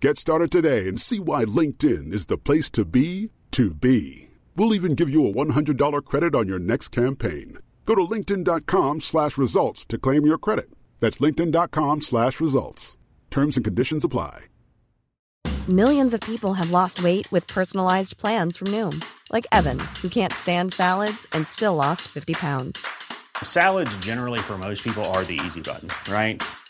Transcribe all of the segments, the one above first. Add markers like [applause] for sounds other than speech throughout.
Get started today and see why LinkedIn is the place to be to be. We'll even give you a $100 credit on your next campaign. Go to linkedin.com slash results to claim your credit. That's linkedin.com slash results. Terms and conditions apply. Millions of people have lost weight with personalized plans from Noom, like Evan, who can't stand salads and still lost 50 pounds. Salads, generally, for most people, are the easy button, right?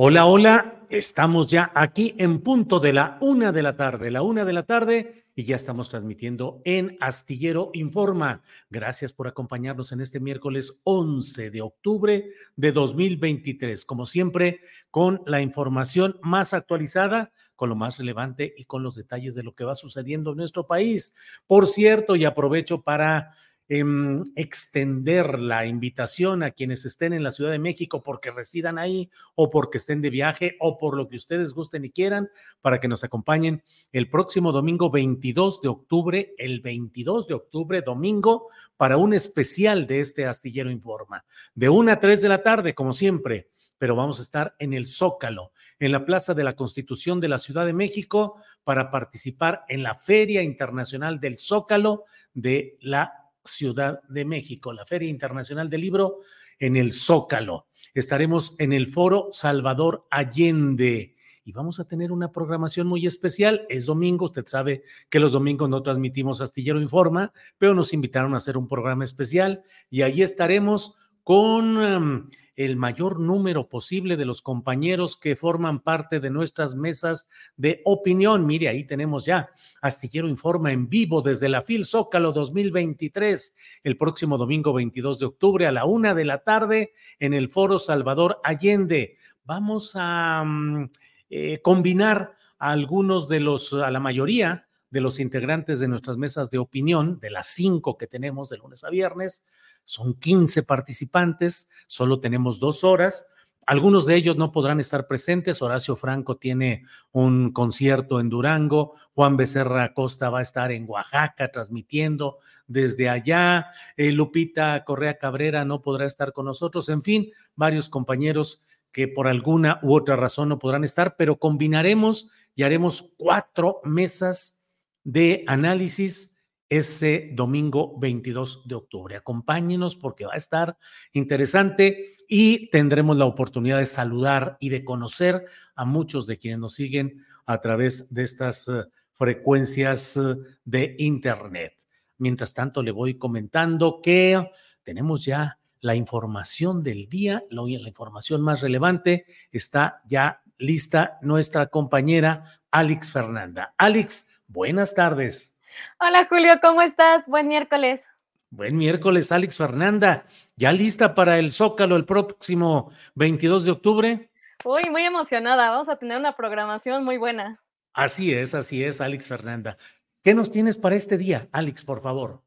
Hola, hola, estamos ya aquí en punto de la una de la tarde, la una de la tarde, y ya estamos transmitiendo en Astillero Informa. Gracias por acompañarnos en este miércoles 11 de octubre de 2023. Como siempre, con la información más actualizada, con lo más relevante y con los detalles de lo que va sucediendo en nuestro país. Por cierto, y aprovecho para Em, extender la invitación a quienes estén en la Ciudad de México porque residan ahí o porque estén de viaje o por lo que ustedes gusten y quieran para que nos acompañen el próximo domingo 22 de octubre, el 22 de octubre, domingo, para un especial de este Astillero Informa, de 1 a 3 de la tarde, como siempre pero vamos a estar en el Zócalo, en la Plaza de la Constitución de la Ciudad de México, para participar en la Feria Internacional del Zócalo de la Ciudad de México, la Feria Internacional del Libro en el Zócalo. Estaremos en el Foro Salvador Allende y vamos a tener una programación muy especial. Es domingo, usted sabe que los domingos no transmitimos Astillero Informa, pero nos invitaron a hacer un programa especial y ahí estaremos con... Em, el mayor número posible de los compañeros que forman parte de nuestras mesas de opinión. Mire, ahí tenemos ya Astillero Informa en vivo desde la FIL Zócalo 2023, el próximo domingo 22 de octubre a la una de la tarde en el Foro Salvador Allende. Vamos a mm, eh, combinar a algunos de los, a la mayoría de los integrantes de nuestras mesas de opinión, de las cinco que tenemos de lunes a viernes, son 15 participantes, solo tenemos dos horas. Algunos de ellos no podrán estar presentes. Horacio Franco tiene un concierto en Durango. Juan Becerra Acosta va a estar en Oaxaca transmitiendo desde allá. Eh, Lupita Correa Cabrera no podrá estar con nosotros. En fin, varios compañeros que por alguna u otra razón no podrán estar, pero combinaremos y haremos cuatro mesas de análisis ese domingo 22 de octubre. Acompáñenos porque va a estar interesante y tendremos la oportunidad de saludar y de conocer a muchos de quienes nos siguen a través de estas eh, frecuencias eh, de Internet. Mientras tanto, le voy comentando que tenemos ya la información del día, la información más relevante. Está ya lista nuestra compañera Alex Fernanda. Alex, buenas tardes. Hola Julio, ¿cómo estás? Buen miércoles. Buen miércoles, Alex Fernanda. ¿Ya lista para el Zócalo el próximo 22 de octubre? Uy, muy emocionada. Vamos a tener una programación muy buena. Así es, así es, Alex Fernanda. ¿Qué nos tienes para este día, Alex, por favor?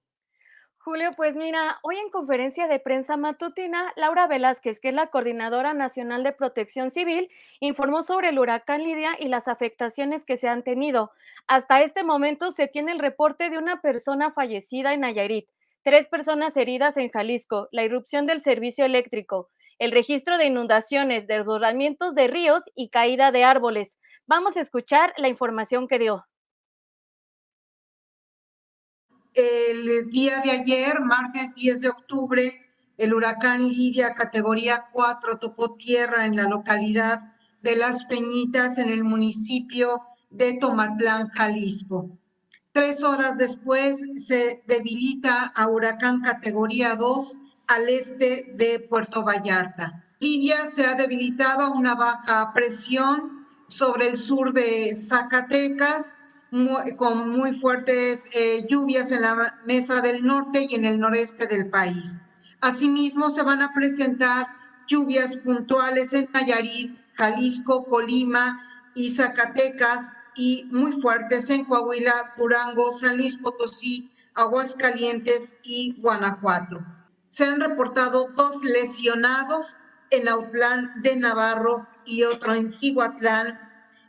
Julio, pues mira, hoy en conferencia de prensa matutina, Laura Velázquez, que es la Coordinadora Nacional de Protección Civil, informó sobre el huracán Lidia y las afectaciones que se han tenido. Hasta este momento se tiene el reporte de una persona fallecida en Nayarit, tres personas heridas en Jalisco, la irrupción del servicio eléctrico, el registro de inundaciones, desbordamientos de ríos y caída de árboles. Vamos a escuchar la información que dio. El día de ayer, martes 10 de octubre, el huracán Lidia, categoría 4, tocó tierra en la localidad de Las Peñitas, en el municipio de Tomatlán, Jalisco. Tres horas después se debilita a huracán categoría 2 al este de Puerto Vallarta. Lidia se ha debilitado a una baja presión sobre el sur de Zacatecas, con muy fuertes eh, lluvias en la mesa del norte y en el noreste del país. Asimismo, se van a presentar lluvias puntuales en Nayarit, Jalisco, Colima y Zacatecas y muy fuertes en Coahuila, Durango, San Luis Potosí, Aguascalientes y Guanajuato. Se han reportado dos lesionados en Autlán de Navarro y otro en Cihuatlán,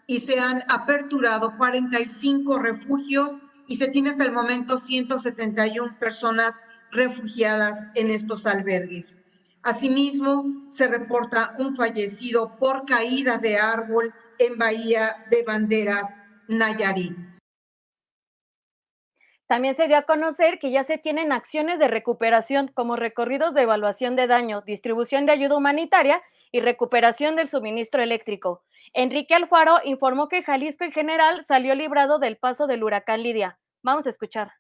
y se han aperturado 45 refugios y se tiene hasta el momento 171 personas refugiadas en estos albergues. Asimismo, se reporta un fallecido por caída de árbol en Bahía de Banderas, Nayarit. También se dio a conocer que ya se tienen acciones de recuperación como recorridos de evaluación de daño, distribución de ayuda humanitaria y recuperación del suministro eléctrico. Enrique Alfaro informó que Jalisco en general salió librado del paso del huracán Lidia. Vamos a escuchar.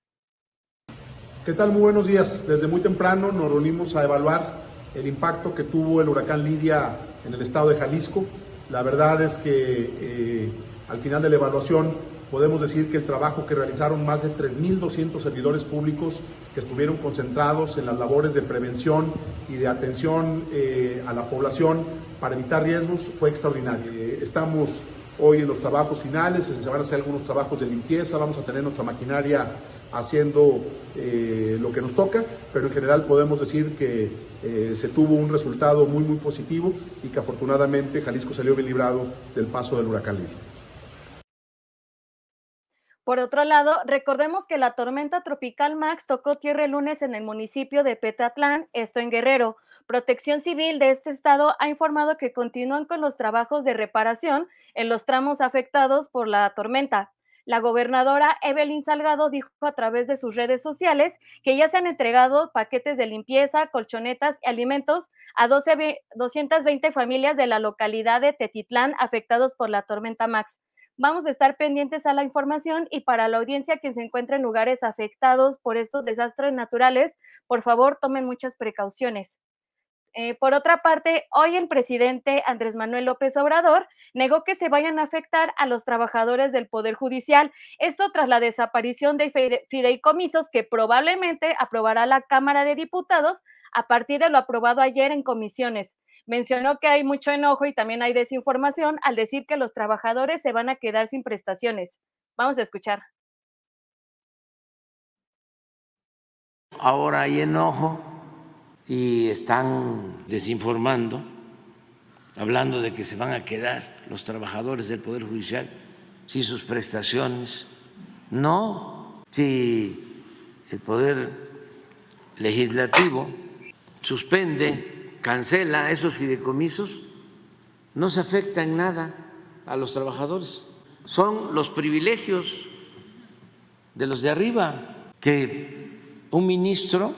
¿Qué tal? Muy buenos días. Desde muy temprano nos reunimos a evaluar el impacto que tuvo el huracán Lidia en el estado de Jalisco. La verdad es que eh, al final de la evaluación podemos decir que el trabajo que realizaron más de 3.200 servidores públicos que estuvieron concentrados en las labores de prevención y de atención eh, a la población para evitar riesgos fue extraordinario. Eh, estamos hoy en los trabajos finales, se van a hacer algunos trabajos de limpieza, vamos a tener nuestra maquinaria haciendo eh, lo que nos toca, pero en general podemos decir que se tuvo un resultado muy, muy positivo y que afortunadamente Jalisco salió bien librado del paso del huracán Lidia. Por otro lado, recordemos que la tormenta tropical Max tocó tierra el lunes en el municipio de Petatlán, esto en Guerrero. Protección Civil de este estado ha informado que continúan con los trabajos de reparación en los tramos afectados por la tormenta. La gobernadora Evelyn Salgado dijo a través de sus redes sociales que ya se han entregado paquetes de limpieza, colchonetas y alimentos a 12, 220 familias de la localidad de Tetitlán afectados por la tormenta Max. Vamos a estar pendientes a la información y para la audiencia que se encuentra en lugares afectados por estos desastres naturales, por favor tomen muchas precauciones. Eh, por otra parte, hoy el presidente Andrés Manuel López Obrador negó que se vayan a afectar a los trabajadores del Poder Judicial. Esto tras la desaparición de fideicomisos que probablemente aprobará la Cámara de Diputados a partir de lo aprobado ayer en comisiones mencionó que hay mucho enojo y también hay desinformación al decir que los trabajadores se van a quedar sin prestaciones. Vamos a escuchar. Ahora hay enojo y están desinformando, hablando de que se van a quedar los trabajadores del Poder Judicial sin sus prestaciones. No, si el Poder Legislativo suspende cancela esos fideicomisos, no se afecta en nada a los trabajadores. Son los privilegios de los de arriba que un ministro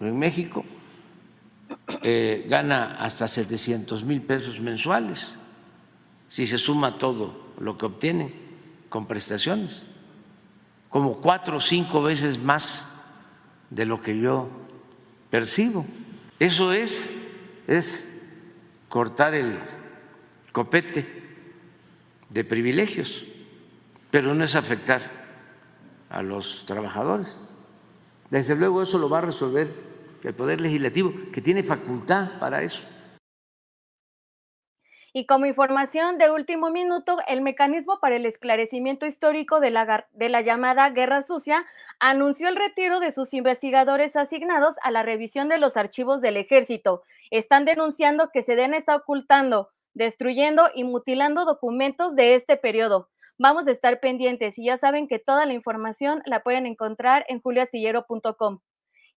en México eh, gana hasta 700 mil pesos mensuales si se suma todo lo que obtiene con prestaciones, como cuatro o cinco veces más de lo que yo percibo. Eso es es cortar el copete de privilegios, pero no es afectar a los trabajadores. Desde luego eso lo va a resolver el Poder Legislativo, que tiene facultad para eso. Y como información de último minuto, el mecanismo para el esclarecimiento histórico de la, de la, llamada Guerra Sucia anunció el retiro de sus investigadores asignados a la revisión de los archivos del ejército. Están denunciando que Sedena está ocultando, destruyendo y mutilando documentos de este periodo. Vamos a estar pendientes y ya saben que toda la información la pueden encontrar en juliastillero.com.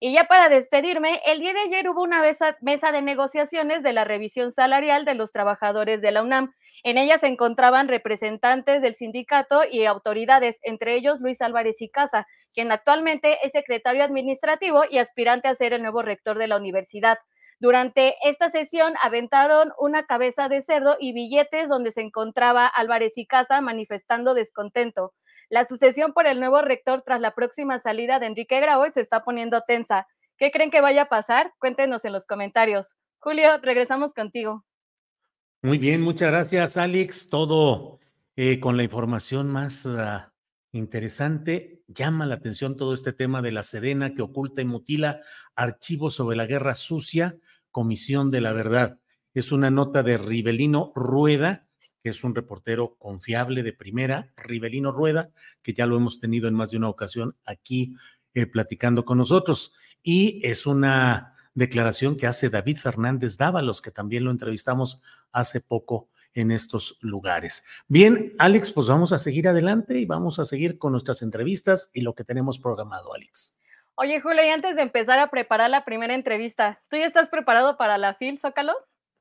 Y ya para despedirme, el día de ayer hubo una mesa de negociaciones de la revisión salarial de los trabajadores de la UNAM. En ella se encontraban representantes del sindicato y autoridades, entre ellos Luis Álvarez y Casa, quien actualmente es secretario administrativo y aspirante a ser el nuevo rector de la universidad. Durante esta sesión aventaron una cabeza de cerdo y billetes donde se encontraba Álvarez y Casa manifestando descontento. La sucesión por el nuevo rector tras la próxima salida de Enrique Graue se está poniendo tensa. ¿Qué creen que vaya a pasar? Cuéntenos en los comentarios. Julio, regresamos contigo. Muy bien, muchas gracias, Alex. Todo eh, con la información más uh, interesante. Llama la atención todo este tema de la Sedena que oculta y mutila archivos sobre la guerra sucia, Comisión de la Verdad. Es una nota de Rivelino Rueda, que es un reportero confiable de primera, Rivelino Rueda, que ya lo hemos tenido en más de una ocasión aquí eh, platicando con nosotros. Y es una declaración que hace David Fernández Dávalos, que también lo entrevistamos hace poco en estos lugares. Bien, Alex, pues vamos a seguir adelante y vamos a seguir con nuestras entrevistas y lo que tenemos programado, Alex. Oye, Julio, y antes de empezar a preparar la primera entrevista, ¿tú ya estás preparado para la FIL, Zócalo?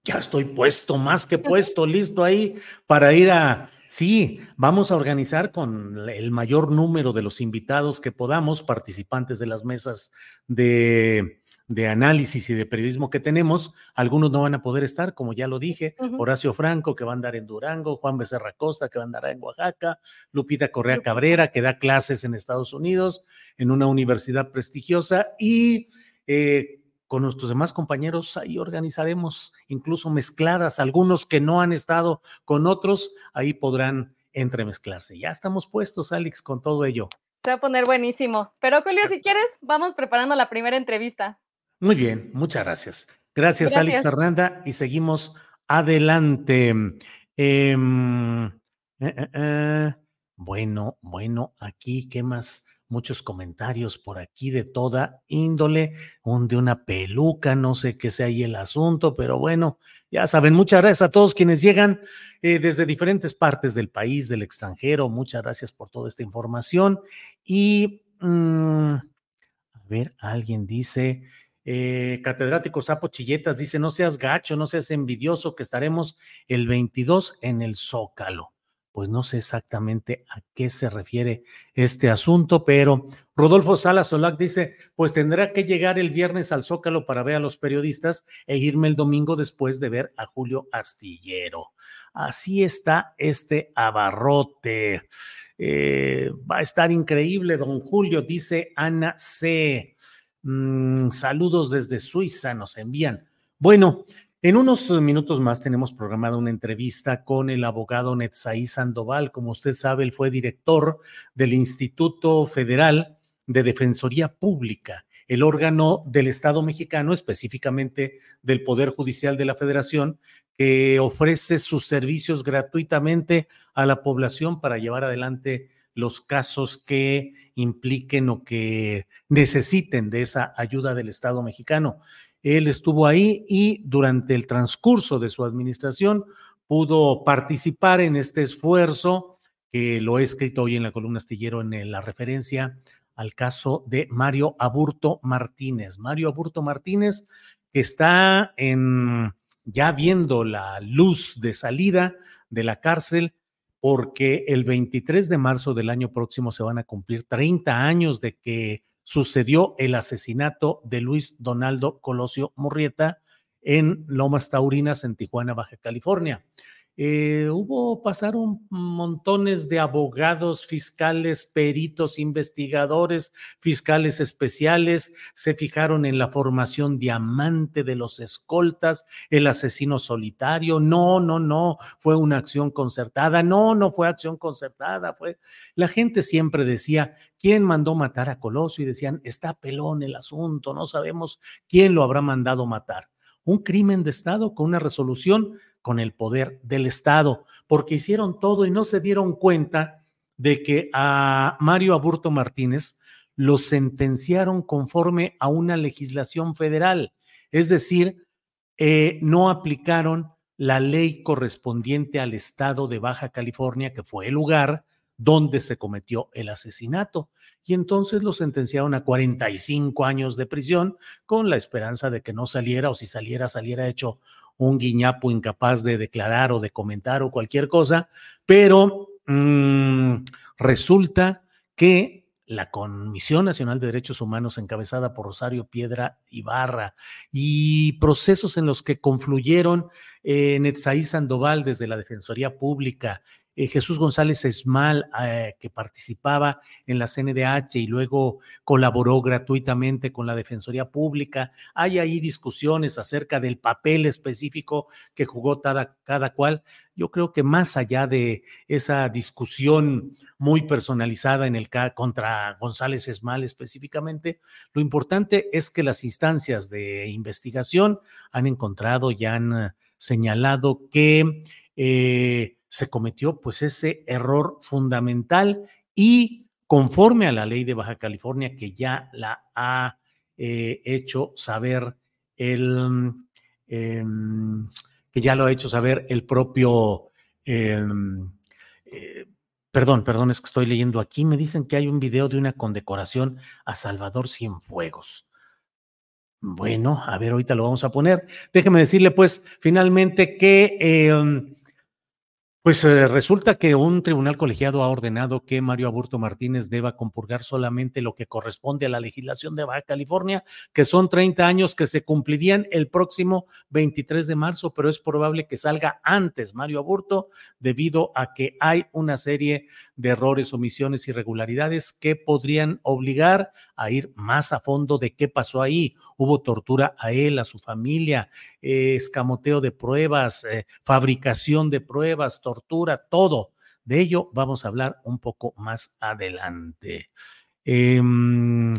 Ya estoy puesto, más que puesto, listo ahí para ir a... Sí, vamos a organizar con el mayor número de los invitados que podamos, participantes de las mesas de, de análisis y de periodismo que tenemos. Algunos no van a poder estar, como ya lo dije, Horacio Franco, que va a andar en Durango, Juan Becerra Costa, que va a andar en Oaxaca, Lupita Correa Cabrera, que da clases en Estados Unidos, en una universidad prestigiosa, y eh, con nuestros demás compañeros, ahí organizaremos incluso mezcladas, algunos que no han estado con otros, ahí podrán entremezclarse. Ya estamos puestos, Alex, con todo ello. Se va a poner buenísimo. Pero Julio, si quieres, vamos preparando la primera entrevista. Muy bien, muchas gracias. Gracias, Alex Fernanda, y seguimos adelante. Em, eh, eh, eh, bueno, bueno, aquí, ¿qué más? Muchos comentarios por aquí de toda índole, un de una peluca, no sé qué sea ahí el asunto, pero bueno, ya saben, muchas gracias a todos quienes llegan eh, desde diferentes partes del país, del extranjero, muchas gracias por toda esta información. Y, mm, a ver, alguien dice, eh, catedrático Sapo Chilletas dice, no seas gacho, no seas envidioso, que estaremos el 22 en el Zócalo pues no sé exactamente a qué se refiere este asunto, pero Rodolfo Sala Solac dice, pues tendrá que llegar el viernes al Zócalo para ver a los periodistas e irme el domingo después de ver a Julio Astillero. Así está este abarrote. Eh, va a estar increíble, don Julio, dice Ana C. Mm, saludos desde Suiza, nos envían. Bueno, en unos minutos más tenemos programada una entrevista con el abogado Netzaí Sandoval. Como usted sabe, él fue director del Instituto Federal de Defensoría Pública, el órgano del Estado mexicano, específicamente del Poder Judicial de la Federación, que ofrece sus servicios gratuitamente a la población para llevar adelante los casos que impliquen o que necesiten de esa ayuda del Estado mexicano. Él estuvo ahí y durante el transcurso de su administración pudo participar en este esfuerzo que lo he escrito hoy en la columna astillero en la referencia al caso de Mario Aburto Martínez. Mario Aburto Martínez que está en ya viendo la luz de salida de la cárcel porque el 23 de marzo del año próximo se van a cumplir 30 años de que sucedió el asesinato de Luis Donaldo Colosio Murrieta en Lomas Taurinas, en Tijuana, Baja California. Eh, hubo, pasaron montones de abogados, fiscales, peritos, investigadores, fiscales especiales, se fijaron en la formación diamante de los escoltas, el asesino solitario, no, no, no, fue una acción concertada, no, no fue acción concertada, fue, la gente siempre decía, ¿quién mandó matar a Colosio? Y decían, está pelón el asunto, no sabemos quién lo habrá mandado matar. Un crimen de Estado con una resolución con el poder del Estado, porque hicieron todo y no se dieron cuenta de que a Mario Aburto Martínez lo sentenciaron conforme a una legislación federal, es decir, eh, no aplicaron la ley correspondiente al estado de Baja California, que fue el lugar donde se cometió el asesinato. Y entonces lo sentenciaron a 45 años de prisión con la esperanza de que no saliera o si saliera, saliera hecho un guiñapo incapaz de declarar o de comentar o cualquier cosa. Pero mmm, resulta que la Comisión Nacional de Derechos Humanos encabezada por Rosario Piedra Ibarra y procesos en los que confluyeron eh, Sandoval desde la Defensoría Pública, eh, Jesús González Esmal, eh, que participaba en la CNDH y luego colaboró gratuitamente con la Defensoría Pública. Hay ahí discusiones acerca del papel específico que jugó cada, cada cual. Yo creo que más allá de esa discusión muy personalizada en el contra González Esmal específicamente, lo importante es que las instancias de investigación han encontrado y han señalado que eh, se cometió pues ese error fundamental y conforme a la ley de Baja California que ya la ha eh, hecho saber el, em, que ya lo ha hecho saber el propio, em, eh, perdón, perdón, es que estoy leyendo aquí, me dicen que hay un video de una condecoración a Salvador Cienfuegos. Bueno, a ver, ahorita lo vamos a poner. Déjeme decirle pues finalmente que... Em, pues eh, resulta que un tribunal colegiado ha ordenado que Mario Aburto Martínez deba compurgar solamente lo que corresponde a la legislación de Baja California, que son 30 años que se cumplirían el próximo 23 de marzo, pero es probable que salga antes Mario Aburto debido a que hay una serie de errores, omisiones, irregularidades que podrían obligar a ir más a fondo de qué pasó ahí. Hubo tortura a él, a su familia, eh, escamoteo de pruebas, eh, fabricación de pruebas, tortura, todo. De ello vamos a hablar un poco más adelante. Em,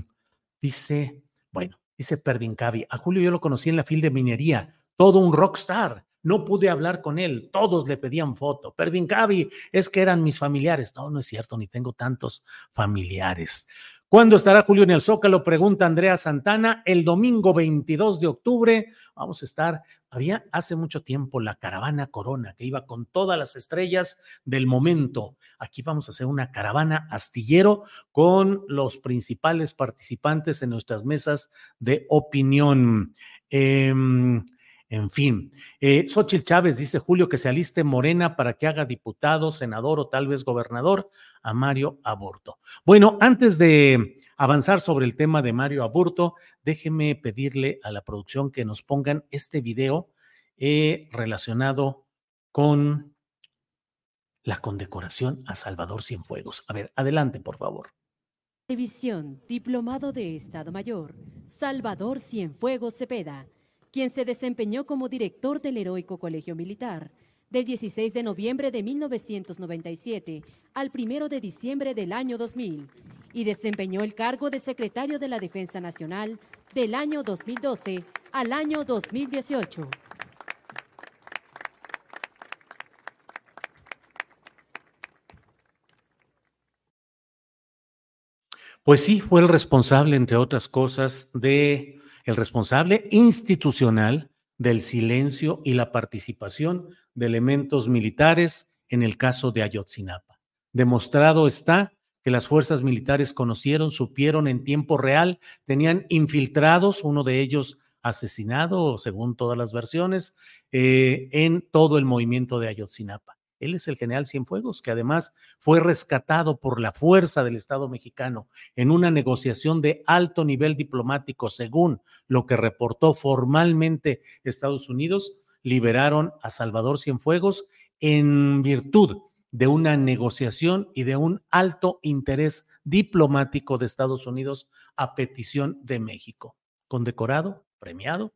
dice, bueno, dice Pervincavi, a Julio yo lo conocí en la fil de minería, todo un rockstar. No pude hablar con él, todos le pedían foto. Pervincavi, es que eran mis familiares. No, no es cierto, ni tengo tantos familiares. ¿Cuándo estará Julio en el Zócalo? Pregunta Andrea Santana. El domingo 22 de octubre vamos a estar. Había hace mucho tiempo la caravana Corona que iba con todas las estrellas del momento. Aquí vamos a hacer una caravana astillero con los principales participantes en nuestras mesas de opinión. Eh, en fin, eh, Xochitl Chávez dice Julio que se aliste Morena para que haga diputado, senador o tal vez gobernador a Mario Aburto. Bueno, antes de avanzar sobre el tema de Mario Aburto, déjeme pedirle a la producción que nos pongan este video eh, relacionado con la condecoración a Salvador Cienfuegos. A ver, adelante, por favor. División, Diplomado de Estado Mayor, Salvador Cienfuegos Cepeda quien se desempeñó como director del Heroico Colegio Militar del 16 de noviembre de 1997 al 1 de diciembre del año 2000 y desempeñó el cargo de secretario de la Defensa Nacional del año 2012 al año 2018. Pues sí, fue el responsable, entre otras cosas, de el responsable institucional del silencio y la participación de elementos militares en el caso de Ayotzinapa. Demostrado está que las fuerzas militares conocieron, supieron en tiempo real, tenían infiltrados, uno de ellos asesinado, según todas las versiones, eh, en todo el movimiento de Ayotzinapa. Él es el general Cienfuegos, que además fue rescatado por la fuerza del Estado mexicano en una negociación de alto nivel diplomático, según lo que reportó formalmente Estados Unidos, liberaron a Salvador Cienfuegos en virtud de una negociación y de un alto interés diplomático de Estados Unidos a petición de México. Condecorado, premiado.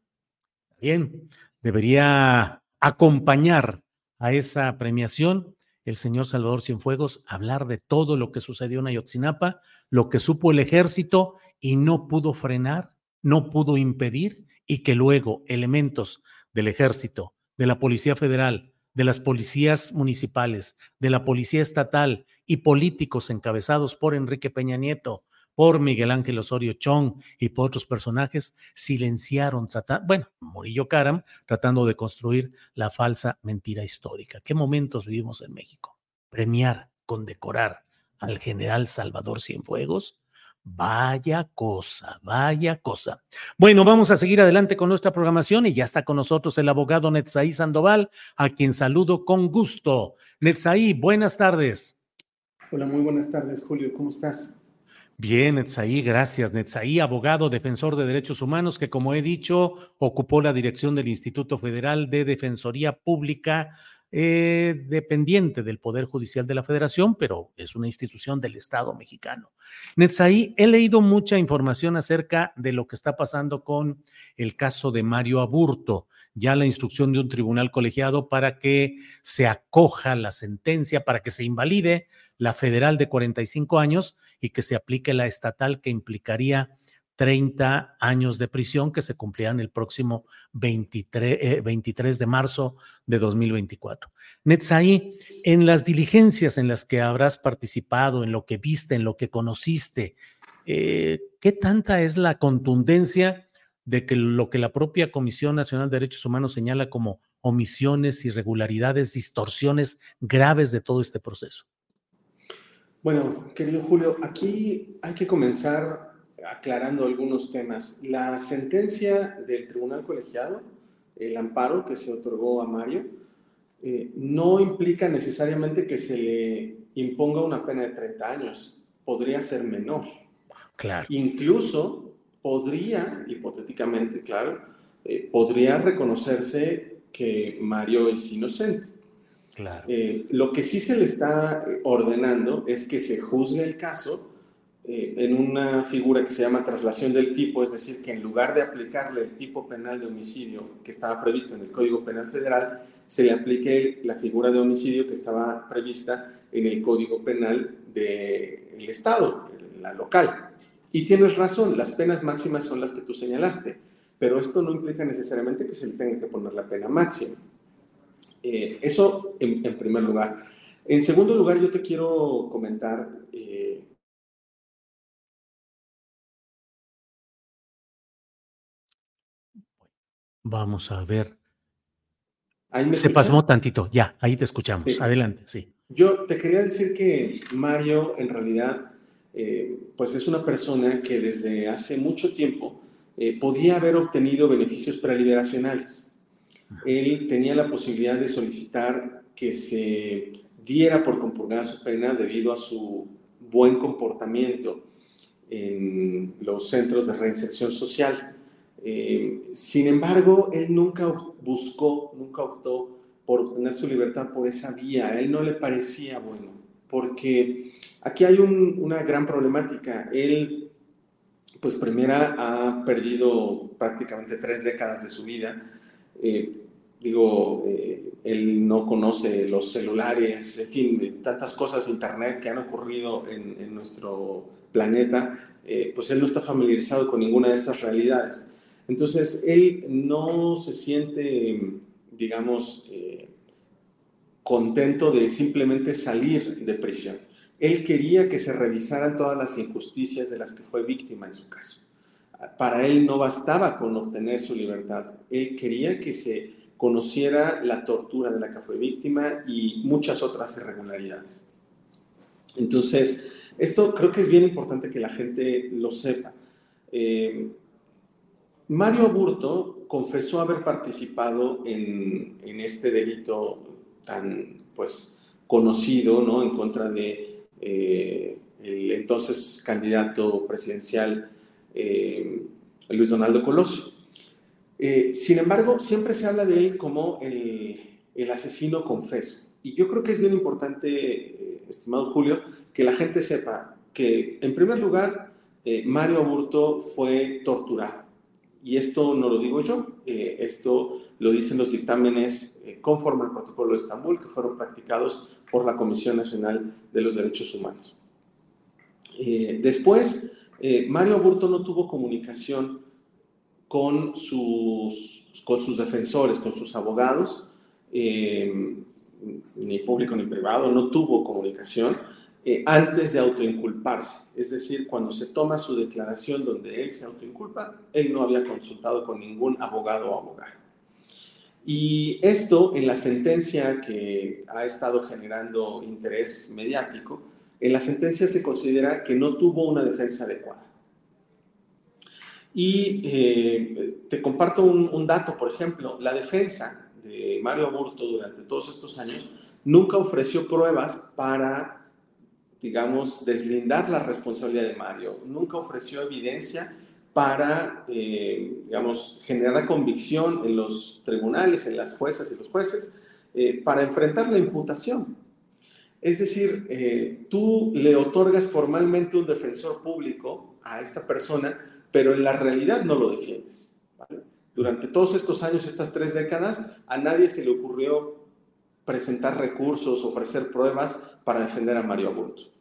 Bien, debería acompañar a esa premiación el señor Salvador Cienfuegos hablar de todo lo que sucedió en Ayotzinapa, lo que supo el ejército y no pudo frenar, no pudo impedir y que luego elementos del ejército, de la Policía Federal, de las policías municipales, de la Policía Estatal y políticos encabezados por Enrique Peña Nieto, por Miguel Ángel Osorio Chong y por otros personajes, silenciaron, bueno, Murillo Caram, tratando de construir la falsa mentira histórica. ¿Qué momentos vivimos en México? Premiar, condecorar al general Salvador Cienfuegos Vaya cosa, vaya cosa. Bueno, vamos a seguir adelante con nuestra programación y ya está con nosotros el abogado Netzaí Sandoval, a quien saludo con gusto. Netzaí, buenas tardes. Hola, muy buenas tardes, Julio. ¿Cómo estás? Bien, Netzaí, gracias. Netzaí, abogado, defensor de derechos humanos, que como he dicho, ocupó la dirección del Instituto Federal de Defensoría Pública eh, dependiente del Poder Judicial de la Federación, pero es una institución del Estado mexicano. Netzaí, he leído mucha información acerca de lo que está pasando con el caso de Mario Aburto, ya la instrucción de un tribunal colegiado para que se acoja la sentencia, para que se invalide la federal de 45 años y que se aplique la estatal que implicaría 30 años de prisión que se cumplirán el próximo 23, 23 eh, de marzo de 2024. Netzaí, en las diligencias en las que habrás participado, en lo que viste, en lo que conociste, eh, ¿qué tanta es la contundencia de que lo que la propia Comisión Nacional de Derechos Humanos señala como omisiones, irregularidades, distorsiones graves de todo este proceso? Bueno, querido Julio, aquí hay que comenzar aclarando algunos temas. La sentencia del tribunal colegiado, el amparo que se otorgó a Mario, eh, no implica necesariamente que se le imponga una pena de 30 años. Podría ser menor. Claro. Incluso podría, hipotéticamente, claro, eh, podría reconocerse que Mario es inocente. Claro. Eh, lo que sí se le está ordenando es que se juzgue el caso eh, en una figura que se llama traslación del tipo, es decir, que en lugar de aplicarle el tipo penal de homicidio que estaba previsto en el Código Penal Federal, se le aplique la figura de homicidio que estaba prevista en el Código Penal del Estado, la local. Y tienes razón, las penas máximas son las que tú señalaste, pero esto no implica necesariamente que se le tenga que poner la pena máxima. Eh, eso en, primer lugar. En segundo lugar, yo te quiero comentar eh, Vamos a ver. Se pasmó tantito, ya, ahí te escuchamos. Adelante, sí. Yo te quería decir que Mario en realidad eh, pues es una persona que desde hace mucho tiempo eh, podía haber obtenido beneficios preliberacionales. Él tenía la posibilidad de solicitar que se diera por compurgada su pena debido a su buen comportamiento en los centros de reinserción social. Eh, sin embargo, él nunca buscó, nunca optó por obtener su libertad por esa vía. A él no le parecía bueno, porque aquí hay una gran problemática. Él, pues primera, ha perdido prácticamente tres décadas de su vida. Eh, digo, eh, él no conoce los celulares, en fin, tantas cosas, internet que han ocurrido en, en nuestro planeta, pues él no está familiarizado con ninguna de estas realidades. Entonces, él no se siente, digamos, eh, contento de simplemente salir de prisión. Él quería que se revisaran todas las injusticias de las que fue víctima en su caso. Para él no bastaba con obtener su libertad. Él quería que se conociera la tortura de la que fue víctima y muchas otras irregularidades. Entonces, esto creo que es bien importante que la gente lo sepa. Eh, Mario Burto confesó haber participado en, este delito tan pues, conocido ¿no? en contra de eh, el entonces candidato presidencial eh, Luis Donaldo Colosio. Eh, sin embargo, siempre se habla de él como el, el, asesino confeso. Y yo creo que es bien importante, estimado Julio, que la gente sepa que, en primer lugar, Mario Burto fue torturado y esto no lo digo yo, eh, esto lo dicen los dictámenes eh, conforme al protocolo de Estambul que fueron practicados por la Comisión Nacional de los Derechos Humanos. Eh, después, Mario Aburto no tuvo comunicación con sus, con sus defensores, con sus abogados, eh, ni público ni privado, no tuvo comunicación eh, antes de autoinculparse. Es decir, cuando se toma su declaración donde él se autoinculpa, él no había consultado con ningún abogado o abogada. Y esto en la sentencia que ha estado generando interés mediático, en la sentencia se considera que no tuvo una defensa adecuada. Y eh, te comparto un, un, dato, por ejemplo, la defensa de Mario Aburto durante todos estos años nunca ofreció pruebas para, digamos, deslindar la responsabilidad de Mario, nunca ofreció evidencia para, eh, digamos, generar convicción en los tribunales, en las juezas y los jueces, eh, para enfrentar la imputación. Es decir, eh, tú le otorgas formalmente un defensor público a esta persona, pero en la realidad no lo defiendes. Durante todos estos años, estas tres décadas, a nadie se le ocurrió presentar recursos, ofrecer pruebas para defender a Mario Aburto.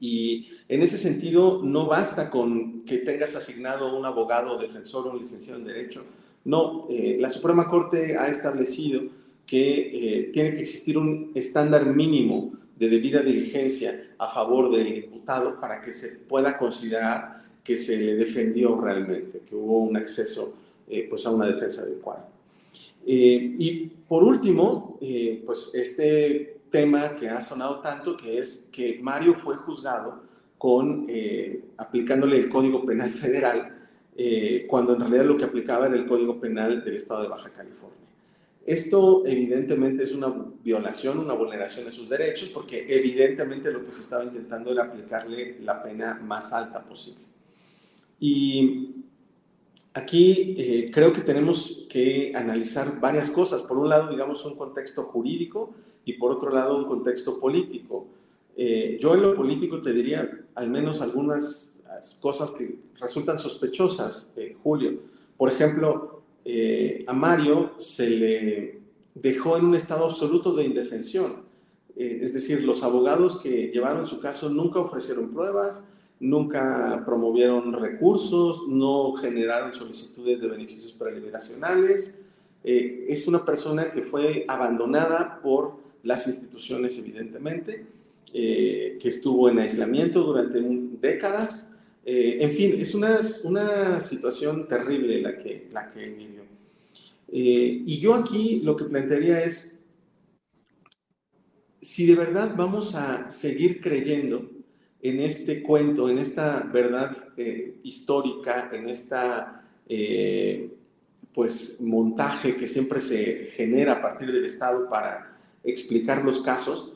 Y en ese sentido, no basta con que tengas asignado un abogado defensor o un licenciado en Derecho. No, eh, la Suprema Corte ha establecido que eh, tiene que existir un estándar mínimo de debida diligencia a favor del imputado para que se pueda considerar que se le defendió realmente, que hubo un acceso eh, pues a una defensa adecuada. Eh, y por último, eh, pues este tema que ha sonado tanto, que es que Mario fue juzgado con, aplicándole el Código Penal Federal, cuando en realidad lo que aplicaba era el Código Penal del Estado de Baja California. Esto evidentemente es una violación, una vulneración de sus derechos, porque evidentemente lo que se estaba intentando era aplicarle la pena más alta posible. Y aquí eh, creo que tenemos que analizar varias cosas. Por un lado, digamos, un contexto jurídico y por otro lado, un contexto político. Eh, yo en lo político te diría al menos algunas cosas que resultan sospechosas, eh, Julio. Por ejemplo, a Mario se le dejó en un estado absoluto de indefensión. es decir, los abogados que llevaron su caso nunca ofrecieron pruebas, nunca promovieron recursos, no generaron solicitudes de beneficios preliberacionales. Eh, es una persona que fue abandonada por las instituciones, evidentemente, eh, que estuvo en aislamiento durante décadas. Eh, en fin, es una, una situación terrible la que, la que vivió. y yo aquí lo que plantearía es, si de verdad vamos a seguir creyendo en este cuento, en esta verdad eh, histórica, en esta eh, pues montaje que siempre se genera a partir del Estado para explicar los casos.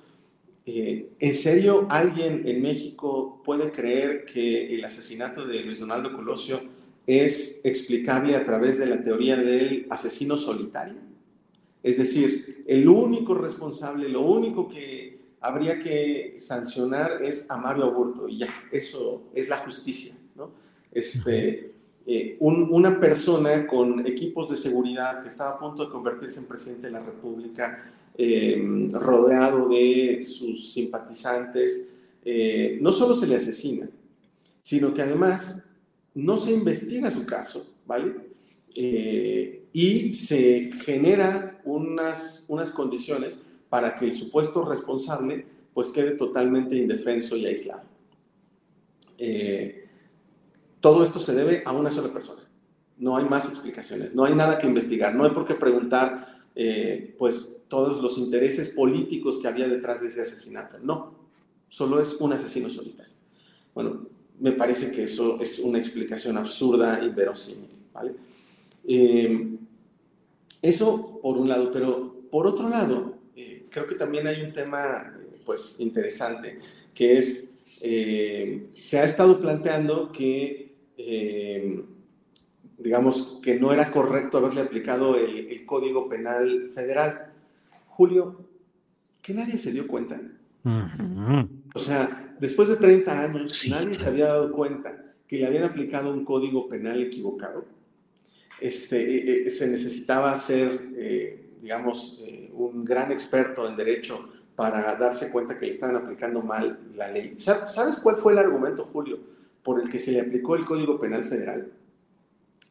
Eh, ¿En serio alguien en México puede creer que el asesinato de Luis Donaldo Colosio es explicable a través de la teoría del asesino solitario? Es decir, el único responsable, lo único que habría que sancionar es a Mario Aburto y ya, eso es la justicia, ¿no? Este, eh, una persona con equipos de seguridad que estaba a punto de convertirse en presidente de la República, eh, rodeado de sus simpatizantes, eh, no solo se le asesina, sino que además no se investiga su caso, ¿vale? y se genera unas, unas condiciones para que el supuesto responsable pues quede totalmente indefenso y aislado. Eh, todo esto se debe a una sola persona. No hay más explicaciones, no hay nada que investigar, no hay por qué preguntar eh, pues todos los intereses políticos que había detrás de ese asesinato. No, solo es un asesino solitario. Bueno, me parece que eso es una explicación absurda y verosímil. ¿vale? Eh, eso por un lado, pero por otro lado, creo que también hay un tema pues interesante, que es, eh, se ha estado planteando que, eh, digamos, que no era correcto haberle aplicado el, Código Penal Federal. Julio, que nadie se dio cuenta. O sea, después de 30 años, nadie se había dado cuenta que le habían aplicado un código penal equivocado. Este, eh, se necesitaba hacer, digamos, un gran experto en derecho para darse cuenta que le estaban aplicando mal la ley. ¿Sabes cuál fue el argumento, Julio, por el que se le aplicó el Código Penal Federal?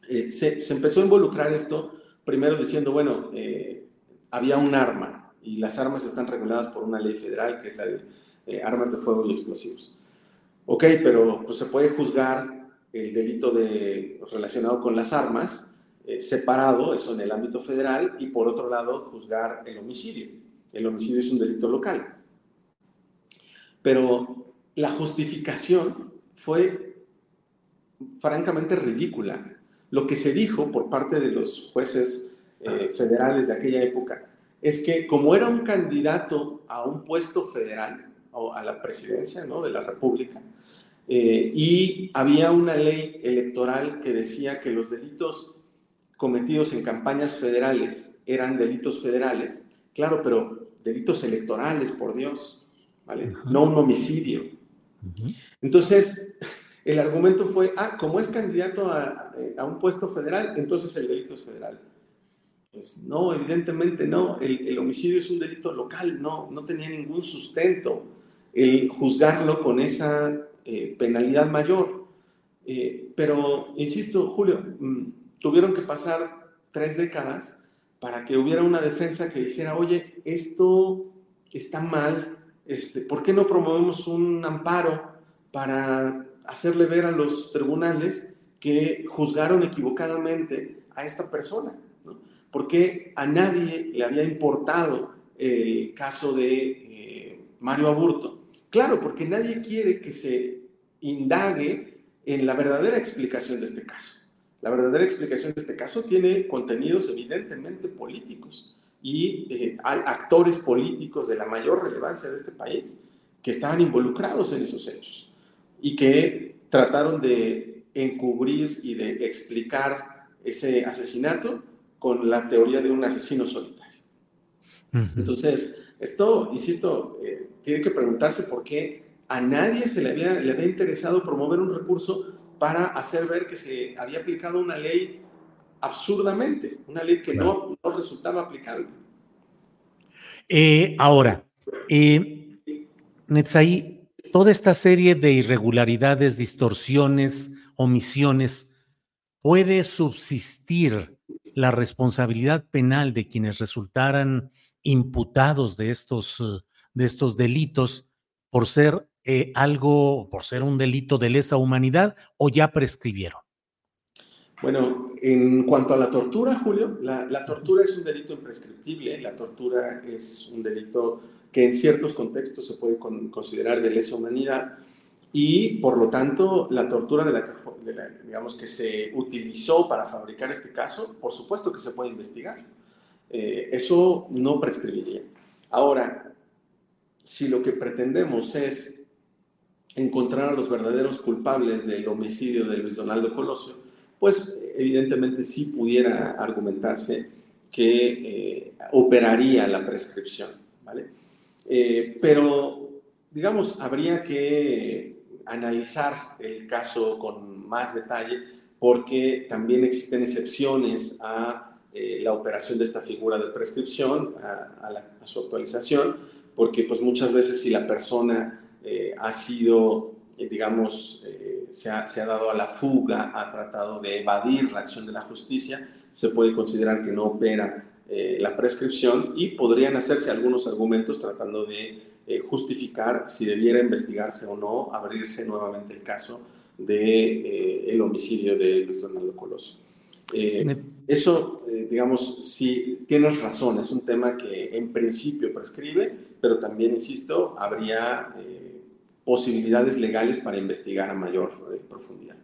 Eh, se, empezó a involucrar esto primero diciendo, bueno, eh, había un arma y las armas están reguladas por una ley federal que es la de eh, armas de fuego y explosivos. Ok, pero pues se puede juzgar el delito de, relacionado con las armas separado, eso en el ámbito federal, y por otro lado juzgar el homicidio. El homicidio es un delito local. Pero la justificación fue francamente ridícula. Lo que se dijo por parte de los jueces eh, federales de aquella época es que como era un candidato a un puesto federal o a la presidencia ¿no? de la República, eh, y había una ley electoral que decía que los delitos cometidos en campañas federales eran delitos federales, claro, pero delitos electorales, por Dios, ¿vale? No un homicidio. Entonces, el argumento fue, ah, como es candidato a, un puesto federal, entonces el delito es federal. Pues no, evidentemente no. El, homicidio es un delito local, no, no tenía ningún sustento el juzgarlo con esa eh, penalidad mayor. Eh, pero, insisto, Julio, mm, tuvieron que pasar tres décadas para que hubiera una defensa que dijera, oye, esto está mal, este, ¿por qué no promovemos un amparo para hacerle ver a los tribunales que juzgaron equivocadamente a esta persona. Porque a nadie le había importado el caso de eh, Mario Aburto. Claro, porque nadie quiere que se indague en la verdadera explicación de este caso. La verdadera explicación de este caso tiene contenidos evidentemente políticos y eh, hay actores políticos de la mayor relevancia de este país que estaban involucrados en esos hechos y que trataron de encubrir y de explicar ese asesinato con la teoría de un asesino solitario. Entonces, esto, insisto, eh, tiene que preguntarse por qué a nadie se le había, le había interesado promover un recurso para hacer ver que se había aplicado una ley absurdamente, una ley que no, no, resultaba aplicable. Eh, ahora, eh, Netzaí, toda esta serie de irregularidades, distorsiones, omisiones, puede subsistir la responsabilidad penal de quienes resultaran imputados de estos, eh, de estos delitos por ser eh, algo, por ser un delito de lesa humanidad o ya prescribieron? Bueno, en cuanto a la tortura, Julio, la, la tortura es un delito imprescriptible, la tortura es un delito que en ciertos contextos se puede considerar de lesa humanidad y por lo tanto la tortura de la, que, digamos, que se utilizó para fabricar este caso, por supuesto que se puede investigar. Eh, eso no prescribiría. Ahora, si lo que pretendemos es encontrar a los verdaderos culpables del homicidio de Luis Donaldo Colosio, pues evidentemente sí pudiera argumentarse que eh, operaría la prescripción, ¿vale? Eh, pero, digamos, habría que analizar el caso con más detalle porque también existen excepciones a eh, la operación de esta figura de prescripción, a, su actualización, porque pues muchas veces si la persona eh, ha sido, digamos, se ha, se, ha, dado a la fuga, ha tratado de evadir la acción de la justicia, se puede considerar que no opera eh, la prescripción y podrían hacerse algunos argumentos tratando de eh, justificar si debiera investigarse o no, abrirse nuevamente el caso de eh, el homicidio de Luis Fernando Coloso. eso, digamos, sí, tienes razón, es un tema que en principio prescribe, pero también, insisto, habría posibilidades legales para investigar a mayor profundidad.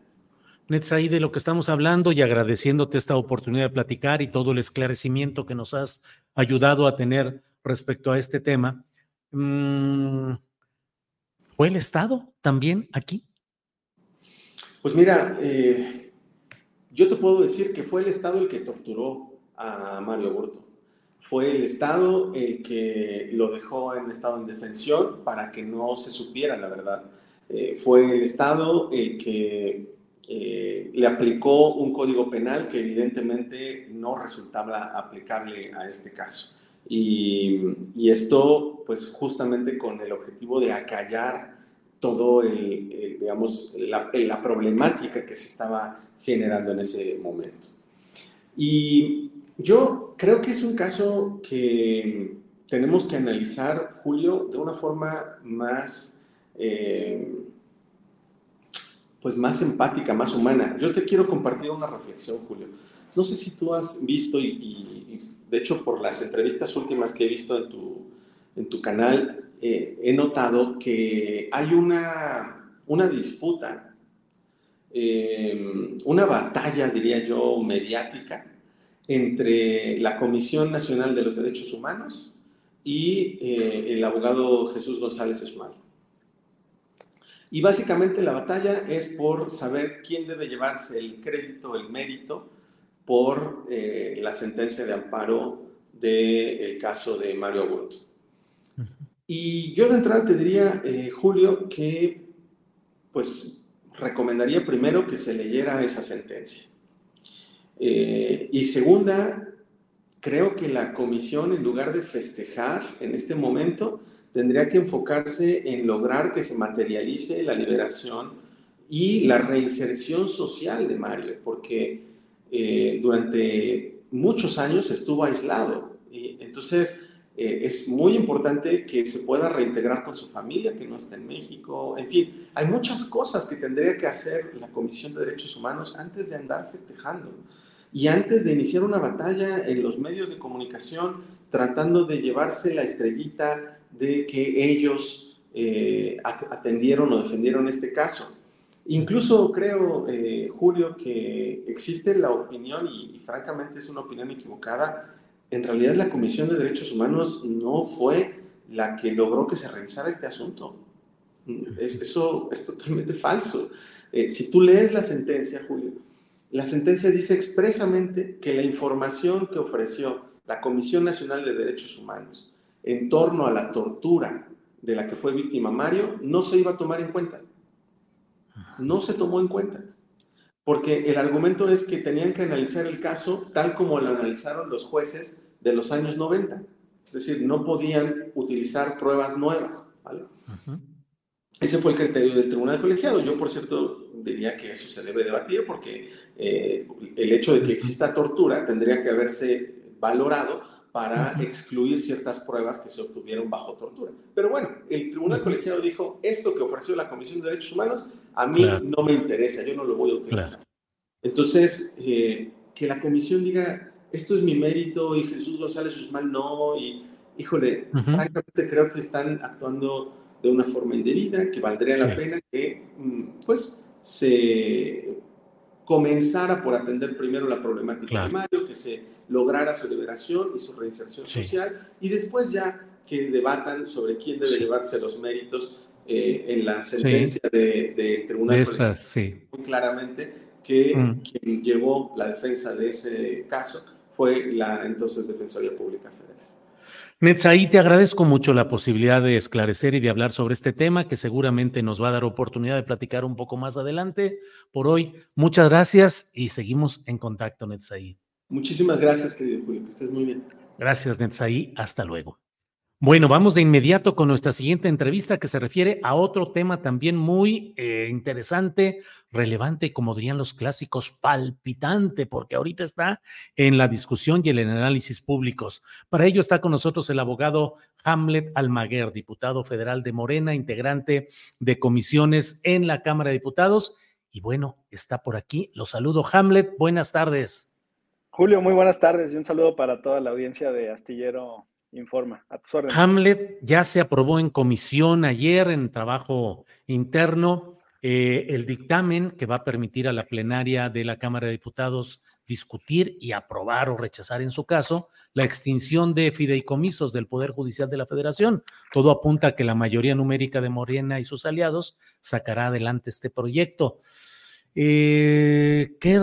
Netzaí, de lo que estamos hablando y agradeciéndote esta oportunidad de platicar y todo el esclarecimiento que nos has ayudado a tener respecto a este tema. Mm, ¿Fue el Estado también aquí? Pues mira, eh, yo te puedo decir que fue el Estado el que torturó a Mario Burto. Fue el Estado el que lo dejó en estado de indefensión para que no se supiera la verdad. Eh, fue el Estado el que eh, le aplicó un código penal que evidentemente no resultaba aplicable a este caso. Y, esto, pues justamente con el objetivo de acallar todo el, digamos, la, la, problemática que se estaba generando en ese momento. Y yo creo que es un caso que tenemos que analizar, Julio, de una forma más, eh, pues más empática, más humana. Yo te quiero compartir una reflexión, Julio. No sé si tú has visto, y, de hecho por las entrevistas últimas que he visto en tu, en tu canal, eh, he notado que hay una, una disputa, eh, una batalla, diría yo, mediática entre la Comisión Nacional de los Derechos Humanos y eh, el abogado Jesús González Esmal. Y básicamente la batalla es por saber quién debe llevarse el crédito, el mérito por la sentencia de amparo del caso de Mario Aburto. Y yo de entrada te diría, eh, Julio, que pues recomendaría primero que se leyera esa sentencia. Eh, y segunda, creo que la comisión, en lugar de festejar en este momento, tendría que enfocarse en lograr que se materialice la liberación y la reinserción social de Mario, porque eh, durante muchos años estuvo aislado. Y entonces, eh, es muy importante que se pueda reintegrar con su familia, que no está en México. En fin, hay muchas cosas que tendría que hacer la Comisión de Derechos Humanos antes de andar festejando y antes de iniciar una batalla en los medios de comunicación tratando de llevarse la estrellita de que ellos eh, atendieron o defendieron este caso. Incluso creo, eh, Julio, que existe la opinión, y francamente es una opinión equivocada, en realidad la Comisión de Derechos Humanos no fue la que logró que se revisara este asunto. eso es totalmente falso. Eh, si tú lees la sentencia, Julio, la sentencia dice expresamente que la información que ofreció la Comisión Nacional de Derechos Humanos en torno a la tortura de la que fue víctima Mario no se iba a tomar en cuenta. No se tomó en cuenta porque el argumento es que tenían que analizar el caso tal como lo analizaron los jueces de los años 90. Es decir, no podían utilizar pruebas nuevas. Ese fue el criterio del tribunal colegiado. Yo, por cierto, diría que eso se debe debatir porque eh, el hecho de que exista tortura tendría que haberse valorado para excluir ciertas pruebas que se obtuvieron bajo tortura. Pero bueno, el tribunal colegiado dijo, esto que ofreció la Comisión de Derechos Humanos, a mí no me interesa, yo no lo voy a utilizar. Entonces, eh, que la comisión diga, esto es mi mérito y Jesús González Usman no, y híjole, francamente creo que están actuando de una forma indebida, que valdría la pena que, mm, pues, se comenzara por atender primero la problemática de Mario, que se lograra su liberación y su reinserción social y después ya que debatan sobre quién debe llevarse los méritos eh, en la sentencia del de, Tribunal. De sí. Muy claramente que mm. quien llevó la defensa de ese caso fue la entonces Defensoría Pública Federal. Netzaí, te agradezco mucho la posibilidad de esclarecer y de hablar sobre este tema que seguramente nos va a dar oportunidad de platicar un poco más adelante. Por hoy, muchas gracias y seguimos en contacto, Netzaí. Muchísimas gracias, querido Julio, que estés muy bien. Gracias, Netzaí. Hasta luego. Bueno, vamos de inmediato con nuestra siguiente entrevista que se refiere a otro tema también muy eh, interesante, relevante, como dirían los clásicos, palpitante, porque ahorita está en la discusión y el análisis públicos. Para ello está con nosotros el abogado Hamlet Almaguer, diputado federal de Morena, integrante de comisiones en la Cámara de Diputados. Y bueno, está por aquí. Lo saludo, Hamlet. Buenas tardes. Julio, muy buenas tardes y un saludo para toda la audiencia de Astillero Informa. A. Hamlet ya se aprobó en comisión ayer en trabajo interno eh, el dictamen que va a permitir a la plenaria de la Cámara de Diputados discutir y aprobar o rechazar en su caso la extinción de fideicomisos del Poder Judicial de la Federación. Todo apunta a que la mayoría numérica de Morena y sus aliados sacará adelante este proyecto. Eh, ¿Qué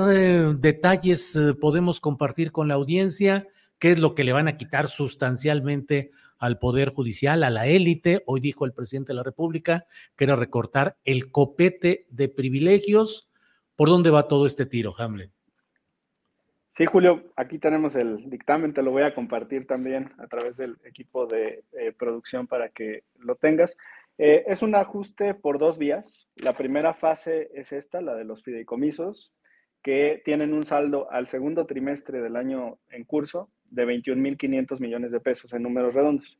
detalles eh, podemos compartir con la audiencia? ¿Qué es lo que le van a quitar sustancialmente al Poder Judicial, a la élite? Hoy dijo el presidente de la República que era recortar el copete de privilegios. ¿Por dónde va todo este tiro, Hamlet? Sí, Julio, aquí tenemos el dictamen, te lo voy a compartir también a través del equipo de eh, producción para que lo tengas. Eh, es un ajuste por dos vías. La primera fase es esta, la de los fideicomisos, que tienen un saldo al segundo trimestre del año en curso de 21.500 millones de pesos en números redondos.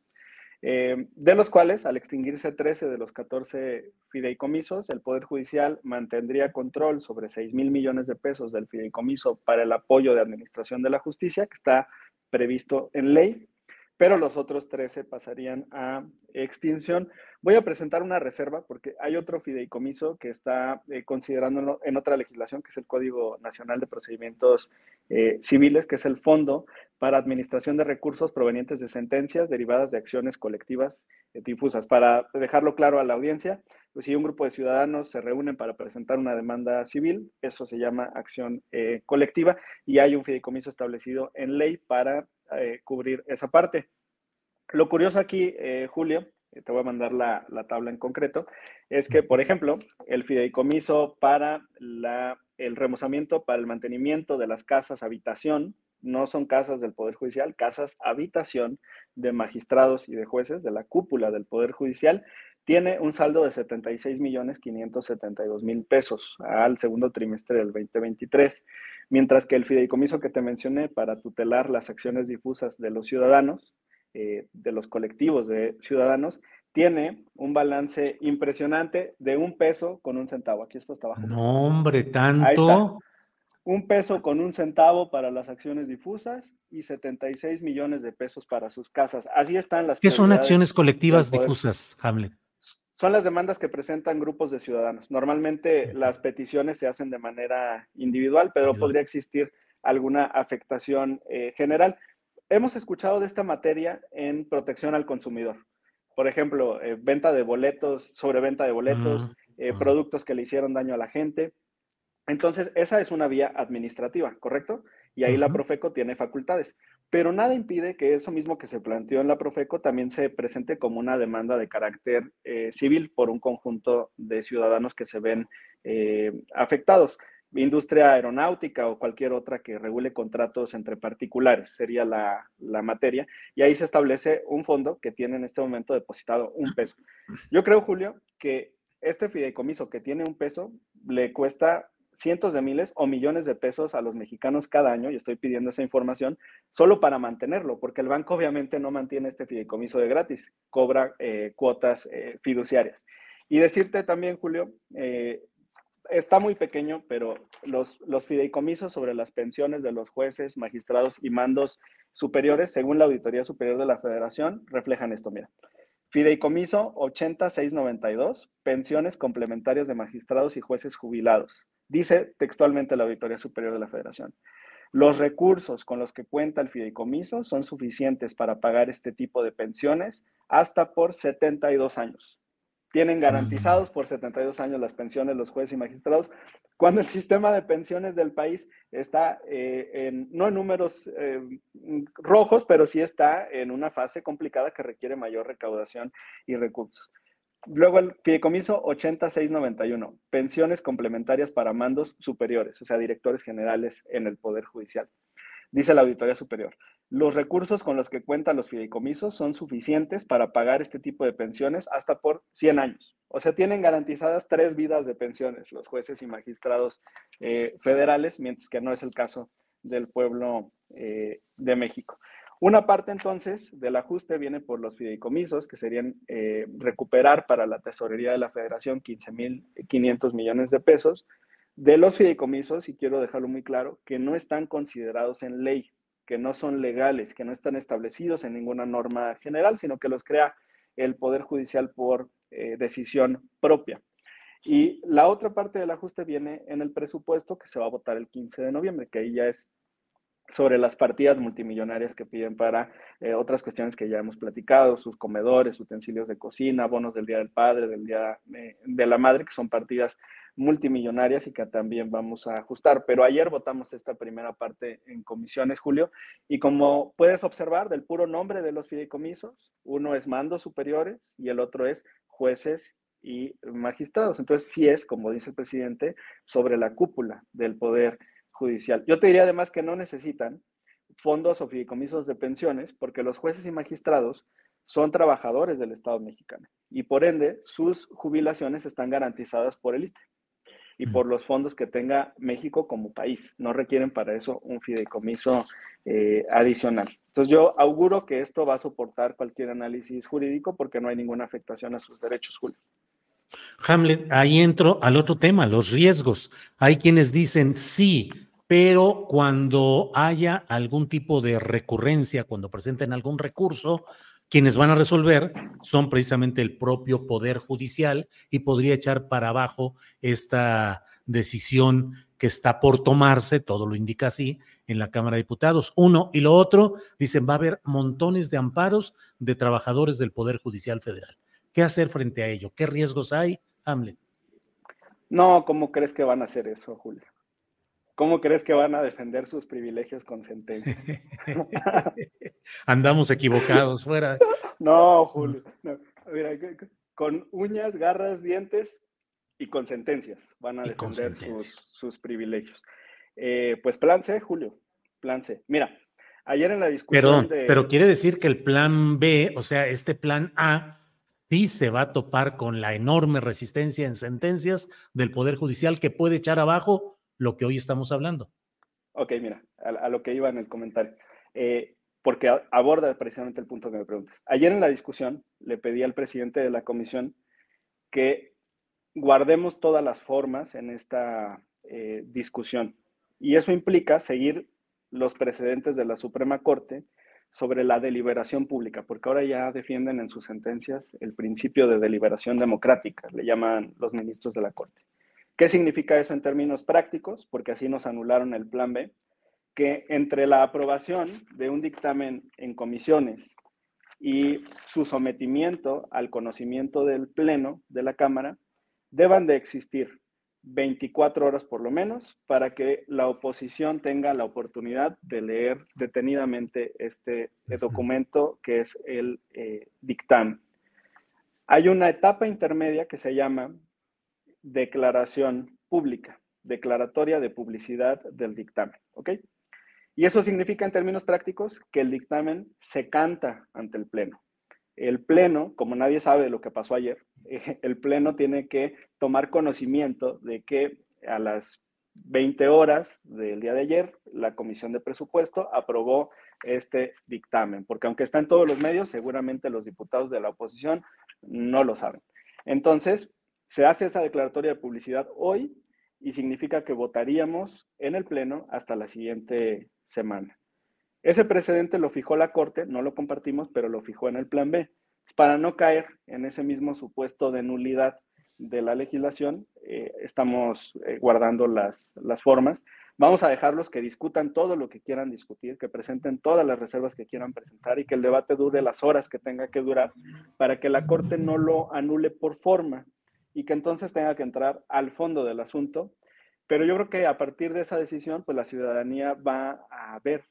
Eh, de los cuales, al extinguirse 13 de los 14 fideicomisos, el Poder Judicial mantendría control sobre 6 mil millones de pesos del fideicomiso para el apoyo de administración de la justicia, que está previsto en ley, pero los otros 13 pasarían a extinción. Voy a presentar una reserva porque hay otro fideicomiso que está eh, considerando en otra legislación, que es el Código Nacional de Procedimientos eh, Civiles, que es el Fondo para Administración de Recursos provenientes de sentencias derivadas de acciones colectivas eh, difusas. Para dejarlo claro a la audiencia, pues si un grupo de ciudadanos se reúnen para presentar una demanda civil, eso se llama acción colectiva y hay un fideicomiso establecido en ley para cubrir esa parte. Lo curioso aquí, Julio, te voy a mandar la, tabla en concreto, es que, por ejemplo, el fideicomiso para la, el remozamiento, para el mantenimiento de las casas habitación, no son casas del Poder Judicial, casas habitación de magistrados y de jueces de la cúpula del Poder Judicial, tiene un saldo de 76 millones 572 mil pesos al segundo trimestre del 2023, mientras que el fideicomiso que te mencioné para tutelar las acciones difusas de los ciudadanos eh, de los colectivos de ciudadanos, tiene un balance impresionante de un peso con un centavo. Aquí esto está abajo. No, hombre, tanto. Un peso con un centavo para las acciones difusas y 76 millones de pesos para sus casas. Así están las. ¿Qué son acciones colectivas difusas, Hamlet? Son las demandas que presentan grupos de ciudadanos. Normalmente las peticiones se hacen de manera individual, pero podría existir alguna afectación eh, general hemos escuchado de esta materia en protección al consumidor. Por ejemplo, eh, venta de boletos, sobreventa de boletos, eh, productos que le hicieron daño a la gente. Entonces, esa es una vía administrativa, ¿correcto? Y ahí la Profeco tiene facultades. Pero nada impide que eso mismo que se planteó en la Profeco también se presente como una demanda de carácter eh, civil por un conjunto de ciudadanos que se ven afectados industria aeronáutica o cualquier otra que regule contratos entre particulares, sería la, materia, y ahí se establece un fondo que tiene en este momento depositado un peso. Yo creo, Julio, que este fideicomiso que tiene un peso le cuesta cientos de miles o millones de pesos a los mexicanos cada año, y estoy pidiendo esa información, solo para mantenerlo, porque el banco obviamente no mantiene este fideicomiso de gratis, cobra eh, cuotas eh, fiduciarias. Y decirte también, Julio, eh, está muy pequeño, pero los, los fideicomisos sobre las pensiones de los jueces, magistrados y mandos superiores, según la Auditoría Superior de la Federación, reflejan esto. Mira, fideicomiso 80692, pensiones complementarias de magistrados y jueces jubilados. Dice textualmente la Auditoría Superior de la Federación. Los recursos con los que cuenta el fideicomiso son suficientes para pagar este tipo de pensiones hasta por 72 años tienen garantizados por 72 años las pensiones los jueces y magistrados, cuando el sistema de pensiones del país está eh, en, no en números eh, rojos, pero sí está en una fase complicada que requiere mayor recaudación y recursos. Luego el fideicomiso 8691, pensiones complementarias para mandos superiores, o sea, directores generales en el Poder Judicial. Dice la Auditoría Superior, los recursos con los que cuentan los fideicomisos son suficientes para pagar este tipo de pensiones hasta por 100 años. O sea, tienen garantizadas tres vidas de pensiones los jueces y magistrados eh, federales, mientras que no es el caso del pueblo eh, de México. Una parte entonces del ajuste viene por los fideicomisos, que serían eh, recuperar para la tesorería de la federación 15.500 millones de pesos. De los fideicomisos, y quiero dejarlo muy claro, que no están considerados en ley, que no son legales, que no están establecidos en ninguna norma general, sino que los crea el Poder Judicial por eh, decisión propia. Y la otra parte del ajuste viene en el presupuesto que se va a votar el 15 de noviembre, que ahí ya es sobre las partidas multimillonarias que piden para eh, otras cuestiones que ya hemos platicado, sus comedores, utensilios de cocina, bonos del Día del Padre, del Día de la Madre, que son partidas multimillonarias y que también vamos a ajustar. Pero ayer votamos esta primera parte en comisiones, Julio, y como puedes observar del puro nombre de los fideicomisos, uno es mandos superiores y el otro es jueces y magistrados. Entonces, sí es, como dice el presidente, sobre la cúpula del poder judicial. Yo te diría además que no necesitan fondos o fideicomisos de pensiones porque los jueces y magistrados son trabajadores del Estado mexicano y por ende sus jubilaciones están garantizadas por el ISTE y por los fondos que tenga México como país. No requieren para eso un fideicomiso eh, adicional. Entonces yo auguro que esto va a soportar cualquier análisis jurídico porque no hay ninguna afectación a sus derechos, Julio. Hamlet, ahí entro al otro tema, los riesgos. Hay quienes dicen sí, pero cuando haya algún tipo de recurrencia, cuando presenten algún recurso, quienes van a resolver son precisamente el propio Poder Judicial y podría echar para abajo esta decisión que está por tomarse, todo lo indica así, en la Cámara de Diputados. Uno y lo otro, dicen, va a haber montones de amparos de trabajadores del Poder Judicial Federal. ¿Qué hacer frente a ello? ¿Qué riesgos hay, Hamlet? No, ¿cómo crees que van a hacer eso, Julio? ¿Cómo crees que van a defender sus privilegios con sentencia? [laughs] Andamos equivocados, fuera. [laughs] No, Julio. Mira, con uñas, garras, dientes y con sentencias van a defender sus, privilegios. Eh, pues plan C, Julio, plan C. Mira, ayer en la discusión Perdón, pero quiere decir que el plan B, o sea, este plan A, sí se va a topar con la enorme resistencia en sentencias del Poder Judicial que puede echar abajo lo que hoy estamos hablando. Ok, mira, a, lo que iba en el comentario, eh, porque aborda precisamente el punto que me preguntas. Ayer en la discusión le pedí al presidente de la comisión que guardemos todas las formas en esta eh, discusión. Y eso implica seguir los precedentes de la Suprema Corte sobre la deliberación pública, porque ahora ya defienden en sus sentencias el principio de deliberación democrática, le llaman los ministros de la Corte. ¿Qué significa eso en términos prácticos? Porque así nos anularon el plan B, que entre la aprobación de un dictamen en comisiones y su sometimiento al conocimiento del Pleno de la Cámara, deban de existir 24 horas por lo menos para que la oposición tenga la oportunidad de leer detenidamente este documento que es el eh, dictamen. Hay una etapa intermedia que se llama declaración pública, declaratoria de publicidad del dictamen, ¿ok? Y eso significa en términos prácticos que el dictamen se canta ante el Pleno. El Pleno, como nadie sabe de lo que pasó ayer, [laughs] el Pleno tiene que tomar conocimiento de que a las 20 horas del día de ayer, la Comisión de Presupuesto aprobó este dictamen, porque aunque está en todos los medios, seguramente los diputados de la oposición no lo saben. Entonces, se hace esa declaratoria de publicidad hoy y significa que votaríamos en el Pleno hasta la siguiente semana. Ese precedente lo fijó la Corte, no lo compartimos, pero lo fijó en el Plan B. Para no caer en ese mismo supuesto de nulidad de la legislación, eh, estamos eh, guardando las, las formas. Vamos a dejarlos que discutan todo lo que quieran discutir, que presenten todas las reservas que quieran presentar y que el debate dure las horas que tenga que durar para que la Corte no lo anule por forma, y que entonces tenga que entrar al fondo del asunto. Pero yo creo que a partir de esa decisión, pues la ciudadanía va a ver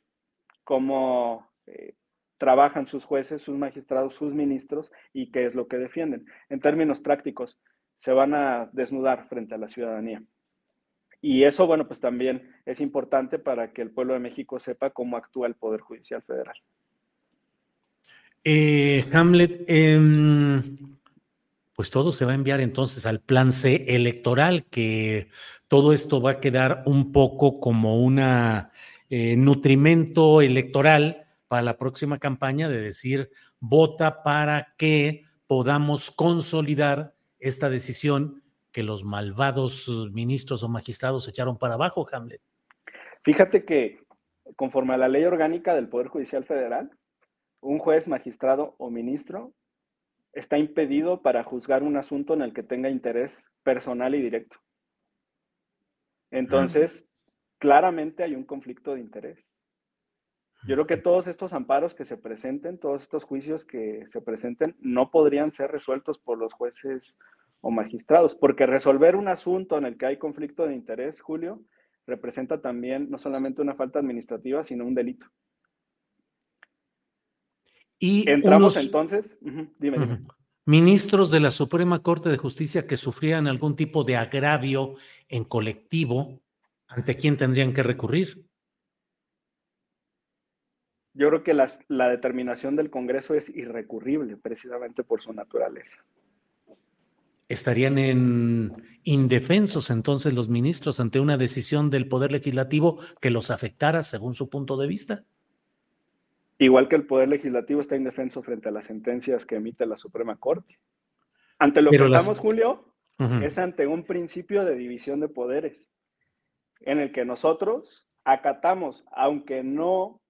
cómo eh, trabajan sus jueces, sus magistrados, sus ministros y qué es lo que defienden. En términos prácticos, se van a desnudar frente a la ciudadanía. Y eso, bueno, pues también es importante para que el pueblo de México sepa cómo actúa el Poder Judicial Federal. Eh, Hamlet, em, pues todo se va a enviar entonces al plan C electoral, que todo esto va a quedar un poco como un eh, nutrimento electoral para la próxima campaña de decir, vota para que podamos consolidar esta decisión que los malvados ministros o magistrados echaron para abajo, Hamlet. Fíjate que conforme a la ley orgánica del Poder Judicial Federal, un juez, magistrado o ministro está impedido para juzgar un asunto en el que tenga interés personal y directo. Entonces, claramente hay un conflicto de interés. Yo creo que todos estos amparos que se presenten, todos estos juicios que se presenten, no podrían ser resueltos por los jueces o magistrados, porque resolver un asunto en el que hay conflicto de interés, Julio, representa también no solamente una falta administrativa, sino un delito. Y Entramos entonces, dime, Ministros de la Suprema Corte de Justicia que sufrían algún tipo de agravio en colectivo, ¿ante quién tendrían que recurrir? Yo creo que la determinación del Congreso es irrecurrible precisamente por su naturaleza. ¿Estarían en indefensos entonces los ministros ante una decisión del Poder Legislativo que los afectara según su punto de vista? Igual que el Poder Legislativo está indefenso frente a las sentencias que emite la Suprema Corte. Ante lo que estamos, Julio, es ante un principio de división de poderes, en el que nosotros acatamos, aunque no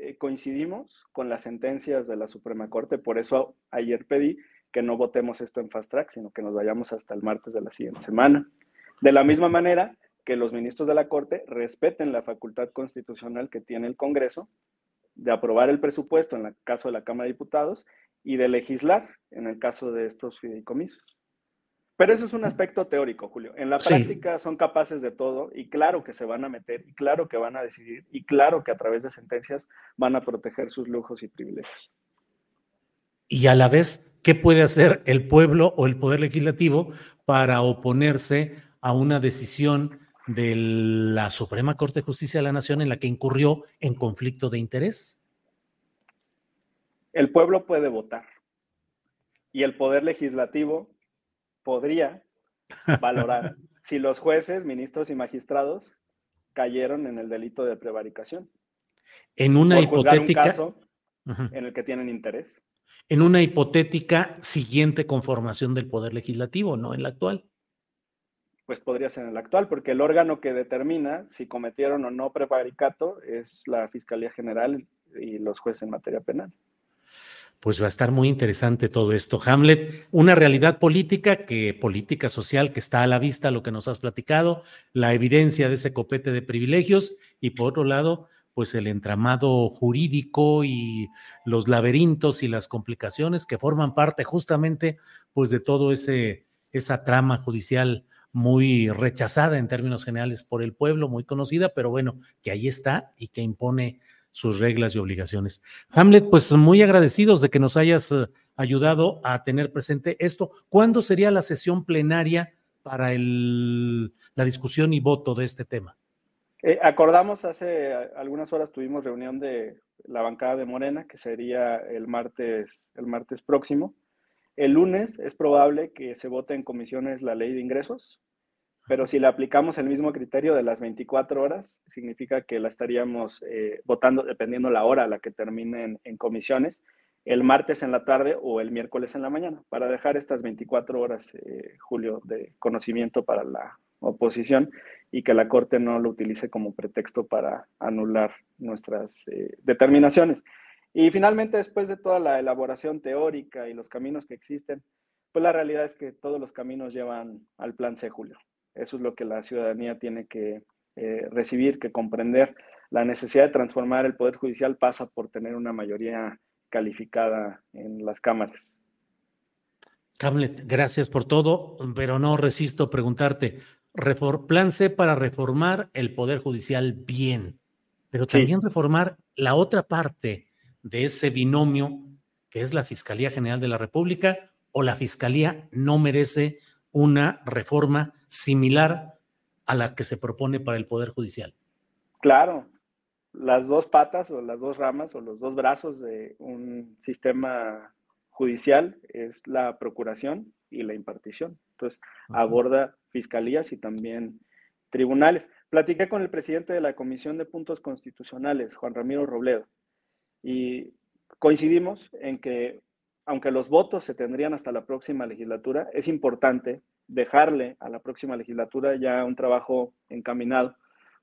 eh, coincidimos con las sentencias de la Suprema Corte, por eso ayer pedí que no votemos esto en fast track, sino que nos vayamos hasta el martes de la siguiente semana. De la misma manera que los ministros de la Corte respeten la facultad constitucional que tiene el Congreso de aprobar el presupuesto en el caso de la Cámara de Diputados y de legislar en el caso de estos fideicomisos. Pero eso es un aspecto teórico, Julio. En la práctica son capaces de todo y claro que se van a meter y claro que van a decidir y claro que a través de sentencias van a proteger sus lujos y privilegios. Y a la vez, ¿qué puede hacer el pueblo o el poder legislativo para oponerse a una decisión de la Suprema Corte de Justicia de la Nación en la que incurrió en conflicto de interés? El pueblo puede votar y el poder legislativo podría [laughs] valorar si los jueces, ministros y magistrados cayeron en el delito de prevaricación. En una hipotética. caso en el que tienen interés. En una hipotética siguiente conformación del Poder Legislativo, no en la actual. Pues podría ser en la actual, porque el órgano que determina si cometieron o no prevaricato es la Fiscalía General y los jueces en materia penal pues va a estar muy interesante todo esto. Hamlet, una realidad política que política social que está a la vista, lo que nos has platicado, la evidencia de ese copete de privilegios y por otro lado, pues el entramado jurídico y los laberintos y las complicaciones que forman parte justamente pues de todo ese esa trama judicial muy rechazada en términos generales por el pueblo, muy conocida, pero bueno, que ahí está y que impone sus reglas y obligaciones. Hamlet, pues muy agradecidos de que nos hayas eh, ayudado a tener presente esto. ¿Cuándo sería la sesión plenaria para la discusión y voto de este tema? Eh, acordamos hace algunas horas tuvimos reunión de la bancada de Morena, que sería el martes, el martes próximo. El lunes es probable que se vote en comisiones la ley de ingresos, pero si le aplicamos el mismo criterio de las 24 horas, significa que la estaríamos eh, votando dependiendo la hora a la que terminen en comisiones, el martes en la tarde o el miércoles en la mañana, para dejar estas 24 horas, eh, Julio, de conocimiento para la oposición y que la Corte no lo utilice como pretexto para anular nuestras eh, determinaciones. Y finalmente, después de toda la elaboración teórica y los caminos que existen, pues la realidad es que todos los caminos llevan al plan C, Julio. Eso es lo que la ciudadanía tiene que eh, recibir, que comprender. La necesidad de transformar el Poder Judicial pasa por tener una mayoría calificada en las cámaras. Hamlet, gracias por todo, pero no resisto preguntarte, plan C para reformar el Poder Judicial bien, pero también reformar la otra parte de ese binomio que es la Fiscalía General de la República o la Fiscalía no merece una reforma similar a la que se propone para el Poder Judicial. Claro, las dos patas o las dos ramas o los dos brazos de un sistema judicial es la procuración y la impartición. Entonces, aborda fiscalías y también tribunales. Platiqué con el presidente de la Comisión de Puntos Constitucionales, Juan Ramiro Robledo, y coincidimos en que aunque los votos se tendrían hasta la próxima legislatura, es importante dejarle a la próxima legislatura ya un trabajo encaminado,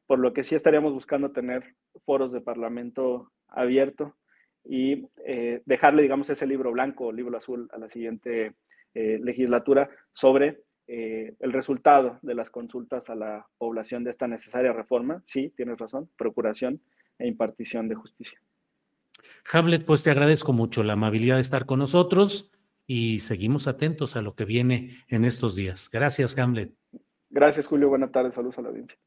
por lo que sí estaríamos buscando tener foros de parlamento abierto y eh, dejarle, digamos, ese libro blanco o libro azul a la siguiente eh, legislatura sobre eh, el resultado de las consultas a la población de esta necesaria reforma. Sí, tienes razón, procuración e impartición de justicia. Hamlet, pues te agradezco mucho la amabilidad de estar con nosotros y seguimos atentos a lo que viene en estos días. Gracias, Hamlet. Gracias, Julio. Buenas tardes. Saludos a la audiencia.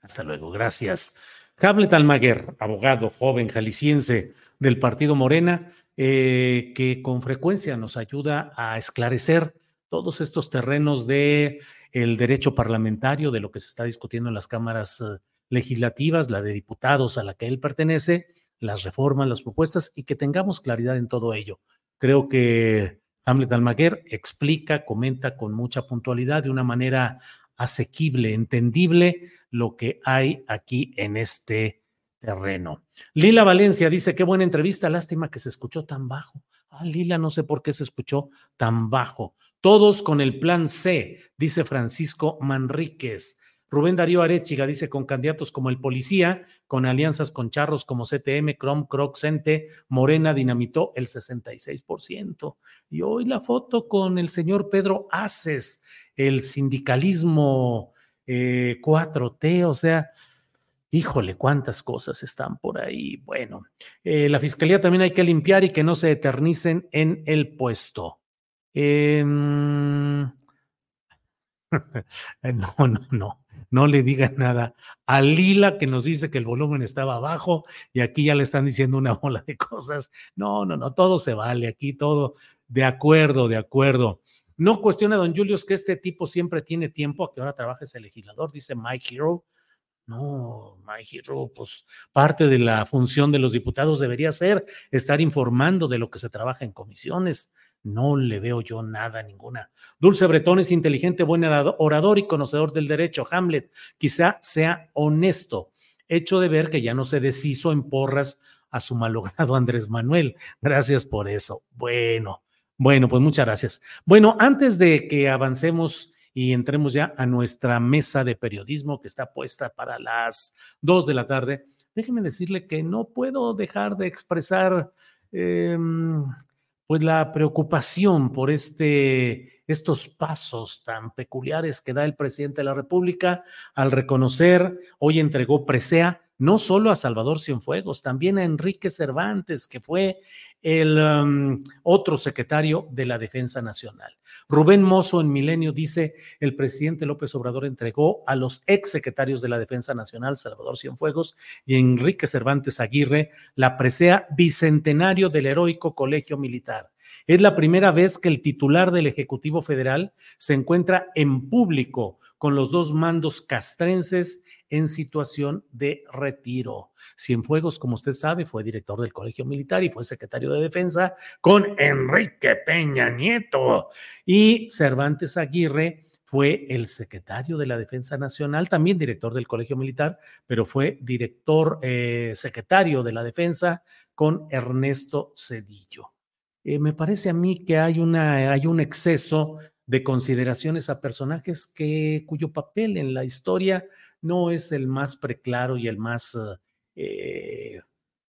Hasta luego. Gracias. Hamlet Almaguer, abogado joven jalisciense del Partido Morena, eh, que con frecuencia nos ayuda a esclarecer todos estos terrenos de el derecho parlamentario, de lo que se está discutiendo en las cámaras eh, legislativas, la de diputados a la que él pertenece, las reformas, las propuestas y que tengamos claridad en todo ello. Creo que Hamlet Almaguer explica, comenta con mucha puntualidad, de una manera asequible, entendible, lo que hay aquí en este terreno. Lila Valencia dice, qué buena entrevista, lástima que se escuchó tan bajo. Ah, Lila, no sé por qué se escuchó tan bajo. Todos con el plan C, dice Francisco Manríquez. Rubén Darío Arechiga dice con candidatos como el policía, con alianzas con charros como CTM, Crom, Croxente, Morena dinamitó el 66%. Y hoy la foto con el señor Pedro Aces, el sindicalismo 4T, eh, o sea, híjole, cuántas cosas están por ahí. Bueno, eh, la fiscalía también hay que limpiar y que no se eternicen en el puesto. Em, [laughs] no, no, no no le digan nada a Lila que nos dice que el volumen estaba bajo y aquí ya le están diciendo una [laughs] bola de cosas. No, no, no, todo se vale, aquí todo de acuerdo, de acuerdo. No cuestiona don Julius que este tipo siempre tiene tiempo a que ahora trabaje ese legislador, dice Mike Hero. No, Mike Hero, pues parte de la función de los diputados debería ser estar informando de lo que se trabaja en comisiones, no le veo yo nada, ninguna. Dulce Bretón es inteligente, buen orador y conocedor del derecho. Hamlet, quizá sea honesto. Hecho de ver que ya no se deshizo en porras a su malogrado Andrés Manuel. Gracias por eso. Bueno, bueno, pues muchas gracias. Bueno, antes de que avancemos y entremos ya a nuestra mesa de periodismo que está puesta para las dos de la tarde, déjeme decirle que no puedo dejar de expresar em, pues la preocupación por este, estos pasos tan peculiares que da el presidente de la República al reconocer, hoy entregó presea no solo a Salvador Cienfuegos, también a Enrique Cervantes, que fue el um, otro secretario de la Defensa Nacional. Rubén Mozo en Milenio dice, el presidente López Obrador entregó a los ex secretarios de la Defensa Nacional, Salvador Cienfuegos y Enrique Cervantes Aguirre, la presea bicentenario del heroico Colegio Militar. Es la primera vez que el titular del Ejecutivo Federal se encuentra en público con los dos mandos castrenses en situación de retiro. Cienfuegos, como usted sabe, fue director del Colegio Militar y fue secretario de Defensa con Enrique Peña Nieto. Y Cervantes Aguirre fue el secretario de la Defensa Nacional, también director del Colegio Militar, pero fue director eh, secretario de la Defensa con Ernesto Cedillo. Eh, me parece a mí que hay, una, hay un exceso de consideraciones a personajes que, cuyo papel en la historia no es el más preclaro y el más eh,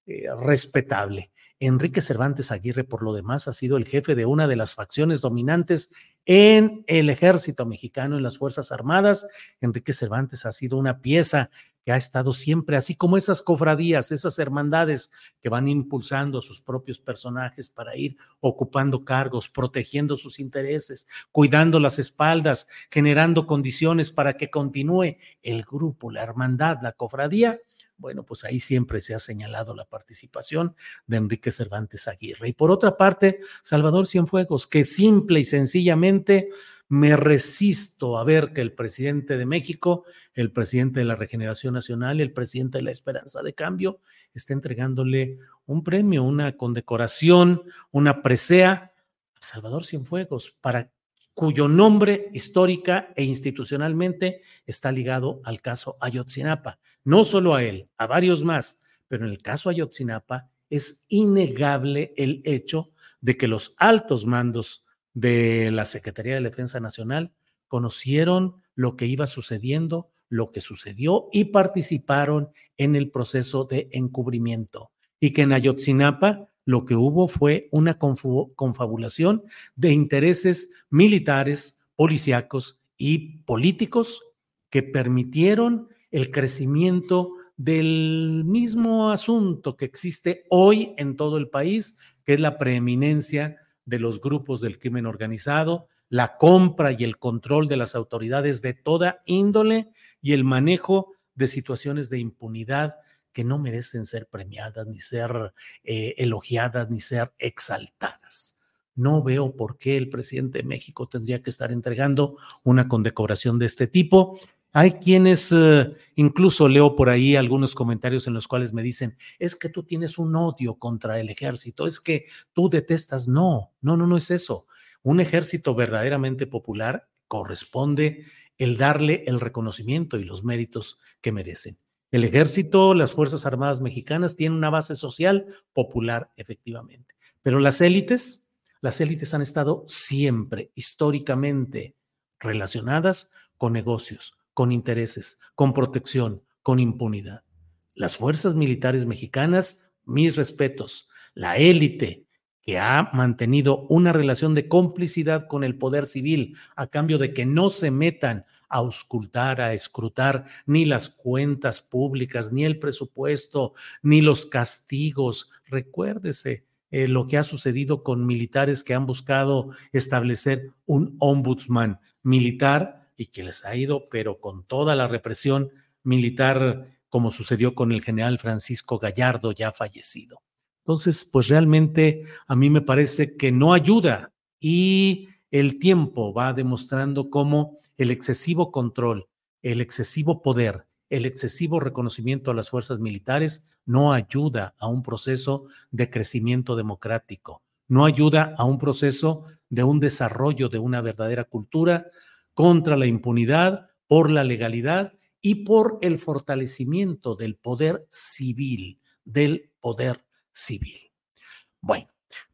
eh, respetable. Enrique Cervantes Aguirre, por lo demás, ha sido el jefe de una de las facciones dominantes en el ejército mexicano, en las Fuerzas Armadas. Enrique Cervantes ha sido una pieza que ha estado siempre, así como esas cofradías, esas hermandades que van impulsando a sus propios personajes para ir ocupando cargos, protegiendo sus intereses, cuidando las espaldas, generando condiciones para que continúe el grupo, la hermandad, la cofradía. Bueno, pues ahí siempre se ha señalado la participación de Enrique Cervantes Aguirre. Y por otra parte, Salvador Cienfuegos, que simple y sencillamente me resisto a ver que el presidente de México, el presidente de la Regeneración Nacional, el presidente de la Esperanza de Cambio, esté entregándole un premio, una condecoración, una presea a Salvador Cienfuegos, para cuyo nombre histórica e institucionalmente está ligado al caso Ayotzinapa. No solo a él, a varios más, pero en el caso Ayotzinapa es innegable el hecho de que los altos mandos de la Secretaría de Defensa Nacional conocieron lo que iba sucediendo, lo que sucedió y participaron en el proceso de encubrimiento. Y que en Ayotzinapa lo que hubo fue una confabulación de intereses militares, policíacos y políticos que permitieron el crecimiento del mismo asunto que existe hoy en todo el país, que es la preeminencia de los grupos del crimen organizado, la compra y el control de las autoridades de toda índole y el manejo de situaciones de impunidad que no merecen ser premiadas, ni ser eh, elogiadas, ni ser exaltadas. No veo por qué el presidente de México tendría que estar entregando una condecoración de este tipo. Hay quienes, eh, incluso leo por ahí algunos comentarios en los cuales me dicen, es que tú tienes un odio contra el ejército, es que tú detestas. No, no, no, no es eso. Un ejército verdaderamente popular corresponde el darle el reconocimiento y los méritos que merecen. El ejército, las Fuerzas Armadas mexicanas tienen una base social popular, efectivamente. Pero las élites, las élites han estado siempre, históricamente, relacionadas con negocios, con intereses, con protección, con impunidad. Las fuerzas militares mexicanas, mis respetos, la élite que ha mantenido una relación de complicidad con el poder civil a cambio de que no se metan a auscultar, a escrutar ni las cuentas públicas, ni el presupuesto, ni los castigos. Recuérdese eh, lo que ha sucedido con militares que han buscado establecer un ombudsman militar y que les ha ido, pero con toda la represión militar, como sucedió con el general Francisco Gallardo, ya fallecido. Entonces, pues realmente a mí me parece que no ayuda y el tiempo va demostrando cómo el excesivo control, el excesivo poder, el excesivo reconocimiento a las fuerzas militares no ayuda a un proceso de crecimiento democrático, no ayuda a un proceso de un desarrollo de una verdadera cultura contra la impunidad, por la legalidad y por el fortalecimiento del poder civil, del poder civil. Bueno,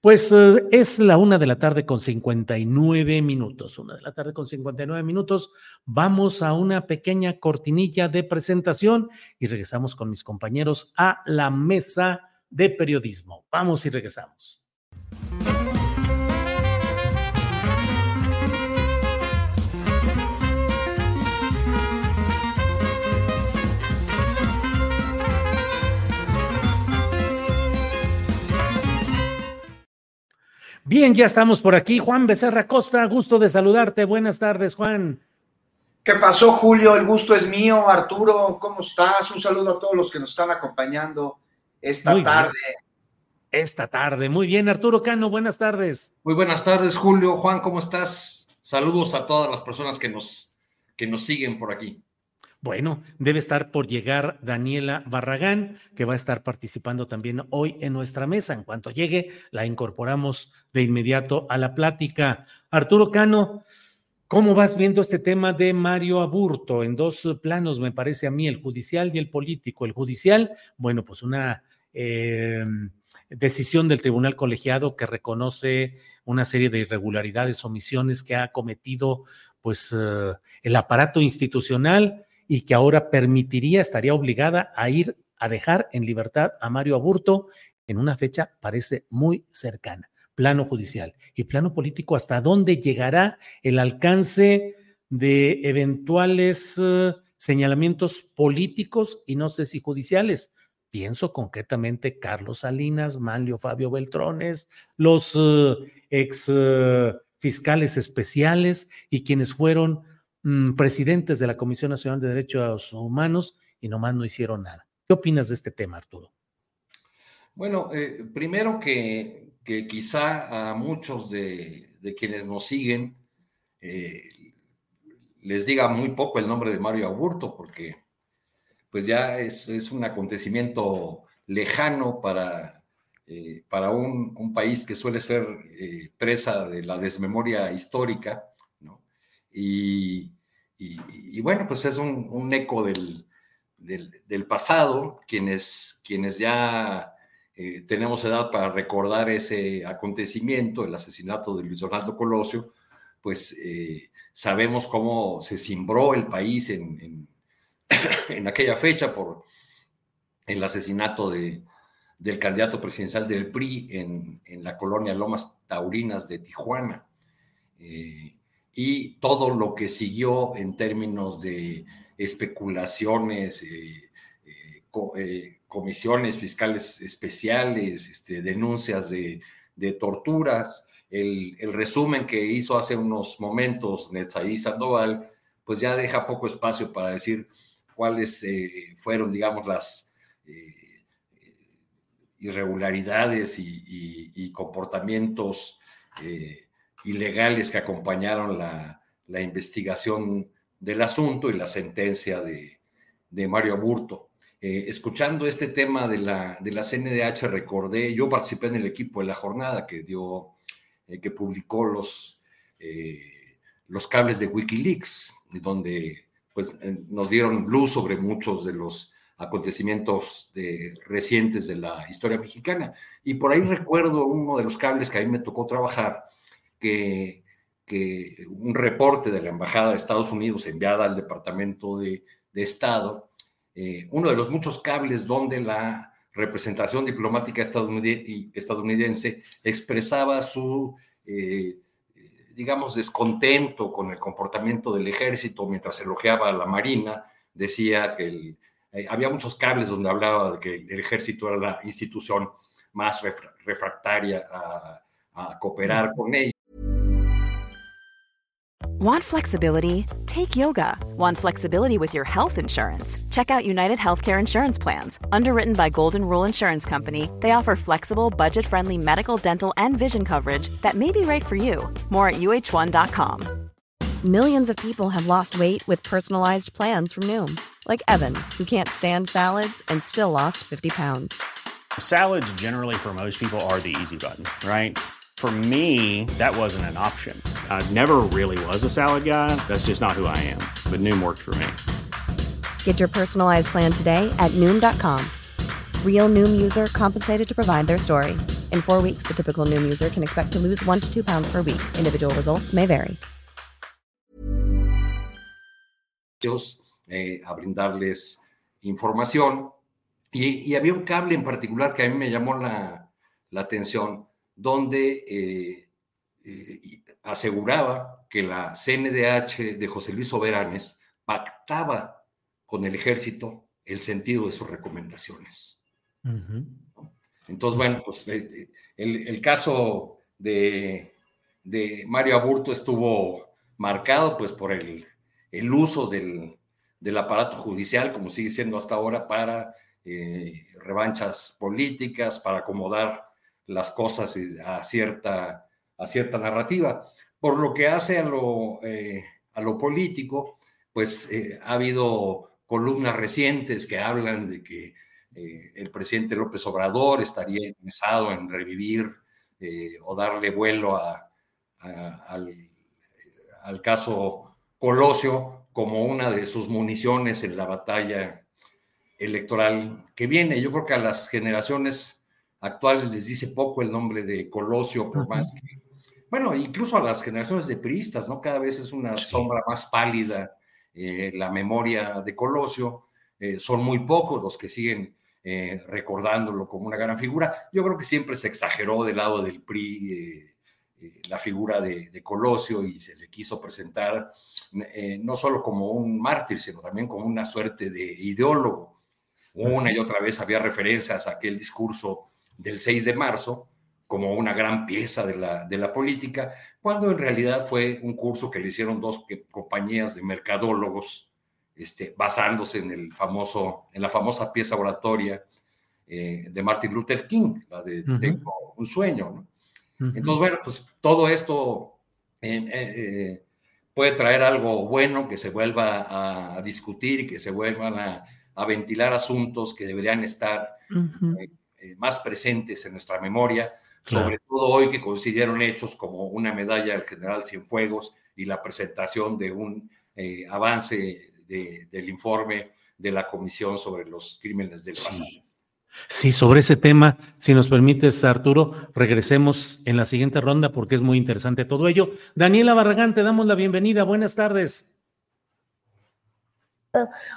pues eh, es la una de la tarde con 59 minutos. Una de la tarde con 59 minutos. Vamos a una pequeña cortinilla de presentación y regresamos con mis compañeros a la mesa de periodismo. Vamos y regresamos. Bien, ya estamos por aquí. Juan Becerra Costa, gusto de saludarte. Buenas tardes, Juan. ¿Qué pasó, Julio? El gusto es mío. Arturo, ¿cómo estás? Un saludo a todos los que nos están acompañando esta tarde. Esta tarde. Muy bien, Arturo Cano, buenas tardes. Muy buenas tardes, Julio. Juan, ¿cómo estás? Saludos a todas las personas que nos, que nos siguen por aquí. Bueno, debe estar por llegar Daniela Barragán, que va a estar participando también hoy en nuestra mesa. En cuanto llegue, la incorporamos de inmediato a la plática. Arturo Cano, ¿cómo vas viendo este tema de Mario Aburto? En dos planos, me parece a mí, el judicial y el político. El judicial, bueno, pues una eh, decisión del tribunal colegiado que reconoce una serie de irregularidades, omisiones que ha cometido pues eh, el aparato institucional y que ahora permitiría, estaría obligada a ir a dejar en libertad a Mario Aburto en una fecha parece muy cercana. Plano judicial y plano político, ¿hasta dónde llegará el alcance de eventuales eh, señalamientos políticos y no sé si judiciales? Pienso concretamente Carlos Salinas, Manlio Fabio Beltrones, los eh, ex eh, fiscales especiales y quienes fueron Mm, presidentes de la Comisión Nacional de Derechos Humanos y nomás no hicieron nada. ¿Qué opinas de este tema, Arturo? Bueno, eh, primero que, quizá a muchos de, quienes nos siguen eh, les diga muy poco el nombre de Mario Aburto, porque pues ya es, un acontecimiento lejano para, eh, para un, país que suele ser presa de la desmemoria histórica, ¿no? Y, y, bueno, pues es un, eco del, del, pasado, quienes, quienes ya eh, tenemos edad para recordar ese acontecimiento, el asesinato de Luis Donaldo Colosio, pues eh, sabemos cómo se cimbró el país en, en, [coughs] aquella fecha por el asesinato de, del candidato presidencial del PRI en, en, la colonia Lomas Taurinas de Tijuana. Eh, y todo lo que siguió en términos de especulaciones, eh, eh, eh, comisiones fiscales especiales, este, denuncias de, torturas. El, resumen que hizo hace unos momentos Netzaí Sandoval, pues ya deja poco espacio para decir cuáles fueron, digamos, las irregularidades y, y comportamientos ilegales que acompañaron la, investigación del asunto y la sentencia de, Mario Aburto. Eh, escuchando este tema de la, de la CNDH, recordé, yo participé en el equipo de la jornada que dio, eh, que publicó los, los cables de Wikileaks, donde pues, nos dieron luz sobre muchos de los acontecimientos recientes de la historia mexicana. Y por ahí recuerdo uno de los cables que a mí me tocó trabajar, que, que un reporte de la Embajada de Estados Unidos enviada al Departamento de, Estado, eh, uno de los muchos cables donde la representación diplomática estadounidense, expresaba su, eh, digamos, descontento con el comportamiento del ejército mientras elogiaba a la Marina, decía que el, eh, había muchos cables donde hablaba de que el ejército era la institución más refractaria a, a cooperar con ellos. Want flexibility? Take yoga. Want flexibility with your health insurance? Check out United Healthcare Insurance Plans. Underwritten by Golden Rule Insurance Company, they offer flexible, budget friendly medical, dental, and vision coverage that may be right for you. More at uh1.com. Millions of people have lost weight with personalized plans from Noom like Evan, who can't stand salads and still lost 50 pounds. Salads, generally, for most people, are the easy button, right? For me, that wasn't an option. I never really was a salad guy. That's just not who I am. But Noom worked for me. Get your personalized plan today at Noom.com. Real Noom user compensated to provide their story. In four weeks, the typical Noom user can expect to lose one to two pounds per week. Individual results may vary. Dios Eh, a brindarles información. Y, había un cable en particular que a mí me llamó la, la, atención, donde eh, eh, aseguraba que la CNDH de José Luis Soberanes pactaba con el ejército el sentido de sus recomendaciones. Entonces, bueno, pues el, caso de, de, Mario Aburto estuvo marcado pues por el, el uso del, del aparato judicial, como sigue siendo hasta ahora, para eh, revanchas políticas, para acomodar las cosas a cierta, a cierta narrativa. Por lo que hace a lo, eh, a lo político, pues eh, ha habido columnas recientes que hablan de que el presidente López Obrador estaría interesado en revivir o darle vuelo al, al caso Colosio, como una de sus municiones en la batalla electoral que viene. Yo creo que a las generaciones actuales les dice poco el nombre de Colosio, por más que, bueno, incluso a las generaciones de priistas, ¿no? Cada vez es una sombra más pálida eh, la memoria de Colosio. Eh, son muy pocos los que siguen eh, recordándolo como una gran figura. Yo creo que siempre se exageró del lado del PRI la figura de, de Colosio y se le quiso presentar no solo como un mártir, sino también como una suerte de ideólogo. Una y otra vez había referencias a aquel discurso del 6 de marzo como una gran pieza de la, de la política, cuando en realidad fue un curso que le hicieron dos compañías de mercadólogos, este, basándose en, el famoso, en la famosa pieza oratoria eh, de Martin Luther King, la de Tengo un sueño. Entonces, bueno, pues todo esto eh, puede traer algo bueno, que se vuelva a, discutir y que se vuelvan a, ventilar asuntos que deberían estar eh, eh, más presentes en nuestra memoria, sobre todo hoy que consideraron hechos como una medalla del general Cienfuegos y la presentación de un eh, avance del informe de la Comisión sobre los Crímenes del Pasado. Sí, sobre ese tema, si nos permites, Arturo, regresemos en la siguiente ronda porque es muy interesante todo ello. Daniela Barragán, te damos la bienvenida. Buenas tardes.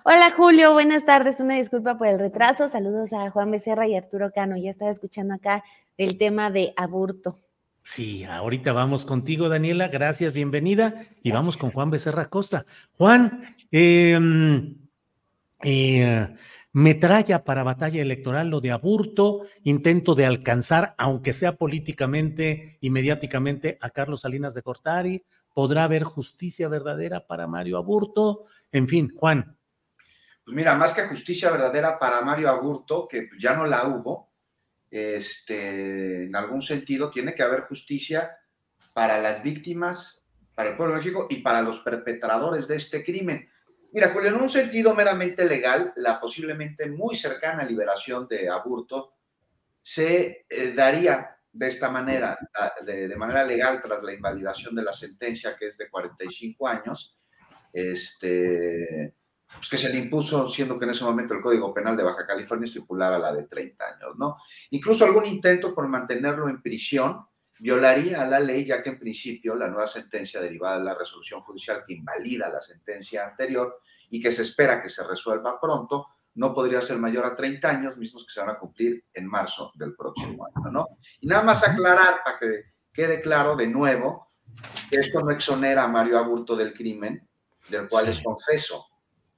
Hola Julio, buenas tardes. Una disculpa por el retraso. Saludos a Juan Becerra y Arturo Cano. Ya estaba escuchando acá el tema de aburto. Sí, ahorita vamos contigo, Daniela. Gracias, bienvenida. Y vamos con Juan Becerra Costa. Juan, eh, eh, metralla para batalla electoral, lo de aburto, intento de alcanzar, aunque sea políticamente y mediáticamente, a Carlos Salinas de Cortari, podrá haber justicia verdadera para Mario Aburto, en fin, Juan. Pues mira, más que justicia verdadera para Mario Aburto, que ya no la hubo, este, en algún sentido tiene que haber justicia para las víctimas para el pueblo de México y para los perpetradores de este crimen. Mira, Julio, en un sentido meramente legal, la posiblemente muy cercana liberación de Aburto se eh, daría de esta manera, de, manera legal, tras la invalidación de la sentencia, que es de 45 años, este, pues que se le impuso, siendo que en ese momento el Código Penal de Baja California estipulaba la de 30 años, ¿no? Incluso algún intento por mantenerlo en prisión violaría la ley, ya que en principio la nueva sentencia derivada de la resolución judicial que invalida la sentencia anterior y que se espera que se resuelva pronto, no podría ser mayor a 30 años, mismos que se van a cumplir en marzo del próximo año, ¿no? Y nada más aclarar para que quede claro de nuevo que esto no exonera a Mario Aburto del crimen, del cual es confeso.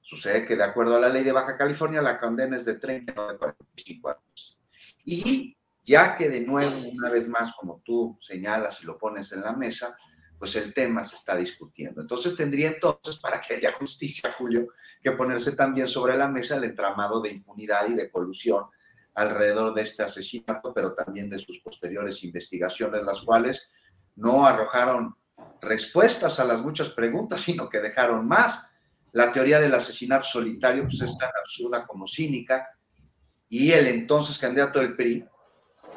Sucede que de acuerdo a la ley de Baja California la condena es de 30 o de 45 años. Y ya que de nuevo, una vez más, como tú señalas y lo pones en la mesa, pues el tema se está discutiendo. Entonces tendría entonces, para que haya justicia, Julio, que ponerse también sobre la mesa el entramado de impunidad y de colusión alrededor de este asesinato, pero también de sus posteriores investigaciones, las cuales no arrojaron respuestas a las muchas preguntas, sino que dejaron más. La teoría del asesinato solitario pues, es tan absurda como cínica, y el entonces candidato del PRI,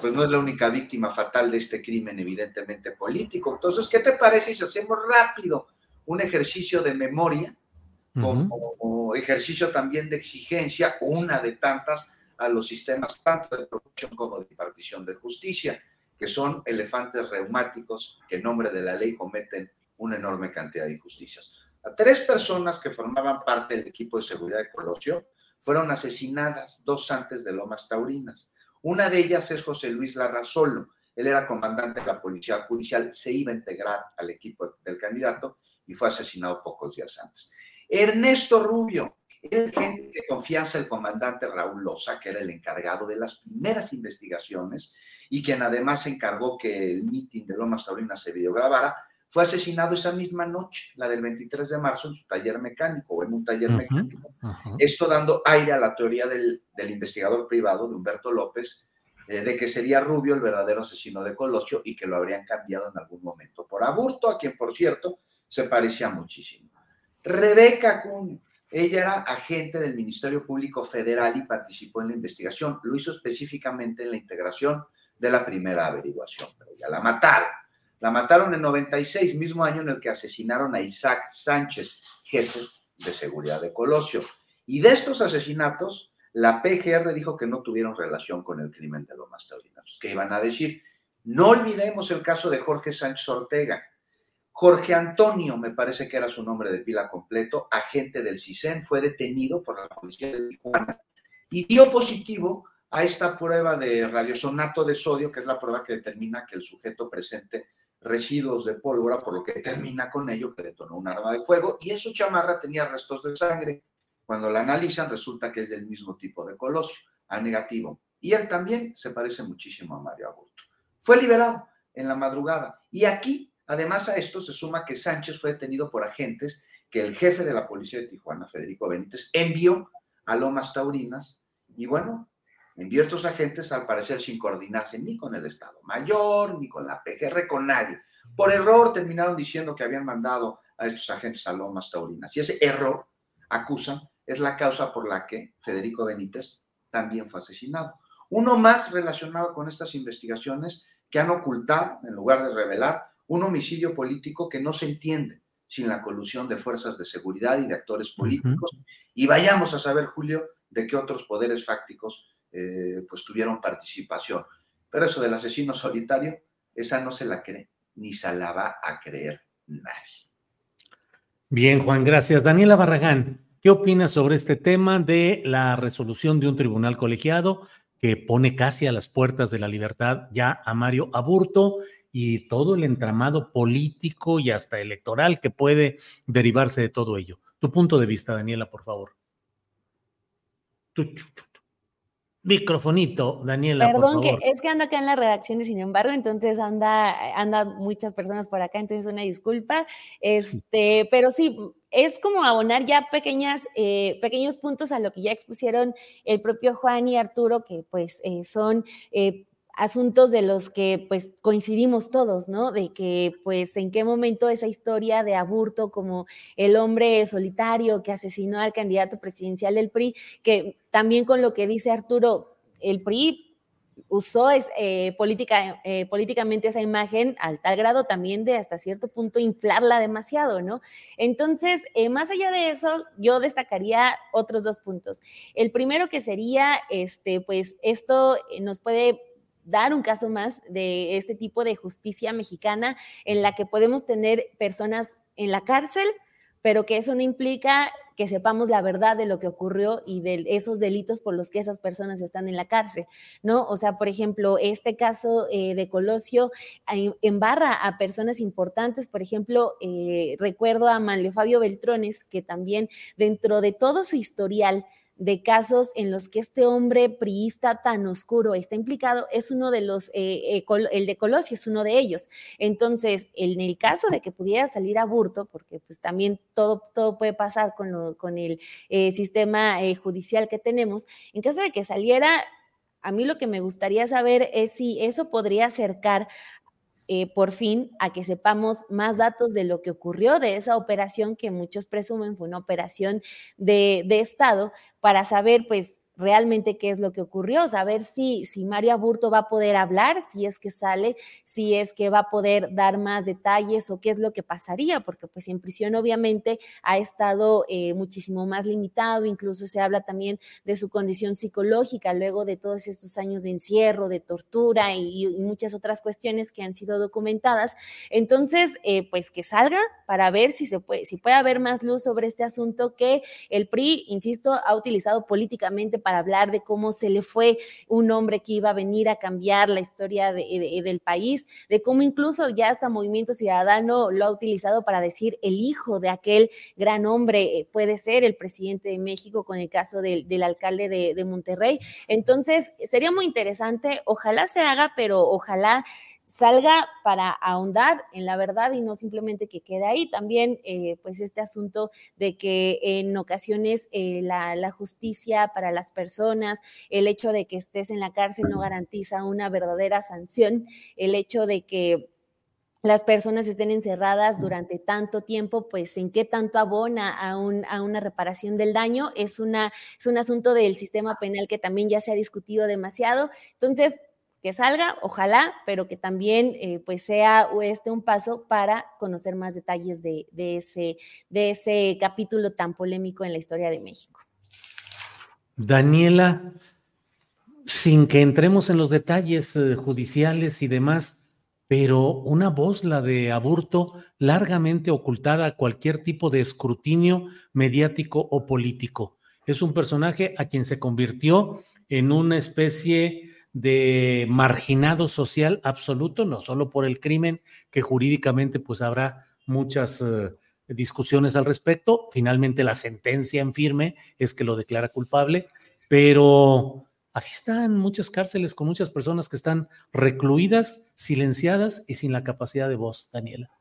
pues no es la única víctima fatal de este crimen evidentemente político. Entonces, ¿qué te parece si hacemos rápido un ejercicio de memoria como ejercicio también de exigencia, una de tantas a los sistemas tanto de producción como de impartición de justicia, que son elefantes reumáticos que en nombre de la ley cometen una enorme cantidad de injusticias. A tres personas que formaban parte del equipo de seguridad de Colosio fueron asesinadas dos antes de Lomas Taurinas. Una de ellas es José Luis Larrazolo. Él era comandante de la Policía Judicial, se iba a integrar al equipo del candidato y fue asesinado pocos días antes. Ernesto Rubio, el gente de confianza el comandante Raúl Loza, que era el encargado de las primeras investigaciones y quien además encargó que el mitin de Lomas Taurinas se videograbara, fue asesinado esa misma noche, la del 23 de marzo, en su taller mecánico o en un taller mecánico. Esto dando aire a la teoría del, investigador privado de Humberto López, eh, de que sería Rubio el verdadero asesino de Colosio y que lo habrían cambiado en algún momento por Aburto, a quien, por cierto, se parecía muchísimo. Rebeca Acuña, ella era agente del Ministerio Público Federal y participó en la investigación. Lo hizo específicamente en la integración de la primera averiguación, pero ya la mataron. La mataron en 96, mismo año en el que asesinaron a Isaac Sánchez, jefe de seguridad de Colosio. Y de estos asesinatos, la PGR dijo que no tuvieron relación con el crimen de Lomas Taurinas. ¿Qué iban a decir? No olvidemos el caso de Jorge Sánchez Ortega. Jorge Antonio, me parece que era su nombre de pila completo, agente del CISEN, fue detenido por la policía de Tijuana y dio positivo a esta prueba de radiosonato de sodio, que es la prueba que determina que el sujeto presente residuos de pólvora, por lo que termina con ello que detonó un arma de fuego y eso chamarra tenía restos de sangre. Cuando la analizan resulta que es del mismo tipo de colosio, A negativo. Y él también se parece muchísimo a Mario Aburto. Fue liberado en la madrugada. Y aquí, además a esto, se suma que Sánchez fue detenido por agentes que el jefe de la policía de Tijuana, Federico Benítez, envió a Lomas Taurinas. Y bueno, envió estos agentes al parecer sin coordinarse ni con el Estado Mayor, ni con la PGR, con nadie. Por error terminaron diciendo que habían mandado a estos agentes a Lomas Taurinas. Y ese error, acusan, es la causa por la que Federico Benítez también fue asesinado. Uno más relacionado con estas investigaciones que han ocultado, en lugar de revelar, un homicidio político que no se entiende sin la colusión de fuerzas de seguridad y de actores políticos. Y vayamos a saber, Julio, de qué otros poderes fácticos eh, pues tuvieron participación. Pero eso del asesino solitario, esa no se la cree, ni se la va a creer nadie. Bien, Juan, gracias. Daniela Barragán, ¿qué opinas sobre este tema de la resolución de un tribunal colegiado que pone casi a las puertas de la libertad ya a Mario Aburto y todo el entramado político y hasta electoral que puede derivarse de todo ello? Tu punto de vista, Daniela, por favor. Microfonito, Daniela. Perdón, que es que ando acá en la redacción y sin embargo, entonces anda, anda muchas personas por acá, entonces una disculpa. Este, pero sí, es como abonar ya pequeñas, eh, pequeños puntos a lo que ya expusieron el propio Juan y Arturo, que pues eh, son eh, asuntos de los que pues coincidimos todos, ¿no? De que pues en qué momento esa historia de Aburto como el hombre solitario que asesinó al candidato presidencial del PRI, que también con lo que dice Arturo, el PRI usó es, eh, política, eh, políticamente esa imagen al tal grado también de hasta cierto punto inflarla demasiado, ¿no? Entonces, eh, más allá de eso, yo destacaría otros dos puntos. El primero que sería, este, pues esto nos puede dar un caso más de este tipo de justicia mexicana en la que podemos tener personas en la cárcel, pero que eso no implica que sepamos la verdad de lo que ocurrió y de esos delitos por los que esas personas están en la cárcel, ¿no? O sea, por ejemplo, este caso eh, de Colosio embarra a personas importantes, por ejemplo, eh, recuerdo a Manlio Fabio Beltrones, que también dentro de todo su historial, de casos en los que este hombre priista tan oscuro está implicado es uno de los, eh, eh, el de Colosio es uno de ellos. Entonces, en el caso de que pudiera salir aburto, porque pues también todo, todo puede pasar con, con el eh, sistema judicial que tenemos, en caso de que saliera, a mí lo que me gustaría saber es si eso podría acercar eh, por fin a que sepamos más datos de lo que ocurrió de esa operación que muchos presumen fue una operación de, de Estado para saber pues realmente qué es lo que ocurrió, saber si, si María Burto va a poder hablar, si es que sale, si es que va a poder dar más detalles o qué es lo que pasaría, porque pues en prisión obviamente ha estado eh, muchísimo más limitado, incluso se habla también de su condición psicológica luego de todos estos años de encierro, de tortura y, muchas otras cuestiones que han sido documentadas. Entonces, eh, pues que salga para ver si se puede, si puede haber más luz sobre este asunto que el PRI, insisto, ha utilizado políticamente para hablar de cómo se le fue un hombre que iba a venir a cambiar la historia del país, de cómo incluso ya hasta Movimiento Ciudadano lo ha utilizado para decir el hijo de aquel gran hombre eh, puede ser el presidente de México con el caso del, alcalde de, de Monterrey. Entonces, sería muy interesante, ojalá se haga, pero ojalá salga para ahondar en la verdad y no simplemente que quede ahí. También, eh, pues, este asunto de que en ocasiones eh, la, justicia para las personas, el hecho de que estés en la cárcel no garantiza una verdadera sanción, el hecho de que las personas estén encerradas durante tanto tiempo, pues en qué tanto abona a, a una reparación del daño, es, una, es un asunto del sistema penal que también ya se ha discutido demasiado. Entonces, que salga, ojalá, pero que también eh, pues sea este un paso para conocer más detalles de, ese, de ese capítulo tan polémico en la historia de México. Daniela, sin que entremos en los detalles eh, judiciales y demás, pero una voz, la de Aburto, largamente ocultada a cualquier tipo de escrutinio mediático o político. Es un personaje a quien se convirtió en una especie de marginado social absoluto, no solo por el crimen, que jurídicamente pues habrá muchas eh, discusiones al respecto. Finalmente la sentencia en firme es que lo declara culpable, pero así están muchas cárceles con muchas personas que están recluidas, silenciadas y sin la capacidad de voz, Daniela.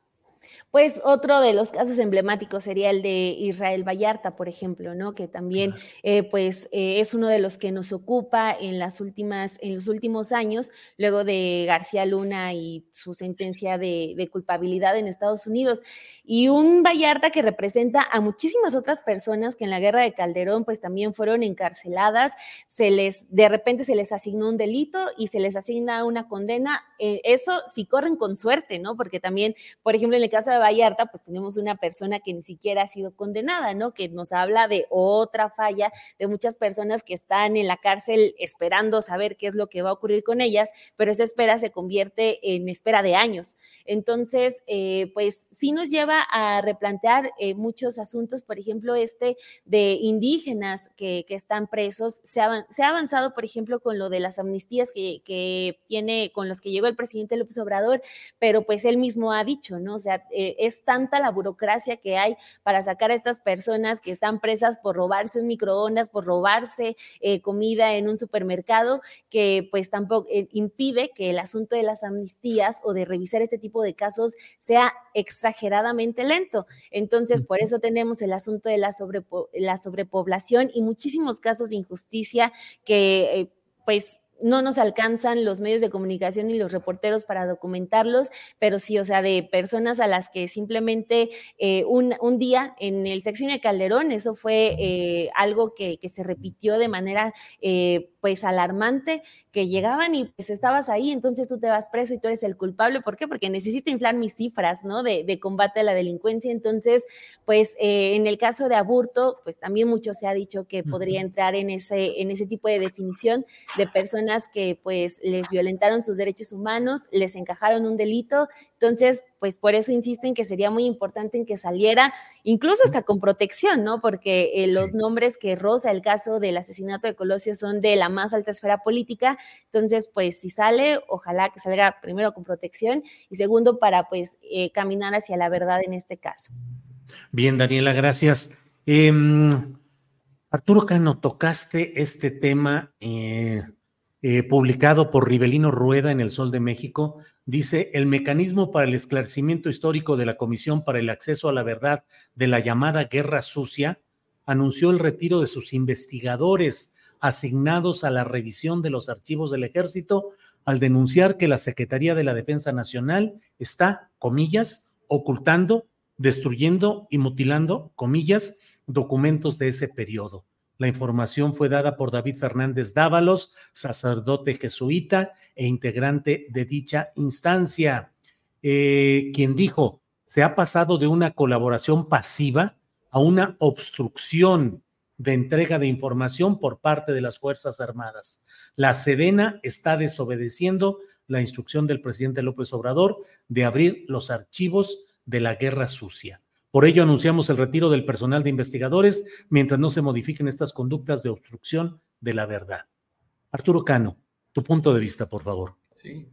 Pues otro de los casos emblemáticos sería el de Israel Vallarta, por ejemplo, ¿no? Que también, eh, pues, eh, es uno de los que nos ocupa en las últimas, en los últimos años, luego de García Luna y su sentencia de, de culpabilidad en Estados Unidos. Y un Vallarta que representa a muchísimas otras personas que en la guerra de Calderón, pues, también fueron encarceladas, se les, de repente se les asignó un delito y se les asigna una condena. Eh, eso si corren con suerte, ¿no? Porque también, por ejemplo, en el caso de Vallarta, pues tenemos una persona que ni siquiera ha sido condenada, ¿no? Que nos habla de otra falla de muchas personas que están en la cárcel esperando saber qué es lo que va a ocurrir con ellas, pero esa espera se convierte en espera de años. Entonces, eh, pues sí nos lleva a replantear eh, muchos asuntos, por ejemplo, este de indígenas que, están presos. Se ha, avanzado, por ejemplo, con lo de las amnistías que, tiene, con los que llegó el presidente López Obrador, pero pues él mismo ha dicho, ¿no? O sea, es tanta la burocracia que hay para sacar a estas personas que están presas por robarse un microondas, por robarse eh, comida en un supermercado, que pues tampoco eh, impide que el asunto de las amnistías o de revisar este tipo de casos sea exageradamente lento. Entonces, por eso tenemos el asunto de la, la sobrepoblación y muchísimos casos de injusticia que pues no nos alcanzan los medios de comunicación y los reporteros para documentarlos, pero sí, o sea, de personas a las que simplemente eh, un, día en el sexenio de Calderón, eso fue eh, algo que, se repitió de manera eh, pues alarmante, que llegaban y pues estabas ahí, entonces tú te vas preso y tú eres el culpable. ¿Por qué? Porque necesito inflar mis cifras, ¿no? De, de combate a la delincuencia. Entonces, pues en el caso de Aburto, pues también mucho se ha dicho que podría entrar en ese, en ese tipo de definición de personas que pues les violentaron sus derechos humanos, les encajaron un delito. Entonces, pues por eso insisto en que sería muy importante en que saliera, incluso hasta con protección, ¿no? Porque eh, los nombres que roza el caso del asesinato de Colosio son de la más alta esfera política. Entonces, pues si sale, ojalá que salga primero con protección y segundo para pues eh, caminar hacia la verdad en este caso. Bien, Daniela, gracias. Em, Arturo Cano, tocaste este tema eh, eh, publicado por Rivelino Rueda en El Sol de México, dice, el mecanismo para el esclarecimiento histórico de la Comisión para el Acceso a la Verdad de la llamada Guerra Sucia anunció el retiro de sus investigadores asignados a la revisión de los archivos del ejército al denunciar que la Secretaría de la Defensa Nacional está, comillas, ocultando, destruyendo y mutilando, comillas, documentos de ese periodo. La información fue dada por David Fernández Dávalos, sacerdote jesuita e integrante de dicha instancia, eh, quien dijo, se ha pasado de una colaboración pasiva a una obstrucción de entrega de información por parte de las Fuerzas Armadas. La Sedena está desobedeciendo la instrucción del presidente López Obrador de abrir los archivos de la guerra sucia. Por ello, anunciamos el retiro del personal de investigadores mientras no se modifiquen estas conductas de obstrucción de la verdad. Arturo Cano, tu punto de vista, por favor. Sí.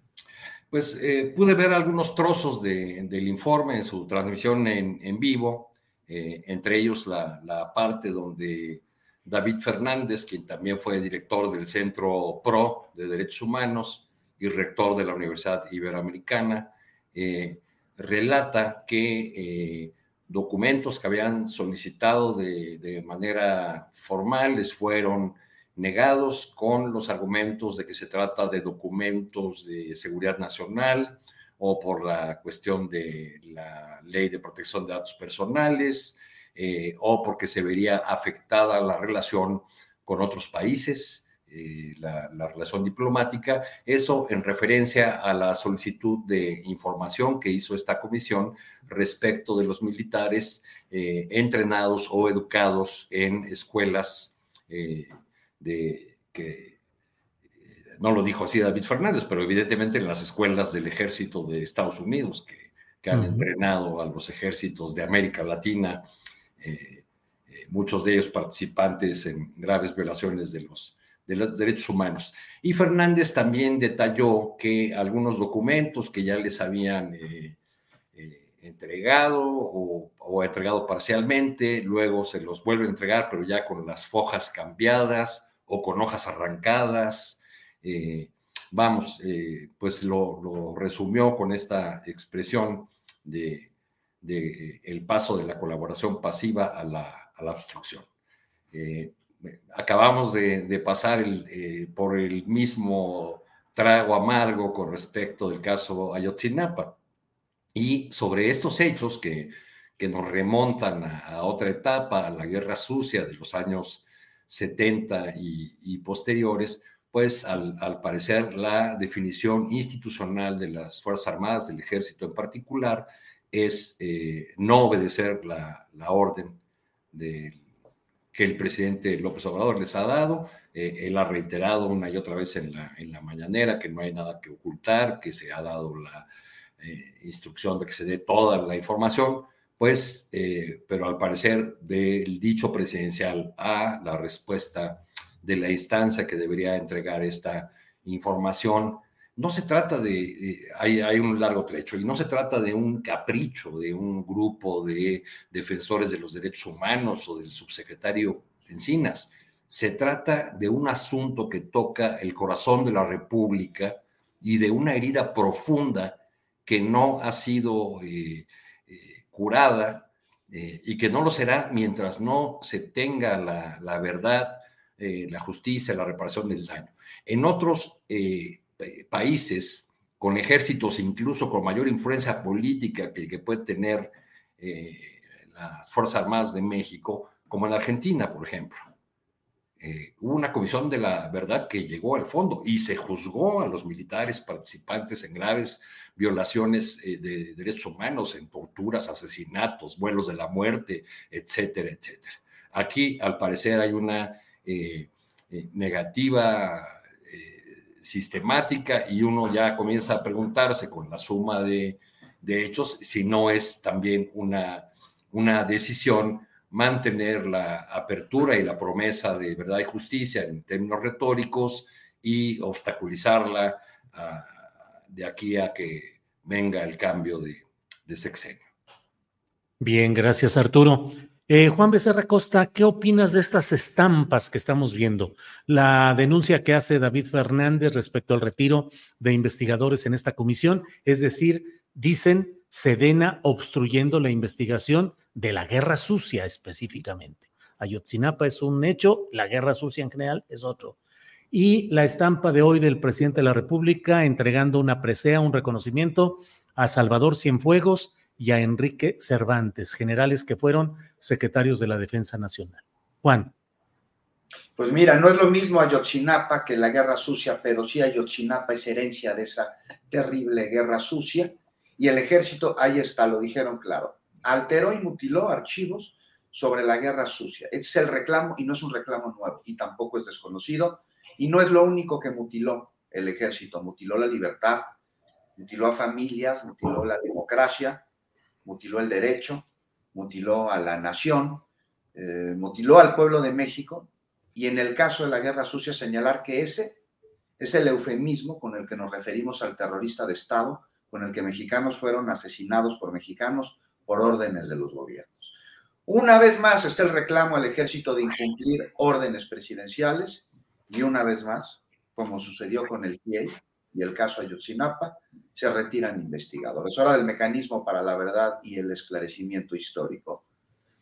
Pues eh, pude ver algunos trozos del informe en su transmisión en, vivo, eh, entre ellos la, parte donde David Fernández, quien también fue director del Centro PRO de Derechos Humanos y rector de la Universidad Iberoamericana, eh, relata que documentos que habían solicitado de, manera formal les fueron negados con los argumentos de que se trata de documentos de seguridad nacional o por la cuestión de la ley de protección de datos personales eh, o porque se vería afectada la relación con otros países eh, la, relación diplomática, eso en referencia a la solicitud de información que hizo esta comisión respecto de los militares eh, entrenados o educados en escuelas eh, de que no lo dijo así David Fernández, pero evidentemente en las escuelas del ejército de Estados Unidos que, han entrenado a los ejércitos de América Latina, muchos de ellos participantes en graves violaciones de los de los derechos humanos. Y Fernández también detalló que algunos documentos que ya les habían eh, eh, entregado o, entregado parcialmente, luego se los vuelve a entregar, pero ya con las fojas cambiadas o con hojas arrancadas. Eh, vamos, pues lo, resumió con esta expresión de, el paso de la colaboración pasiva a la, a la obstrucción acabamos de, pasar eh, por el mismo trago amargo con respecto del caso Ayotzinapa. Y sobre estos hechos que, que nos remontan a, otra etapa, a la guerra sucia de los años 70 y, posteriores, pues al, parecer la definición institucional de las Fuerzas Armadas, del ejército en particular, es eh, no obedecer la, orden del que el presidente López Obrador les ha dado. Eh, él ha reiterado una y otra vez en la, en la mañanera que no hay nada que ocultar, que se ha dado la eh, instrucción de que se dé toda la información, pues, eh, pero al parecer del dicho presidencial a la respuesta de la instancia que debería entregar esta información, no se trata de, hay, un largo trecho, y no se trata de un capricho de un grupo de defensores de los derechos humanos o del subsecretario Encinas. Se trata de un asunto que toca el corazón de la República y de una herida profunda que no ha sido eh, eh, curada eh, y que no lo será mientras no se tenga la, la verdad, la justicia, la reparación del daño. En otros países, con ejércitos incluso con mayor influencia política que el que puede tener eh, las Fuerzas Armadas de México, como en Argentina, por ejemplo. Eh, hubo una comisión de la verdad que llegó al fondo y se juzgó a los militares participantes en graves violaciones eh, de derechos humanos, en torturas, asesinatos, vuelos de la muerte, etcétera, etcétera. Aquí, al parecer, hay una eh, negativa sistemática y uno ya comienza a preguntarse con la suma de, de hechos si no es también una, una decisión mantener la apertura y la promesa de verdad y justicia en términos retóricos y obstaculizarla ah, de aquí a que venga el cambio de, sexenio. Bien, gracias Arturo. Eh, Juan Becerra Costa, ¿qué opinas de estas estampas que estamos viendo? La denuncia que hace David Fernández respecto al retiro de investigadores en esta comisión, es decir, dicen Sedena obstruyendo la investigación de la guerra sucia específicamente. Ayotzinapa es un hecho, la guerra sucia en general es otro. Y la estampa de hoy del presidente de la República entregando una presea, un reconocimiento a Salvador Cienfuegos y a Enrique Cervantes, generales que fueron secretarios de la Defensa Nacional. Juan. Pues mira, no es lo mismo Ayotzinapa que la guerra sucia, pero sí Ayotzinapa es herencia de esa terrible guerra sucia y el ejército, ahí está, lo dijeron claro, alteró y mutiló archivos sobre la guerra sucia. es el reclamo y no es un reclamo nuevo y tampoco es desconocido y no es lo único que mutiló el ejército, mutiló la libertad, mutiló a familias, mutiló la democracia, mutiló el derecho, mutiló a la nación, eh, mutiló al pueblo de México y en el caso de la guerra sucia señalar que ese es el eufemismo con el que nos referimos al terrorista de Estado con el que mexicanos fueron asesinados por mexicanos por órdenes de los gobiernos. Una vez más está el reclamo al ejército de incumplir órdenes presidenciales y una vez más, como sucedió con el FIEI y el caso Ayotzinapa, se retiran investigadores. Hora del mecanismo para la verdad y el esclarecimiento histórico.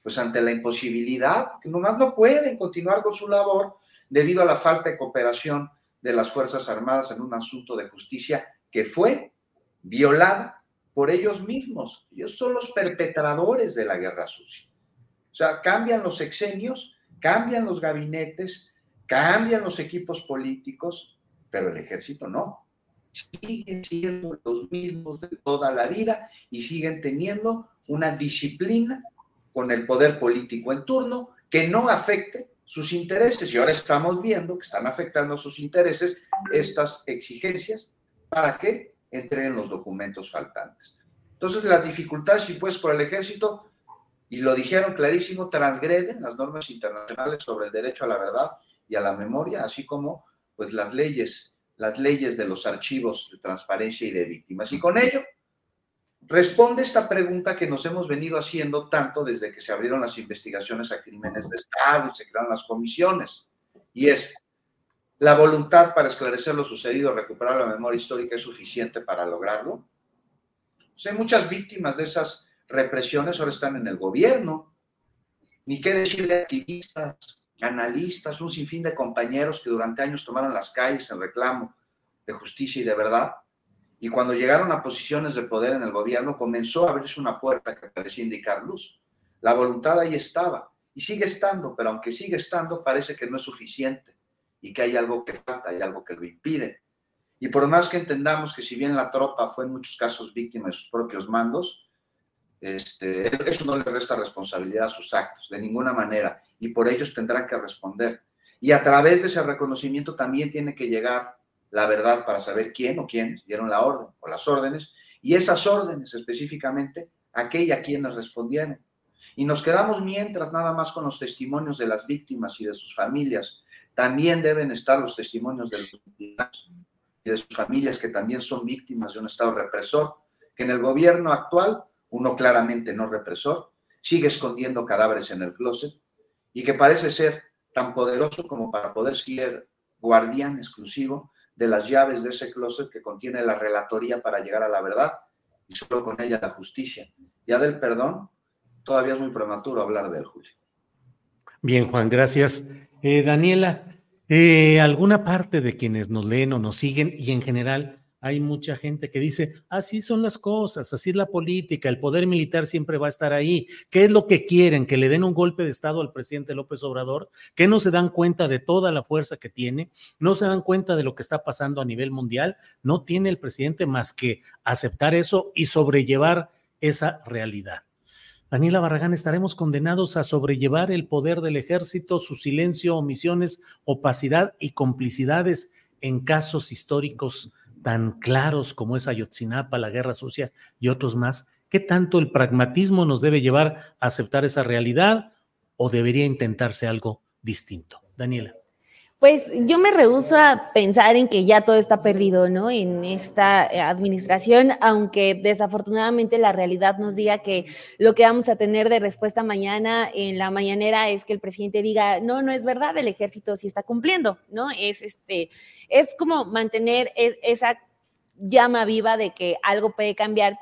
Pues ante la imposibilidad, que nomás no pueden continuar con su labor debido a la falta de cooperación de las Fuerzas Armadas en un asunto de justicia que fue violada por ellos mismos. Ellos son los perpetradores de la guerra sucia. O sea, cambian los sexenios, cambian los gabinetes, cambian los equipos políticos, pero el ejército no. Siguen siendo los mismos de toda la vida y siguen teniendo una disciplina con el poder político en turno que no afecte sus intereses. Y ahora estamos viendo que están afectando sus intereses estas exigencias. ¿Para qué? entreguen los documentos faltantes. Entonces, las dificultades impuestas por el ejército, y lo dijeron clarísimo, transgreden las normas internacionales sobre el derecho a la verdad y a la memoria, así como pues las leyes, las leyes de los archivos de transparencia y de víctimas. Y con ello responde esta pregunta que nos hemos venido haciendo tanto desde que se abrieron las investigaciones a crímenes de Estado y se crearon las comisiones. Y es, ¿La voluntad para esclarecer lo sucedido, recuperar la memoria histórica es suficiente para lograrlo? hay muchas víctimas de esas represiones ahora están en el gobierno. Ni qué decir de activistas, analistas, un sinfín de compañeros que durante años tomaron las calles en reclamo de justicia y de verdad. Y cuando llegaron a posiciones de poder en el gobierno, comenzó a abrirse una puerta que parecía indicar luz. La voluntad ahí estaba y sigue estando, pero aunque sigue estando, parece que no es suficiente y que hay algo que falta, hay algo que lo impide. Y por más que entendamos que si bien la tropa fue en muchos casos víctima de sus propios mandos, este, eso no le resta responsabilidad a sus actos, de ninguna manera, y por ellos tendrán que responder. Y a través de ese reconocimiento también tiene que llegar la verdad para saber quién o quiénes dieron la orden o las órdenes, y esas órdenes específicamente, aquella a quienes respondieron. Y nos quedamos mientras nada más con los testimonios de las víctimas y de sus familias, también deben estar los testimonios de los y de sus familias que también son víctimas de un Estado represor, que en el gobierno actual, uno claramente no represor, sigue escondiendo cadáveres en el closet y que parece ser tan poderoso como para poder ser guardián exclusivo de las llaves de ese closet que contiene la relatoría para llegar a la verdad y solo con ella la justicia. Ya del perdón, todavía es muy prematuro hablar del Julio. Bien, Juan, gracias. Eh, Daniela, Eh, alguna parte de quienes nos leen o nos siguen y en general hay mucha gente que dice, así son las cosas, así es la política, el poder militar siempre va a estar ahí. ¿Qué es lo que quieren? ¿Que le den un golpe de Estado al presidente López Obrador? ¿Que no se dan cuenta de toda la fuerza que tiene? ¿No se dan cuenta de lo que está pasando a nivel mundial? No tiene el presidente más que aceptar eso y sobrellevar esa realidad. Daniela Barragán, ¿estaremos condenados a sobrellevar el poder del ejército, su silencio, omisiones, opacidad y complicidades en casos históricos tan claros como es Ayotzinapa, la Guerra Sucia y otros más, ¿qué tanto el pragmatismo nos debe llevar a aceptar esa realidad o debería intentarse algo distinto? Daniela. Pues yo me rehuso a pensar en que ya todo está perdido, ¿no? En esta eh, administración, aunque desafortunadamente la realidad nos diga que lo que vamos a tener de respuesta mañana en la mañanera es que el presidente diga, no, no es verdad, el ejército sí está cumpliendo, ¿no? Es este, es como mantener e, esa llama viva de que algo puede cambiar,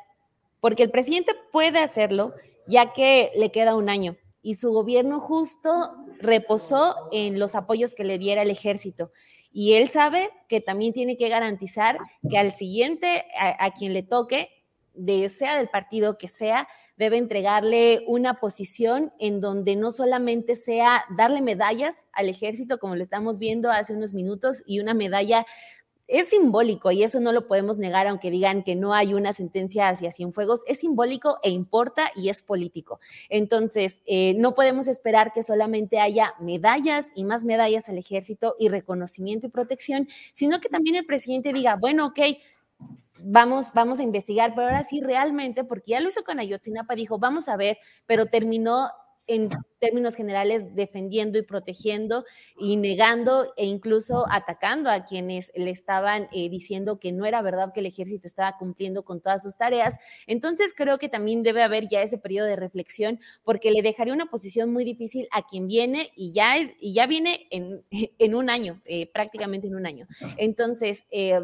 porque el presidente puede hacerlo ya que le queda un año y su gobierno justo reposó en los apoyos que le diera el ejército. Y él sabe que también tiene que garantizar que al siguiente, a, quien le toque, de sea del partido que sea, debe entregarle una posición en donde no solamente sea darle medallas al ejército, como lo estamos viendo hace unos minutos, y una medalla es simbólico y eso no lo podemos negar, aunque digan que no hay una sentencia hacia Cienfuegos, es simbólico e importa y es político. Entonces, eh, no podemos esperar que solamente haya medallas y más medallas al ejército y reconocimiento y protección, sino que también el presidente diga, bueno, ok, vamos, vamos a investigar, pero ahora sí realmente, porque ya lo hizo con Ayotzinapa, dijo, vamos a ver, pero terminó en términos generales defendiendo y protegiendo y negando e incluso atacando a quienes le estaban eh, diciendo que no era verdad que el ejército estaba cumpliendo con todas sus tareas. Entonces creo que también debe haber ya ese periodo de reflexión porque le dejaría una posición muy difícil a quien viene y ya, es, y ya viene en, [laughs] en un año, eh, prácticamente en un año. Entonces, eh,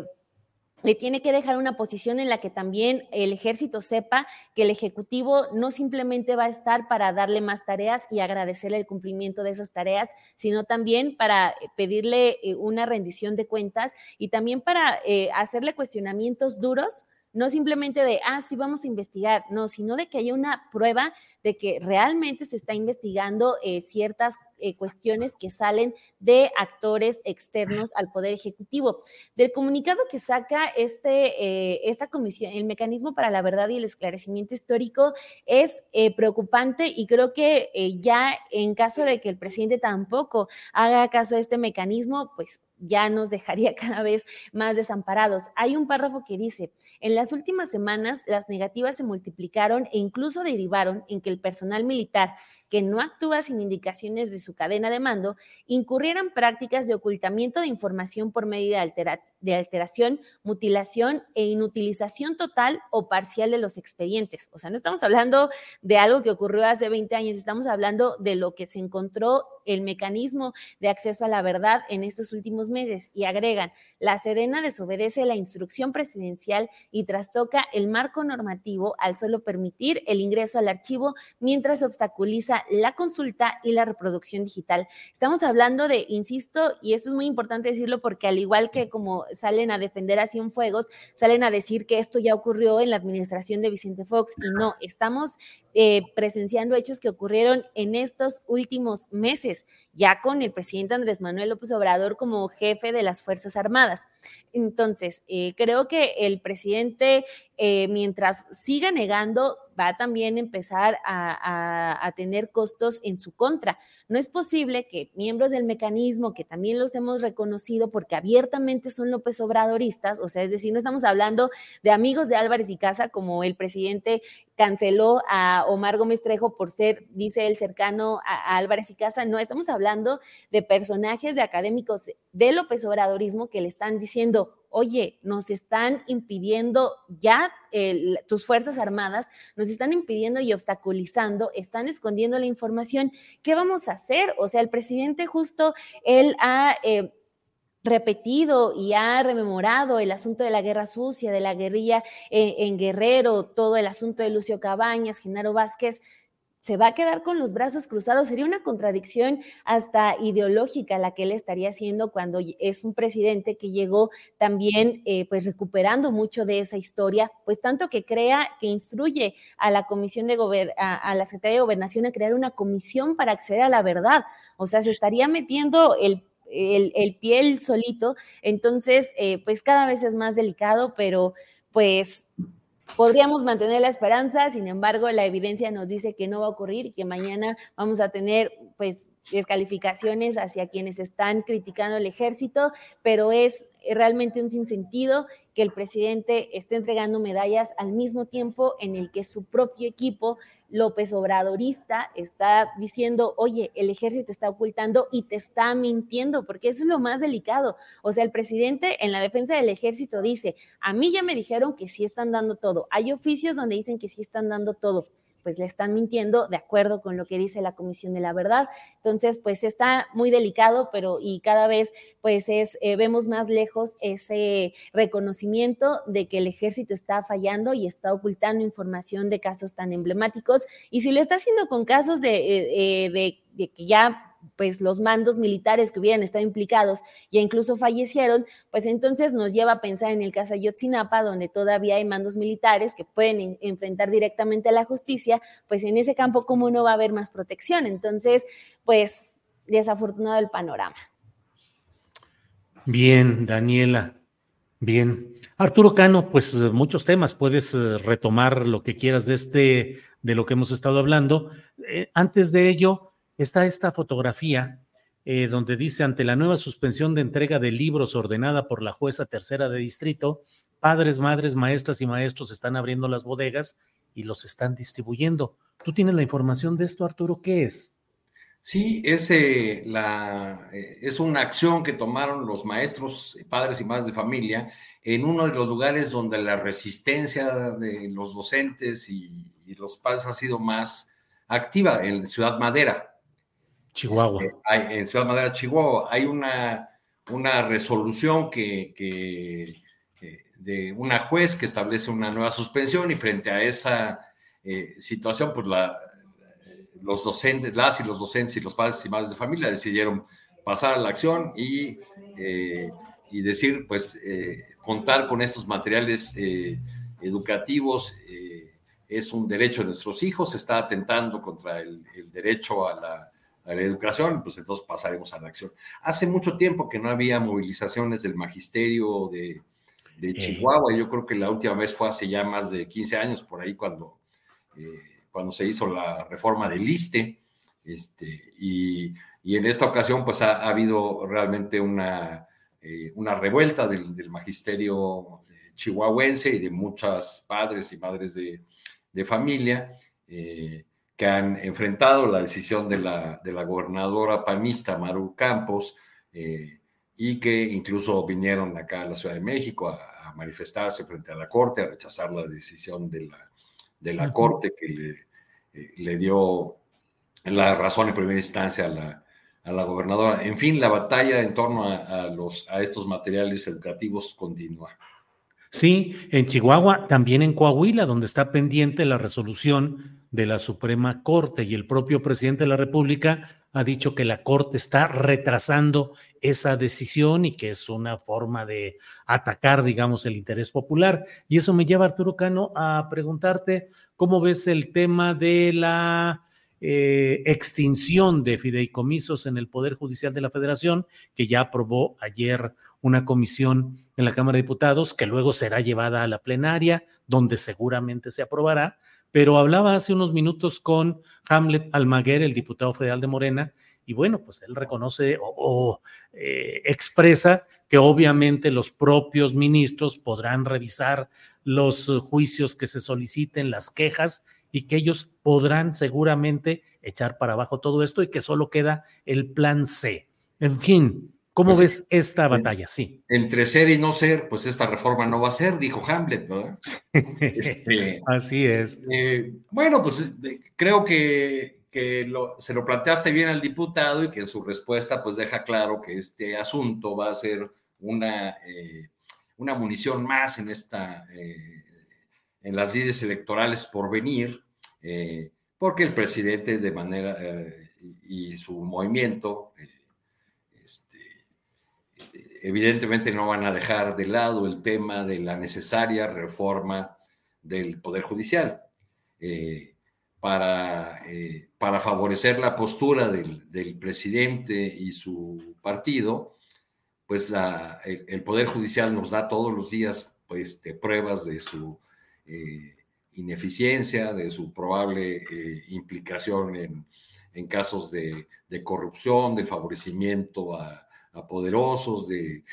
le tiene que dejar una posición en la que también el ejército sepa que el ejecutivo no simplemente va a estar para darle más tareas y agradecerle el cumplimiento de esas tareas, sino también para eh, pedirle eh, una rendición de cuentas y también para eh, hacerle cuestionamientos duros no simplemente de, ah, sí, vamos a investigar, no, sino de que haya una prueba de que realmente se está investigando ciertas eh, cuestiones que salen de actores externos al Poder Ejecutivo. Del comunicado que saca este, eh, esta comisión, el mecanismo para la verdad y el esclarecimiento histórico es eh, preocupante y creo que ya en caso de que el presidente tampoco haga caso a este mecanismo, pues ya nos dejaría [laughs] cada vez más desamparados. Hay un párrafo que dice, en las últimas semanas las negativas se multiplicaron e incluso derivaron en que el personal militar que no actúa sin indicaciones de su cadena de mando, incurrieran prácticas de ocultamiento de información por medio de, de alteración, mutilación e inutilización total o parcial de los expedientes. O sea, no estamos hablando de algo que ocurrió hace 20 años, estamos hablando de lo que se encontró el mecanismo de acceso a la verdad en estos últimos meses y agregan, la Sedena desobedece la instrucción presidencial y trastoca el marco normativo al solo permitir el ingreso al archivo mientras obstaculiza la consulta y la reproducción digital. Estamos hablando de, insisto, y esto es muy importante decirlo porque al igual que como salen a defender a Cienfuegos, salen a decir que esto ya ocurrió en la administración de Vicente Fox y no, estamos eh, presenciando hechos que ocurrieron en estos últimos meses, ya con el presidente Andrés Manuel López Obrador como jefe de las Fuerzas Armadas. Entonces, eh, creo que el presidente, eh, mientras siga negando, va a también empezar a, tener costos en su contra. No es posible que miembros del mecanismo, que también los hemos reconocido porque abiertamente son López Obradoristas, o sea, es decir, no estamos hablando de amigos de Álvarez y Casa, como el presidente canceló a Omar Gómez Trejo por ser, dice él, cercano a, Álvarez y Casa, no, estamos hablando de personajes de académicos de López Obradorismo que le están diciendo, oye, nos están impidiendo ya tus Fuerzas Armadas, nos están impidiendo y obstaculizando, están escondiendo la información. ¿Qué vamos a hacer? O sea, el presidente justo, él ha... Eh, repetido y ha rememorado el asunto de la guerra sucia, de la guerrilla en, en Guerrero, todo el asunto de Lucio Cabañas, Genaro Vázquez, se va a quedar con los brazos cruzados. Sería una contradicción hasta ideológica la que él estaría haciendo cuando es un presidente que llegó también eh, pues recuperando mucho de esa historia, pues tanto que crea, que instruye a la Comisión de a, a, la Secretaría de Gobernación a crear una comisión para acceder a la verdad. O sea, se estaría metiendo el el, el piel solito, entonces eh, pues cada vez es más delicado, pero pues podríamos mantener la esperanza, sin embargo, la evidencia nos dice que no va a ocurrir y que mañana vamos a tener, pues, descalificaciones hacia quienes están criticando el ejército, pero es realmente un sinsentido que el presidente esté entregando medallas al mismo tiempo en el que su propio equipo López Obradorista está diciendo, oye, el ejército está ocultando y te está mintiendo, porque eso es lo más delicado. O sea, el presidente en la defensa del ejército dice, a mí ya me dijeron que sí están dando todo. Hay oficios donde dicen que sí están dando todo pues le están mintiendo de acuerdo con lo que dice la Comisión de la Verdad. Entonces, pues está muy delicado, pero y cada vez pues es, eh, vemos más lejos ese reconocimiento de que el ejército está fallando y está ocultando información de casos tan emblemáticos. Y si lo está haciendo con casos de, eh, eh, de que ya pues los mandos militares que hubieran estado implicados ya incluso fallecieron, pues entonces nos lleva a pensar en el caso Ayotzinapa, donde todavía hay mandos militares que pueden enfrentar directamente a la justicia, pues en ese campo cómo no va a haber más protección. Entonces, pues desafortunado el panorama. Bien, Daniela. Bien. Arturo Cano, pues muchos temas, puedes eh, retomar lo que quieras de este, de lo que hemos estado hablando. Eh, antes de ello, está esta fotografía eh, donde dice, ante la nueva suspensión de entrega de libros ordenada por la jueza tercera de distrito, padres, madres, maestras y maestros están abriendo las bodegas y los están distribuyendo. ¿Tú tienes la información de esto, Arturo? ¿Qué es? Sí, es, eh, la, eh, una acción que tomaron los maestros, padres y madres de familia en uno de los lugares donde la resistencia de los docentes y, y los padres ha sido más activa, en Ciudad Madera. Chihuahua. Este, en Ciudad Madera, Chihuahua, hay una, una resolución que, de una juez que establece una nueva suspensión y frente a esa eh, situación, pues la, los docentes, las y los docentes y los padres y madres de familia decidieron pasar a la acción y, eh, y decir, pues, eh, contar con estos materiales educativos es un derecho de nuestros hijos, está atentando contra el derecho a la a la educación, pues entonces pasaremos a la acción. Hace mucho tiempo que no había movilizaciones del magisterio de, de eh. Chihuahua, yo creo que la última vez fue hace ya más de 15 años, por ahí cuando, eh, cuando se hizo la reforma del ISTE, este, y, y en esta ocasión pues ha, ha habido realmente una, eh, una revuelta del, del, magisterio chihuahuense y de muchas padres y madres de, de familia. Eh, que han enfrentado la decisión de la, de la gobernadora panista Maru Campos eh, y que incluso vinieron acá a la Ciudad de México a, manifestarse frente a la Corte, a rechazar la decisión de la, de la Corte que le, eh, le, dio la razón en primera instancia a la, a la gobernadora. En fin, la batalla en torno a, a, los, a estos materiales educativos continúa. Sí, en Chihuahua, también en Coahuila, donde está pendiente la resolución de la Suprema Corte y el propio presidente de la República ha dicho que la Corte está retrasando esa decisión y que es una forma de atacar, digamos, el interés popular. Y eso me lleva, Arturo Cano, a preguntarte cómo ves el tema de la eh, extinción de fideicomisos en el Poder Judicial de la Federación, que ya aprobó ayer una comisión en la Cámara de Diputados, que luego será llevada a la plenaria, donde seguramente se aprobará pero hablaba hace unos minutos con Hamlet Almaguer, el diputado federal de Morena, y bueno, pues él reconoce o, eh, expresa que obviamente los propios ministros podrán revisar los juicios que se soliciten, las quejas, y que ellos podrán seguramente echar para abajo todo esto y que solo queda el plan C. En fin, ¿Cómo pues, ves esta batalla? Sí. Entre ser y no ser, pues esta reforma no va a ser, dijo Hamlet, ¿verdad? [laughs] este, Así es. Eh, bueno, pues creo que, que lo, se lo planteaste bien al diputado y que su respuesta pues deja claro que este asunto va a ser una, eh, una munición más en esta, eh, en las líderes electorales por venir porque el presidente de manera eh, y, su movimiento eh, evidentemente no van a dejar de lado el tema de la necesaria reforma del Poder Judicial eh, para, para favorecer la postura del, del, presidente y su partido, pues el, Poder Judicial nos da todos los días pues, de pruebas de su ineficiencia, de su probable eh, implicación en, en casos de, de, corrupción, del favorecimiento a, poderosos, de,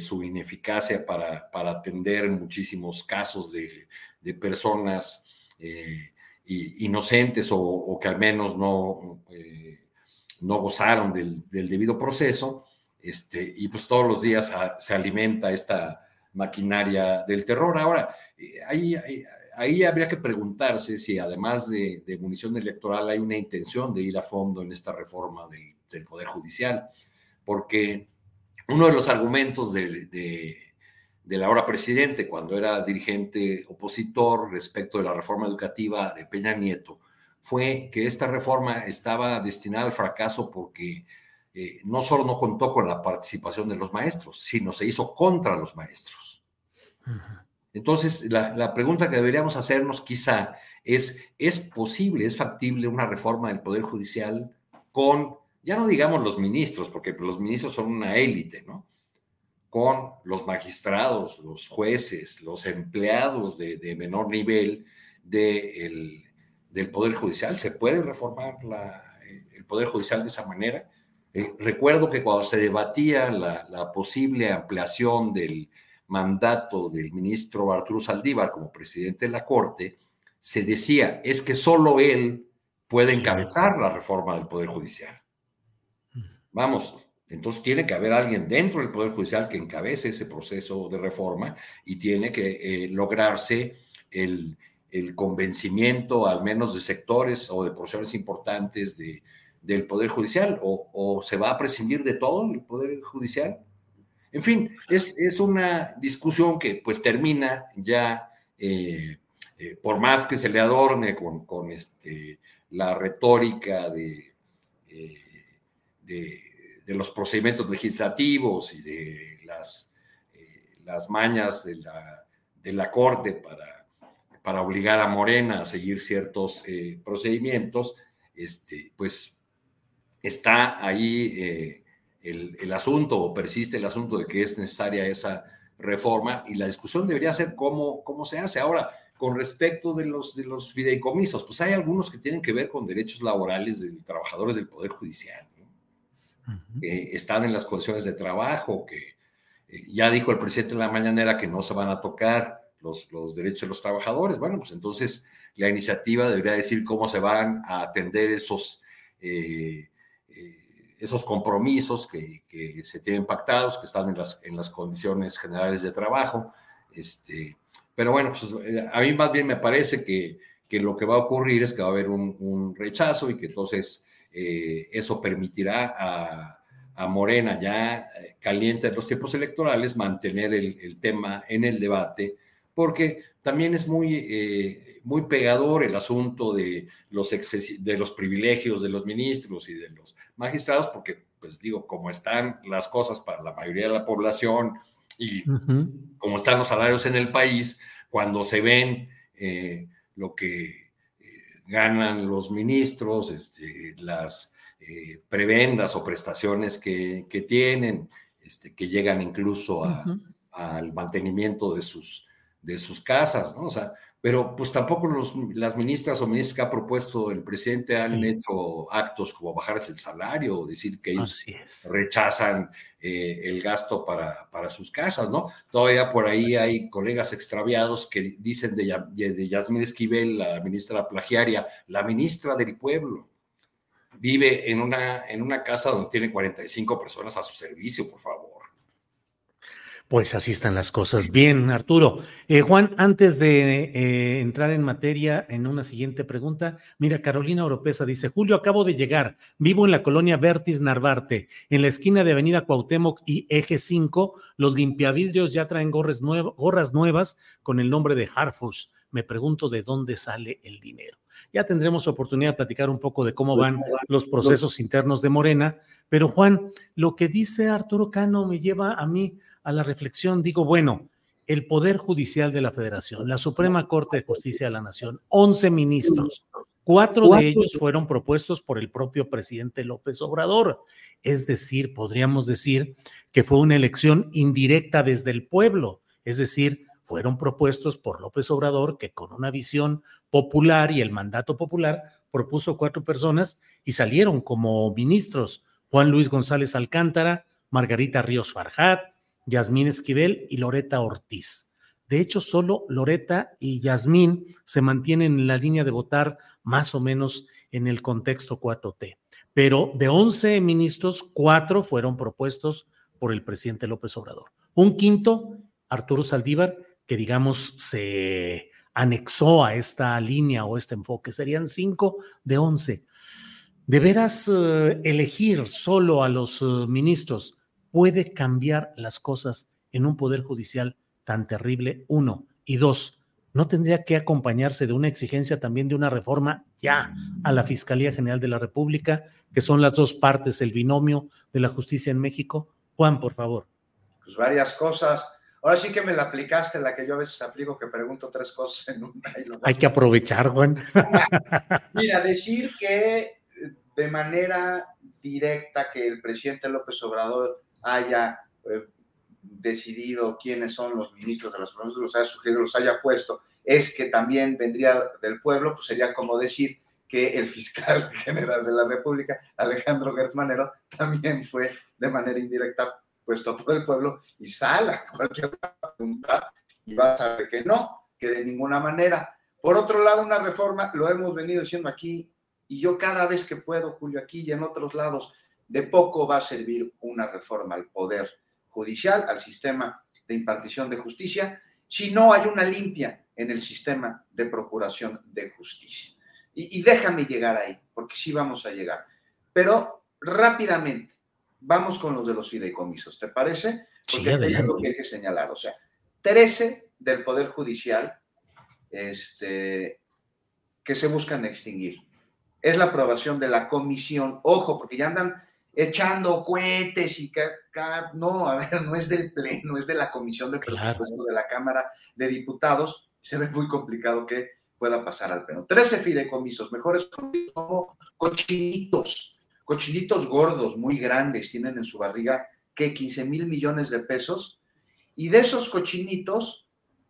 su ineficacia para, atender muchísimos casos de, personas eh, inocentes o, que al menos no, eh, no gozaron del, debido proceso. Este, y pues todos los días se alimenta esta maquinaria del terror. Ahora, hay, hay ahí habría que preguntarse si además de, munición electoral hay una intención de ir a fondo en esta reforma del, Poder Judicial, porque uno de los argumentos de, de, del ahora presidente, cuando era dirigente opositor respecto de la reforma educativa de Peña Nieto, fue que esta reforma estaba destinada al fracaso porque eh, no solo no contó con la participación de los maestros, sino se hizo contra los maestros. Entonces, la, pregunta que deberíamos hacernos quizá es, ¿es posible, es factible una reforma del Poder Judicial con, ya no digamos los ministros, porque los ministros son una élite, ¿no? Con los magistrados, los jueces, los empleados de, menor nivel del Poder Judicial. ¿Se puede reformar el Poder Judicial de esa manera? Eh, recuerdo que cuando se debatía la posible ampliación del mandato del ministro Arturo Saldívar como presidente de la Corte, se decía, es que solo él puede encabezar la reforma del Poder Judicial. Vamos, entonces tiene que haber alguien dentro del Poder Judicial que encabece ese proceso de reforma y tiene que eh, lograrse el, convencimiento al menos de sectores o de porciones importantes de, del Poder Judicial o, o, se va a prescindir de todo el Poder Judicial. En fin, es, una discusión que pues termina ya, eh, eh, por más que se le adorne con, este, la retórica de, eh, de, los procedimientos legislativos y de las, las mañas de la, de la Corte para, para obligar a Morena a seguir ciertos procedimientos, este, pues está ahí el, asunto o persiste el asunto de que es necesaria esa reforma y la discusión debería ser cómo, cómo se hace. Ahora, con respecto de los, de los pues hay algunos que tienen que ver con derechos laborales de trabajadores del Poder Judicial, que están en las condiciones de trabajo, que eh, ya dijo el presidente en la mañanera que no se van a tocar los, los derechos de los trabajadores. Bueno, pues entonces la iniciativa debería decir cómo se van a atender esos eh, esos compromisos que, se tienen pactados, que están en las, en las condiciones generales de trabajo. Este, pero bueno, pues, eh, a mí más bien me parece que, que, lo que va a ocurrir es que va a haber un, rechazo y que entonces eh, eso permitirá a, Morena, ya eh, caliente en los tiempos electorales, mantener el, tema en el debate, porque también es muy, muy pegador el asunto de los, de los privilegios de los ministros y de los magistrados, porque, pues digo, como están las cosas para la mayoría de la población y como están los salarios en el país, cuando se ven eh, lo que eh, ganan los ministros, este, las eh, prebendas o prestaciones que, tienen, este, que llegan incluso al mantenimiento de sus, de sus casas, ¿no? O sea, pero pues tampoco los, las ministras o ministros que ha propuesto el presidente han hecho actos como bajarse el salario o decir que ellos rechazan eh, el gasto para, para, sus casas, ¿no? Todavía por ahí hay colegas extraviados que dicen de, de Yasmín Esquivel, la ministra plagiaria, la ministra del pueblo. Vive en una, en una casa donde tiene 45 personas a su servicio, por favor. Pues así están las cosas. Bien, Arturo. Eh, Juan, antes de eh, entrar en materia en una siguiente pregunta, mira, Carolina Oropesa dice, Julio, acabo de llegar, vivo en la colonia Vertis Narvarte, en la esquina de Avenida Cuauhtémoc y Eje 5, los limpiavidrios ya traen gorras nuevas con el nombre de Harfus me pregunto de dónde sale el dinero. Ya tendremos oportunidad de platicar un poco de cómo van los procesos internos de Morena, pero Juan, lo que dice Arturo Cano me lleva a mí a la reflexión. Digo, bueno, el Poder Judicial de la Federación, la Suprema Corte de Justicia de la Nación, 11 ministros, cuatro de ellos fueron propuestos por el propio presidente López Obrador. Es decir, podríamos decir que fue una elección indirecta desde el pueblo, es decir, fueron propuestos por López Obrador, que con una visión popular y el mandato popular propuso cuatro personas y salieron como ministros Juan Luis González Alcántara, Margarita Ríos Farjat, Yasmín Esquivel y Loreta Ortiz. De hecho, solo Loreta y Yasmín se mantienen en la línea de votar más o menos en el contexto 4T. Pero de 11 ministros, cuatro fueron propuestos por el presidente López Obrador. Un quinto, Arturo Saldívar, que digamos se anexó a esta línea o este enfoque. Serían cinco de 11. ¿De veras eh, elegir solo a los eh, ministros puede cambiar las cosas en un poder judicial tan terrible? Uno. Y dos, ¿no tendría que acompañarse de una exigencia también de una reforma ya a la Fiscalía General de la República, que son las dos partes, el binomio de la justicia en México? Juan, por favor. Pues varias cosas. Ahora sí que me la aplicaste, la que yo a veces aplico, que pregunto tres cosas en una. Hay que aprovechar, Juan. [laughs] Mira, decir que eh, de manera directa que el presidente López Obrador haya eh, decidido quiénes son los ministros de los provincias, los haya sugerido, los haya puesto, es que también vendría del pueblo, pues sería como decir que el fiscal [laughs] general de la República, Alejandro Gersmanero, también fue de manera indirecta puesto por el pueblo y sale a cualquier pregunta y va a saber que no, que de ninguna manera. Por otro lado, una reforma, lo hemos venido diciendo aquí, y yo cada vez que puedo, Julio, aquí y en otros lados, de poco va a servir una reforma al poder judicial, al sistema de impartición de justicia, si no hay una limpia en el sistema de procuración de justicia. Y déjame llegar ahí, porque sí vamos a llegar. Pero rápidamente, vamos con los de los fideicomisos, ¿te parece? Porque sí, es lo que hay que señalar. O sea, 13 del Poder Judicial este, que se buscan extinguir. Es la aprobación de la comisión. Ojo, porque ya andan echando cohetes y que, no, a ver, no es del Pleno, es de la Comisión de Presupuesto de la Cámara de Diputados. Se ve muy complicado que pueda pasar al Pleno. 13 fideicomisos, mejores como cochinitos cochinitos gordos, muy grandes, tienen en su barriga que 15 mil millones de pesos. Y de esos cochinitos,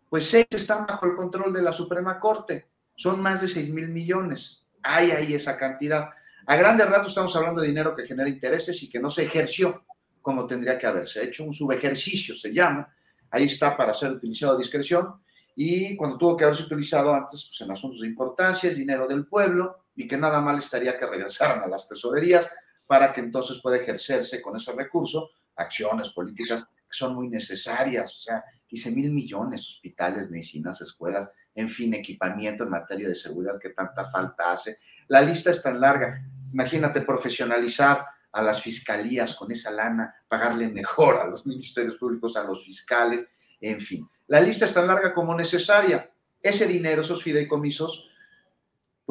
pues seis están bajo el control de la Suprema Corte. Son más de 6 mil millones. Hay ahí esa cantidad. A grandes rasgos estamos hablando de dinero que genera intereses y que no se ejerció como tendría que haberse hecho. Un subejercicio se llama. Ahí está para ser utilizado a discreción. Y cuando tuvo que haberse utilizado antes, pues en asuntos de importancia, es dinero del pueblo y que nada mal estaría que regresaran a las tesorerías para que entonces pueda ejercerse con ese recurso acciones políticas que son muy necesarias, o sea, 15 mil millones, hospitales, medicinas, escuelas, en fin, equipamiento en materia de seguridad que tanta falta hace. La lista es tan larga. Imagínate profesionalizar a las fiscalías con esa lana, pagarle mejor a los ministerios públicos, a los fiscales, en fin. La lista es tan larga como necesaria. Ese dinero, esos fideicomisos,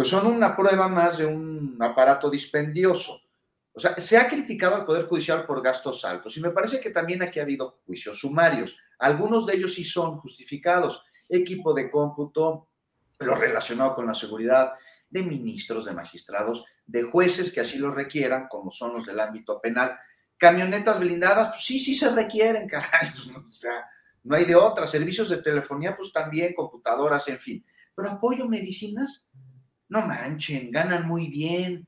pues son una prueba más de un aparato dispendioso. O sea, se ha criticado al Poder Judicial por gastos altos y me parece que también aquí ha habido juicios sumarios. Algunos de ellos sí son justificados. Equipo de cómputo, lo relacionado con la seguridad de ministros, de magistrados, de jueces que así lo requieran, como son los del ámbito penal. Camionetas blindadas, pues sí, sí se requieren, [laughs] caray. O sea, no hay de otra. Servicios de telefonía, pues también, computadoras, en fin. Pero apoyo medicinas, no manchen, ganan muy bien,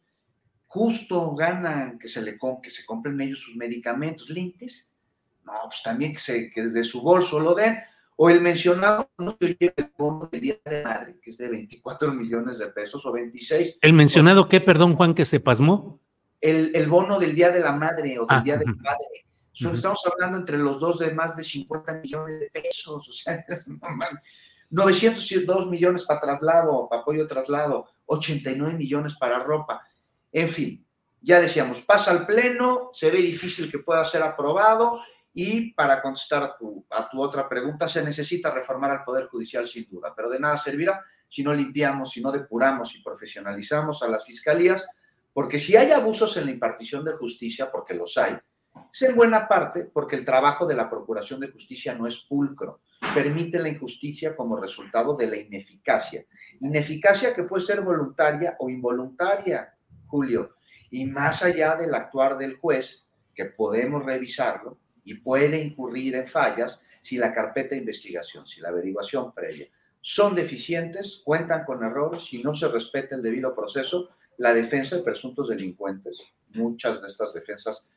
justo ganan que se, le, que se compren ellos sus medicamentos, lentes, no, pues también que, se, que de su bolso lo den, o el mencionado no se lleve el bono del Día de Madre, que es de 24 millones de pesos o 26. ¿El mencionado qué, perdón, Juan, que se pasmó? El, el bono del Día de la Madre o del ah, Día de la Madre. Uh -huh. Estamos hablando entre los dos de más de 50 millones de pesos, o sea, [laughs] no, man, 902 millones para traslado, para apoyo traslado, 89 millones para ropa. En fin, ya decíamos, pasa al pleno, se ve difícil que pueda ser aprobado Y para contestar a tu, otra pregunta, se necesita reformar al Poder Judicial sin duda, pero de nada servirá si no limpiamos, si no depuramos y profesionalizamos a las fiscalías, porque si hay abusos en la impartición de justicia, porque los hay, es en buena parte porque el trabajo de la Procuración de Justicia no es pulcro, permite la injusticia como resultado de la ineficacia. Ineficacia que puede ser voluntaria o involuntaria, Julio, y más allá del actuar del juez, que podemos revisarlo y puede incurrir en fallas si la carpeta de investigación, si la averiguación previa son deficientes, cuentan con errores, si no se respeta el debido proceso, la defensa de presuntos delincuentes, muchas de estas defensas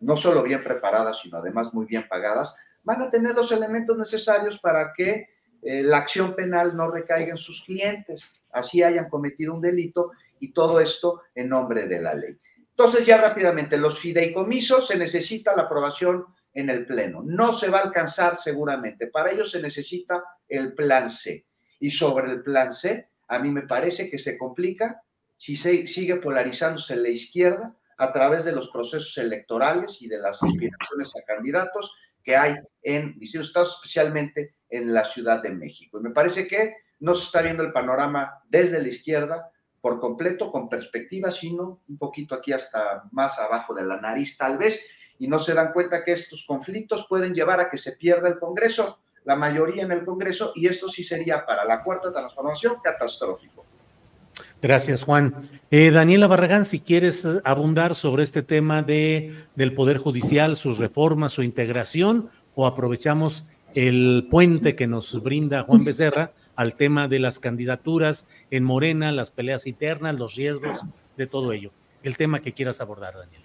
no solo bien preparadas, sino además muy bien pagadas, van a tener los elementos necesarios para que eh, la acción penal no recaiga en sus clientes, así hayan cometido un delito y todo esto en nombre de la ley. Entonces ya rápidamente, los fideicomisos se necesita la aprobación en el Pleno. No se va a alcanzar seguramente. Para ello se necesita el plan C. Y sobre el plan C, a mí me parece que se complica si se sigue polarizándose la izquierda a través de los procesos electorales y de las aspiraciones a candidatos que hay en distintos estados, especialmente en la Ciudad de México. Y me parece que no se está viendo el panorama desde la izquierda por completo, con perspectiva, sino un poquito aquí hasta más abajo de la nariz tal vez, y no se dan cuenta que estos conflictos pueden llevar a que se pierda el Congreso, la mayoría en el Congreso, y esto sí sería para la cuarta transformación catastrófico. Gracias, Juan. Eh, Daniela Barragán, si quieres eh, abundar sobre este tema de, del Poder Judicial, sus reformas, su integración, o aprovechamos el puente que nos brinda Juan Becerra al tema de las candidaturas en Morena, las peleas internas, los riesgos de todo ello el tema que quieras abordar, Daniel.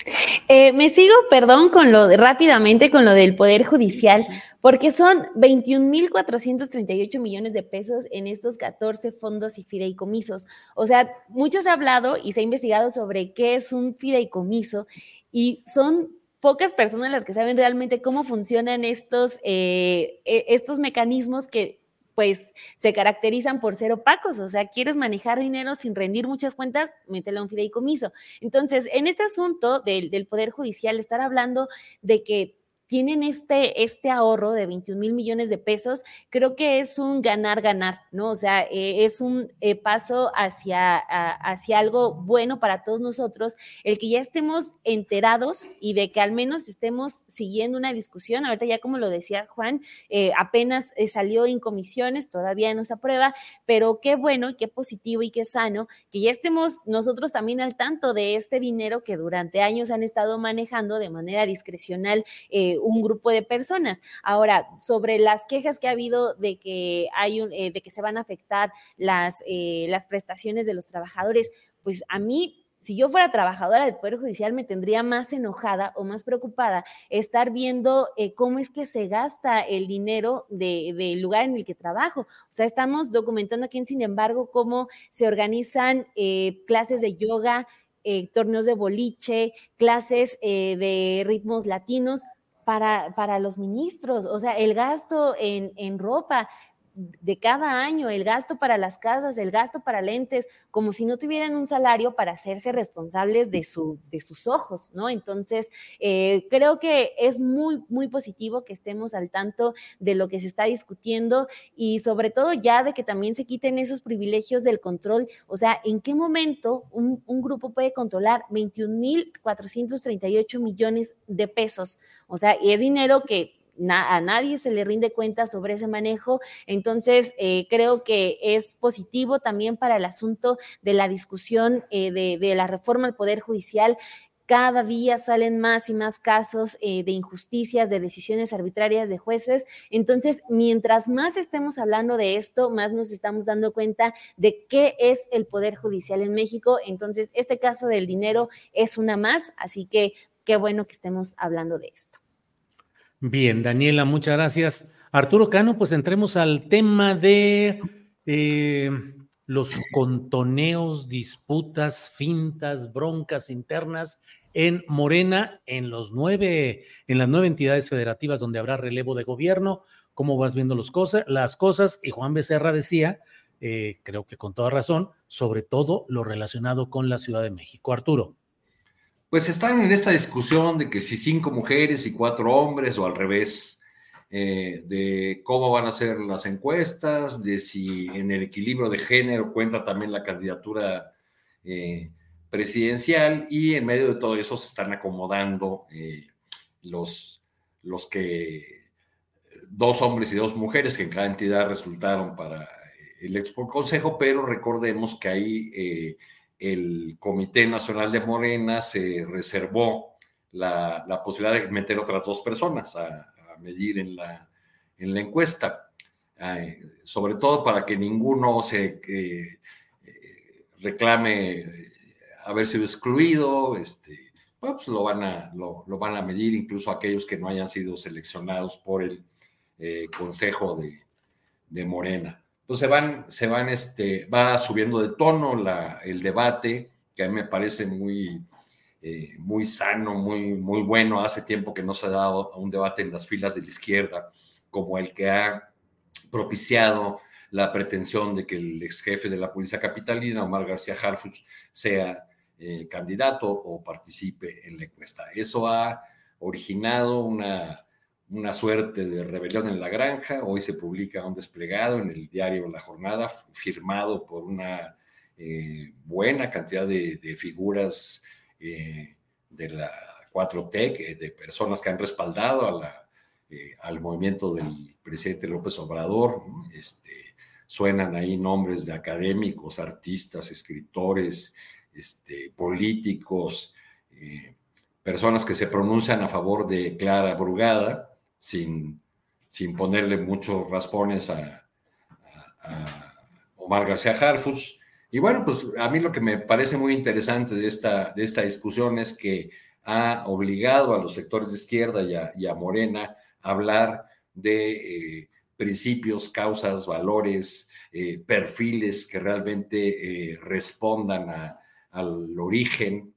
Eh, me sigo, perdón, con lo rápidamente con lo del Poder Judicial, porque son 21.438 millones de pesos en estos 14 fondos y fideicomisos. O sea, muchos se ha hablado y se ha investigado sobre qué es un fideicomiso y son pocas personas las que saben realmente cómo funcionan estos, eh, e, estos mecanismos que pues se caracterizan por ser opacos, o sea, quieres manejar dinero sin rendir muchas cuentas, mételo a un fideicomiso. Entonces, en este asunto del, del Poder Judicial, estar hablando de que tienen este, este ahorro de 21 mil millones de pesos, creo que es un ganar-ganar, ¿no? O sea, eh, es un eh, paso hacia, hacia algo bueno para todos nosotros, el que ya estemos enterados y de que al menos estemos siguiendo una discusión. Ahorita ya como lo decía Juan, eh, apenas salió en comisiones, todavía no se aprueba, pero qué bueno y qué positivo y qué sano que ya estemos nosotros también al tanto de este dinero que durante años han estado manejando de manera discrecional un grupo de personas. Ahora, sobre las quejas que ha habido de que hay un, eh, de que se van a afectar las, eh, las prestaciones de los trabajadores, pues a mí si yo fuera trabajadora del Poder Judicial, me tendría más enojada o más preocupada estar viendo eh, cómo es que se gasta el dinero del lugar en el que trabajo. O sea, estamos documentando aquí, sin embargo, cómo se organizan clases de yoga, torneos de boliche, clases de ritmos latinos para, para los ministros, o sea, el gasto en, en ropa, de cada año, el gasto para las casas, el gasto para lentes, como si no tuvieran un salario para hacerse responsables de, su, de sus ojos, ¿no? Entonces, eh, creo que es muy, muy positivo que estemos al tanto de lo que se está discutiendo y sobre todo ya de que también se quiten esos privilegios del control, o sea, ¿en qué momento un, un grupo puede controlar 21.438 millones de pesos? O sea, y es dinero que a nadie se le rinde cuenta sobre ese manejo. Entonces, eh, creo que es positivo también para el asunto de la discusión eh, de, la reforma al Poder Judicial cada día salen más y más casos eh, de injusticias, de decisiones arbitrarias de jueces. Entonces, mientras más estemos hablando de esto, más nos estamos dando cuenta de qué es el Poder Judicial en México. Entonces, este caso del dinero es una más, así que qué bueno que estemos hablando de esto. Bien, Daniela, muchas gracias. Arturo Cano, pues entremos al tema de eh, los contoneos, disputas, fintas, broncas internas en Morena, en los nueve, en las nueve entidades federativas donde habrá relevo de gobierno. ¿Cómo vas viendo las cosas? Y Juan Becerra decía, eh, creo que con toda razón, sobre todo lo relacionado con la Ciudad de México. Arturo. Pues están en esta discusión de que si cinco mujeres y cuatro hombres o al revés, eh, de cómo van a ser las encuestas, de si en el equilibrio de género cuenta también la candidatura eh, presidencial y en medio de todo eso se están acomodando eh, los, los que dos hombres y dos mujeres que en cada entidad resultaron para el Expo Consejo, pero recordemos que ahí el Comité Nacional de Morena se reservó la, posibilidad de meter otras dos personas a, medir en la, en la encuesta, sobre todo para que ninguno se eh, reclame haber sido excluido, este, pues lo van, a, lo, van a medir incluso aquellos que no hayan sido seleccionados por el eh, Consejo de Morena. Entonces van, se van, este, va subiendo de tono el debate, que a mí me parece muy, eh, muy sano, muy, muy bueno. Hace tiempo que no se ha dado un debate en las filas de la izquierda como el que ha propiciado la pretensión de que el ex jefe de la policía capitalina, Omar García Harfuch, sea eh, candidato o participe en la encuesta. Eso ha originado una una suerte de rebelión en la granja. Hoy se publica un desplegado en el diario La Jornada, firmado por una eh, buena cantidad de, figuras eh, de la 4T, de personas que han respaldado a eh, al movimiento del presidente López Obrador. Este, suenan ahí nombres de académicos, artistas, escritores, este, políticos, personas que se pronuncian a favor de Clara Brugada, sin, sin ponerle muchos raspones a, Omar García Harfus. Y bueno, pues a mí lo que me parece muy interesante de esta, de esta discusión es que ha obligado a los sectores de izquierda y a, Morena a hablar de eh, principios, causas, valores, eh, perfiles que realmente eh, respondan al origen,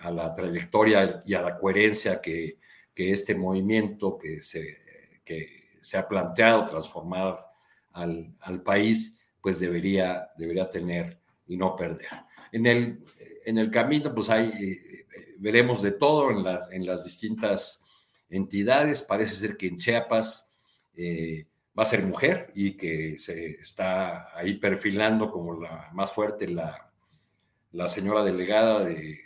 a la trayectoria y a la coherencia que, que este movimiento que se, que se ha planteado transformar al, al, país, pues debería, debería tener y no perder. En el, en el camino, pues hay, eh, veremos de todo en las, en las distintas entidades. Parece ser que en Chiapas eh, va a ser mujer y que se está ahí perfilando como la más fuerte la, la señora delegada de,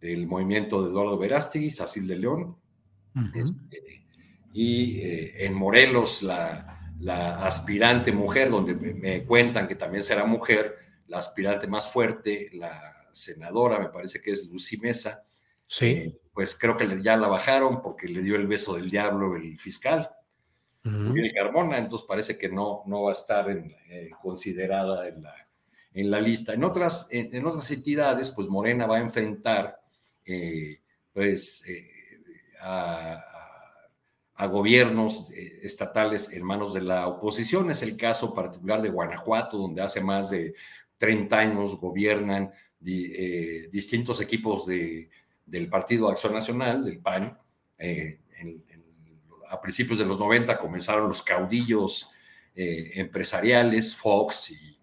del movimiento de Eduardo Verástegui, Sacil de León, este, y eh, en Morelos, la, aspirante mujer, donde me, cuentan que también será mujer, la aspirante más fuerte, la senadora, me parece que es Lucy Mesa. Sí. Eh, pues creo que ya la bajaron porque le dio el beso del diablo el fiscal, uh Carmona, entonces parece que no, no va a estar eh, considerada en la, en la lista. En otras, en, otras entidades, pues Morena va a enfrentar, pues, a, gobiernos eh, estatales en manos de la oposición. Es el caso particular de Guanajuato, donde hace más de 30 años gobiernan eh, distintos equipos de, del Partido Acción Nacional, del PAN. Eh, a principios de los 90 comenzaron los caudillos empresariales, Fox y,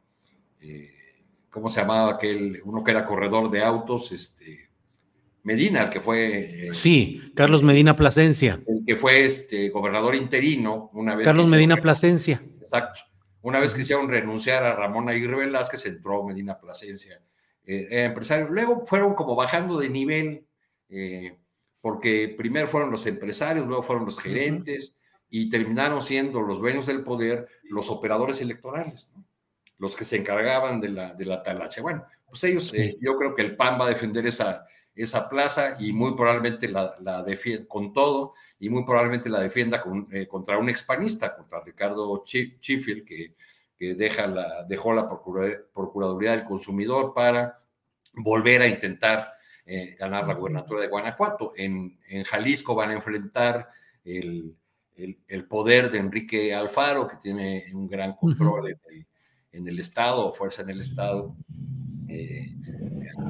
¿cómo se llamaba aquel? Uno que era corredor de autos, este, Medina, el que fue. Eh, sí, Carlos Medina Plasencia. El que fue este gobernador interino una vez. Carlos Medina Plasencia. Exacto. Una vez quisieron renunciar a Ramón Aguirre Velázquez, entró Medina Plasencia, eh, empresario. Luego fueron como bajando de nivel, eh, porque primero fueron los empresarios, luego fueron los gerentes, y terminaron siendo los dueños del poder los operadores electorales, los que se encargaban de la, de la talacha. Bueno, pues ellos, yo creo que el PAN va a defender esa esa plaza y muy probablemente la, la defienda con todo y muy probablemente la defienda eh, contra un expanista, contra Ricardo Chifil, que, que deja la, dejó la Procuraduría del Consumidor para volver a intentar eh, ganar la gubernatura de Guanajuato. En, en Jalisco van a enfrentar el, el, poder de Enrique Alfaro, que tiene un gran control en, el, en, el, Estado, fuerza en el Estado. Eh,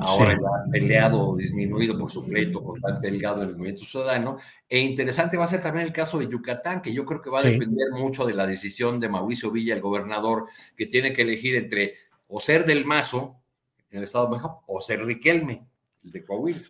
ahora ya peleado o disminuido por su pleito constante delgado en el movimiento ciudadano. E interesante va a ser también el caso de Yucatán, que yo creo que va a depender mucho de la decisión de Mauricio Villa, el gobernador, que tiene que elegir entre o ser del Mazo, en el Estado de México, o ser Riquelme, el de Coahuila.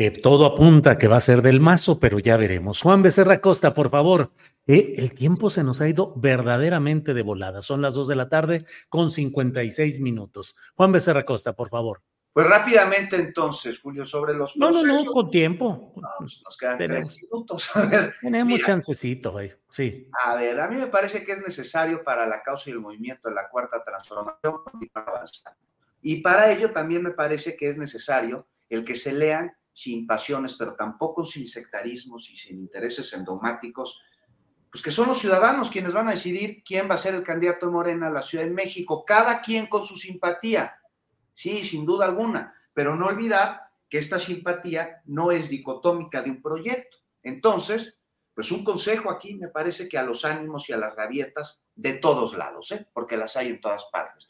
Que todo apunta que va a ser del mazo, pero ya veremos. Juan Becerra Costa, por favor. Eh, el tiempo se nos ha ido verdaderamente de volada. Son las dos de la tarde con 56 minutos. Juan Becerra Costa, por favor. Pues rápidamente entonces, Julio, sobre los procesos. No, no, no, con tiempo. Pues, nos quedan tenemos, tres minutos. tenemos chancecito, güey. Sí. A ver, a mí me parece que es necesario para la causa y el movimiento de la cuarta transformación. Y para ello también me parece que es necesario el que se lean sin pasiones, pero tampoco sin sectarismos y sin intereses endomáticos, pues que son los ciudadanos quienes van a decidir quién va a ser el candidato de Morena a la Ciudad de México, cada quien con su simpatía Sí, sin duda alguna, pero no olvidar que esta simpatía no es dicotómica de un proyecto. Entonces, pues un consejo aquí me parece que a los ánimos y a las rabietas de todos lados, ¿eh? porque las hay en todas partes.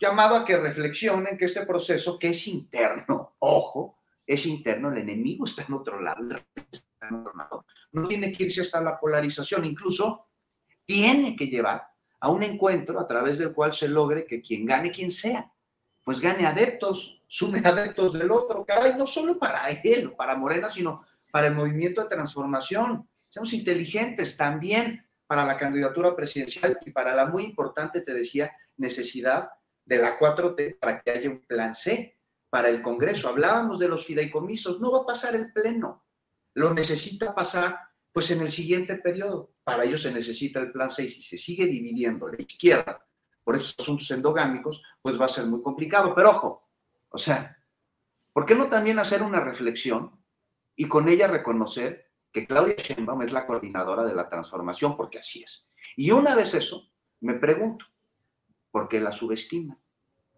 Llamado a que reflexionen que este proceso, que es interno, [laughs] ojo, es interno, el enemigo está en otro lado, no tiene que irse hasta la polarización, incluso tiene que llevar a un encuentro a través del cual se logre que quien gane, quien sea, pues gane adeptos, sume adeptos del otro, caray, no solo para él para Morena, sino para el movimiento de transformación. Seamos inteligentes también para la candidatura presidencial y para la muy importante, te decía, necesidad de la 4T para que haya un plan C para el Congreso. Hablábamos de los fideicomisos, no va a pasar el pleno, lo necesita pasar pues en el siguiente periodo. Para ello se necesita el plan C y si se sigue dividiendo la izquierda por esos asuntos endogámicos, pues va a ser muy complicado. Pero ojo, o sea, ¿por qué no también hacer una reflexión y con ella reconocer que Claudia Sheinbaum es la coordinadora de la transformación, porque así es? Y una vez eso, me pregunto, ¿por qué la subestima?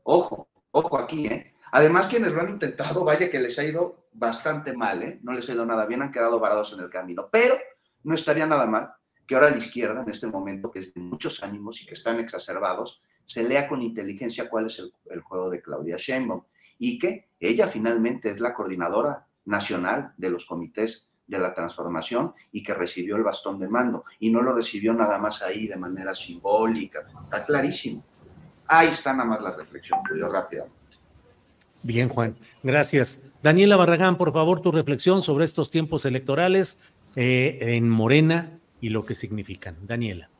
Ojo, ojo aquí, ¿eh? Además, quienes lo han intentado, vaya que les ha ido bastante mal, ¿eh? No les ha ido nada bien, han quedado varados en el camino, pero no estaría nada mal que ahora la izquierda, en este momento que es de muchos ánimos y que están exacerbados, se lea con inteligencia cuál es el, juego de Claudia Sheinbaum y que ella finalmente es la coordinadora nacional de los comités de la transformación y que recibió el bastón de mando y no lo recibió nada más ahí de manera simbólica, está clarísimo. Ahí está nada más la reflexión, yo rápidamente. Bien, Juan, gracias. Daniela Barragán, por favor, tu reflexión sobre estos tiempos electorales eh, en Morena y lo que significan. Daniela.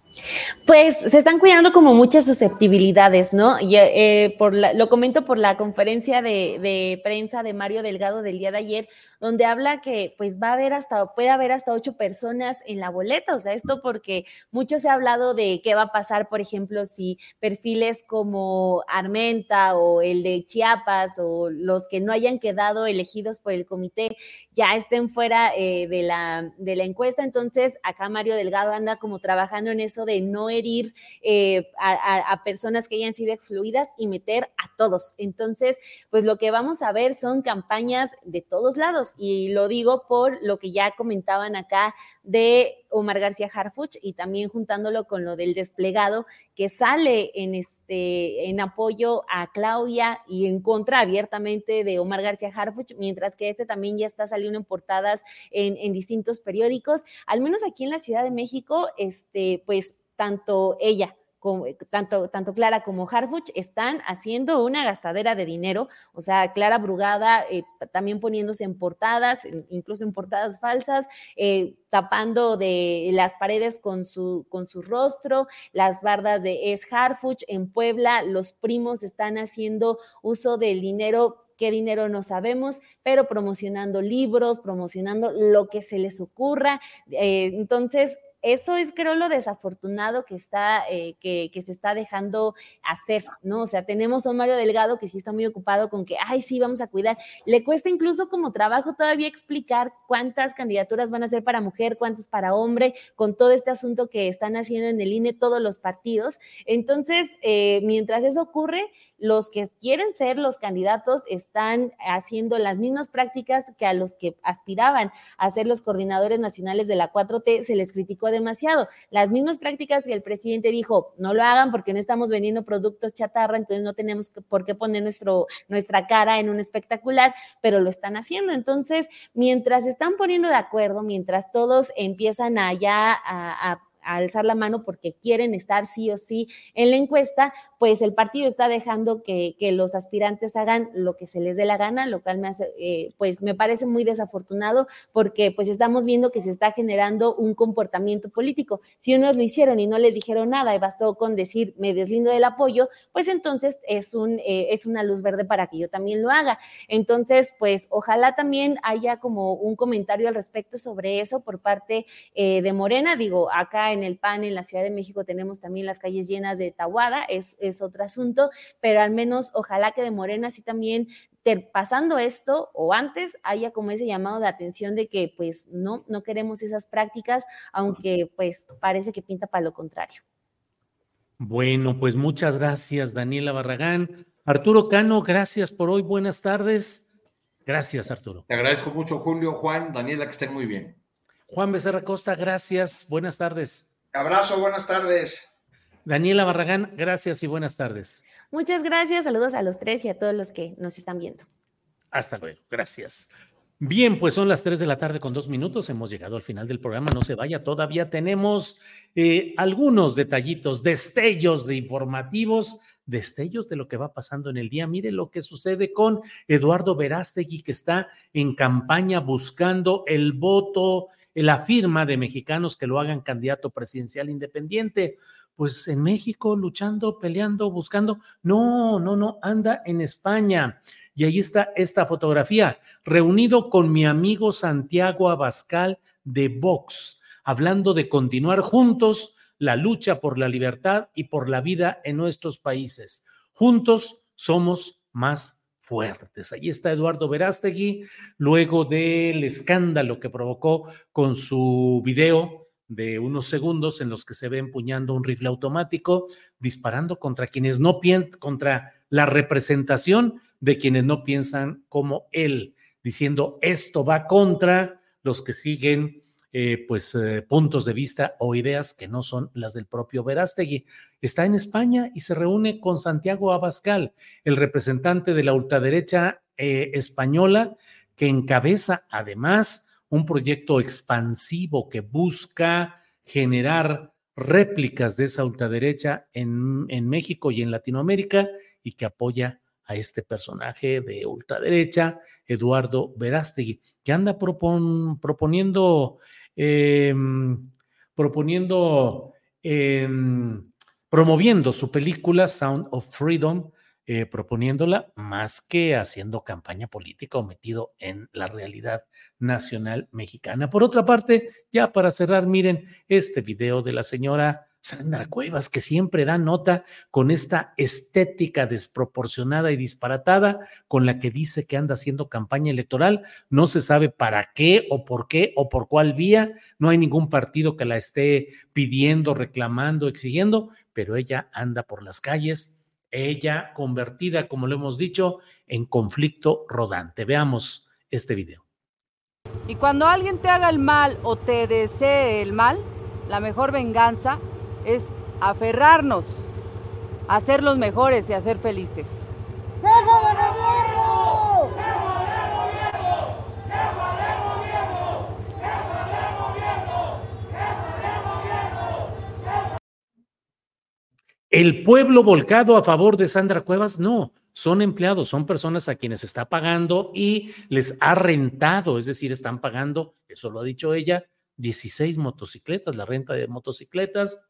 Pues se están cuidando como muchas susceptibilidades, ¿no? Y, eh, por lo comento por la conferencia de, de, prensa de Mario Delgado del día de ayer, donde habla que pues va a haber hasta, puede haber hasta ocho personas en la boleta, o sea, esto porque mucho se ha hablado de qué va a pasar, por ejemplo, si perfiles como Armenta o el de Chiapas o los que no hayan quedado elegidos por el comité ya estén fuera eh, de, la, de la encuesta, entonces acá Mario Delgado anda como trabajando en eso de no herir eh, a, a personas que hayan sido excluidas y meter a todos. Entonces, pues lo que vamos a ver son campañas de todos lados y lo digo por lo que ya comentaban acá de Omar García Harfuch y también juntándolo con lo del desplegado que sale en este en apoyo a Claudia y en contra abiertamente de Omar García Harfuch, mientras que este también ya está saliendo en portadas en, en distintos periódicos, al menos aquí en la Ciudad de México, este, pues tanto ella tanto, tanto Clara como Harfuch están haciendo una gastadera de dinero, o sea, Clara Brugada eh, también poniéndose en portadas, incluso en portadas falsas, eh, tapando de las paredes con su, con su rostro, las bardas de Es Harfuch en Puebla, los primos están haciendo uso del dinero qué dinero no sabemos, pero promocionando libros, promocionando lo que se les ocurra. Eh, entonces, eso es creo lo desafortunado que está, eh, que, se está dejando hacer, ¿no? O sea, tenemos a un Mario Delgado que sí está muy ocupado con que, ay, sí, vamos a cuidar. Le cuesta incluso como trabajo todavía explicar cuántas candidaturas van a ser para mujer, cuántas para hombre, con todo este asunto que están haciendo en el INE todos los partidos. Entonces, eh, mientras eso ocurre, los que quieren ser los candidatos están haciendo las mismas prácticas que a los que aspiraban a ser los coordinadores nacionales de la 4T, se les criticó demasiado. Las mismas prácticas que el presidente dijo, no lo hagan porque no estamos vendiendo productos chatarra, entonces no tenemos por qué poner nuestro, nuestra cara en un espectacular, pero lo están haciendo. Entonces, mientras están poniendo de acuerdo, mientras todos empiezan allá a, a alzar la mano porque quieren estar sí o sí en la encuesta, pues el partido está dejando que, los aspirantes hagan lo que se les dé la gana, lo cual me hace, eh, pues me parece muy desafortunado porque pues estamos viendo que se está generando un comportamiento político. Si unos lo hicieron y no les dijeron nada y bastó con decir me deslindo del apoyo, pues entonces es, un, eh, es una luz verde para que yo también lo haga. Entonces, pues ojalá también haya como un comentario al respecto sobre eso por parte eh, de Morena. Digo, acá en el PAN, en la Ciudad de México, tenemos también las calles llenas de Tahuada, es, es otro asunto, pero al menos ojalá que de Morena sí también pasando esto o antes haya como ese llamado de atención de que pues no, no queremos esas prácticas, aunque pues parece que pinta para lo contrario. Bueno, pues muchas gracias, Daniela Barragán. Arturo Cano, gracias por hoy. Buenas tardes. Gracias, Arturo. Te agradezco mucho, Julio, Juan, Daniela, que estén muy bien. Juan Becerra Costa, gracias. Buenas tardes. Abrazo, buenas tardes. Daniela Barragán, gracias y buenas tardes. Muchas gracias, saludos a los tres y a todos los que nos están viendo. Hasta luego, gracias. Bien, pues son las 3 de la tarde con dos minutos. Hemos llegado al final del programa. No se vaya, todavía tenemos eh, algunos detallitos, destellos de informativos, destellos de lo que va pasando en el día. Mire lo que sucede con Eduardo Verástegui, que está en campaña buscando el voto, la firma de mexicanos que lo hagan candidato presidencial independiente. Pues en México luchando, peleando, buscando. No, no, no, anda en España. Y ahí está esta fotografía, reunido con mi amigo Santiago Abascal de Vox, hablando de continuar juntos la lucha por la libertad y por la vida en nuestros países. Juntos somos más fuertes. Ahí está Eduardo Verástegui, luego del escándalo que provocó con su video de unos segundos en los que se ve empuñando un rifle automático, disparando contra quienes no piensan, contra la representación de quienes no piensan como él, diciendo esto va contra los que siguen eh, pues eh, puntos de vista o ideas que no son las del propio Verástegui. Está en España y se reúne con Santiago Abascal, el representante de la ultraderecha eh, española, que encabeza además un proyecto expansivo que busca generar réplicas de esa ultraderecha en, en México y en Latinoamérica y que apoya a este personaje de ultraderecha, Eduardo Verástegui, que anda proponiendo, em, proponiendo, em, promoviendo su película Sound of Freedom, eh, proponiéndola más que haciendo campaña política o metido en la realidad nacional mexicana. Por otra parte, ya para cerrar, miren este video de la señora Sandra Cuevas, que siempre da nota con esta estética desproporcionada y disparatada con la que dice que anda haciendo campaña electoral. No se sabe para qué o por qué o por cuál vía. No hay ningún partido que la esté pidiendo, reclamando, exigiendo, pero ella anda por las calles, ella convertida, como lo hemos dicho, en conflicto rodante. Veamos este video. Y cuando alguien te haga el mal o te desee el mal, la mejor venganza es aferrarnos a ser los mejores y a ser felices. ¿El pueblo volcado a favor de Sandra Cuevas? No, son empleados, son personas a quienes está pagando y les ha rentado, es decir, están pagando, eso lo ha dicho ella, 16 motocicletas, la renta de motocicletas,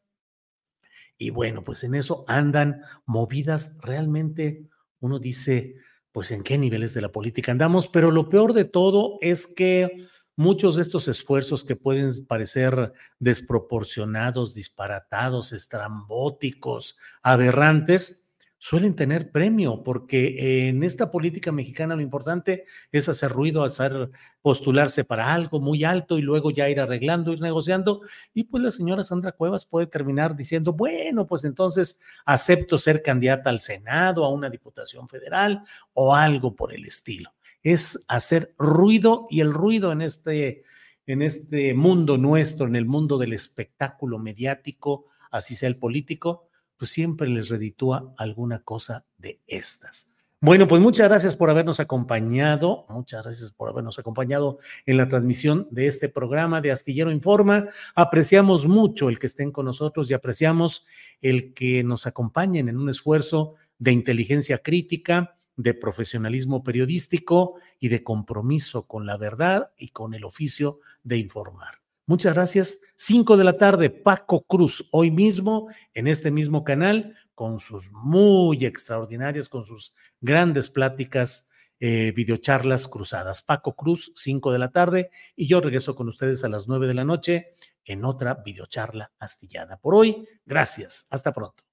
y bueno, pues en eso andan movidas. Realmente, uno dice, pues en qué niveles de la política andamos, pero lo peor de todo es que muchos de estos esfuerzos que pueden parecer desproporcionados, disparatados, estrambóticos, aberrantes, suelen tener premio, porque en esta política mexicana lo importante es hacer ruido, hacer postularse para algo muy alto y luego ya ir arreglando, ir negociando. Y pues la señora Sandra Cuevas puede terminar diciendo, bueno, pues entonces acepto ser candidata al Senado, a una diputación federal o algo por el estilo. Es hacer ruido y el ruido en este, en este mundo nuestro, en el mundo del espectáculo mediático, así sea el político, pues siempre les reditúa alguna cosa de estas. Bueno, pues muchas gracias por habernos acompañado, muchas gracias por habernos acompañado en la transmisión de este programa de Astillero Informa. Apreciamos mucho el que estén con nosotros y apreciamos el que nos acompañen en un esfuerzo de inteligencia crítica, de profesionalismo periodístico y de compromiso con la verdad y con el oficio de informar. Muchas gracias. Cinco de la tarde, Paco Cruz, hoy mismo en este mismo canal con sus muy extraordinarias, con sus grandes pláticas, eh, videocharlas cruzadas. Paco Cruz, 5 de la tarde, y yo regreso con ustedes a las 9 de la noche en otra videocharla astillada. Por hoy, gracias. Hasta pronto.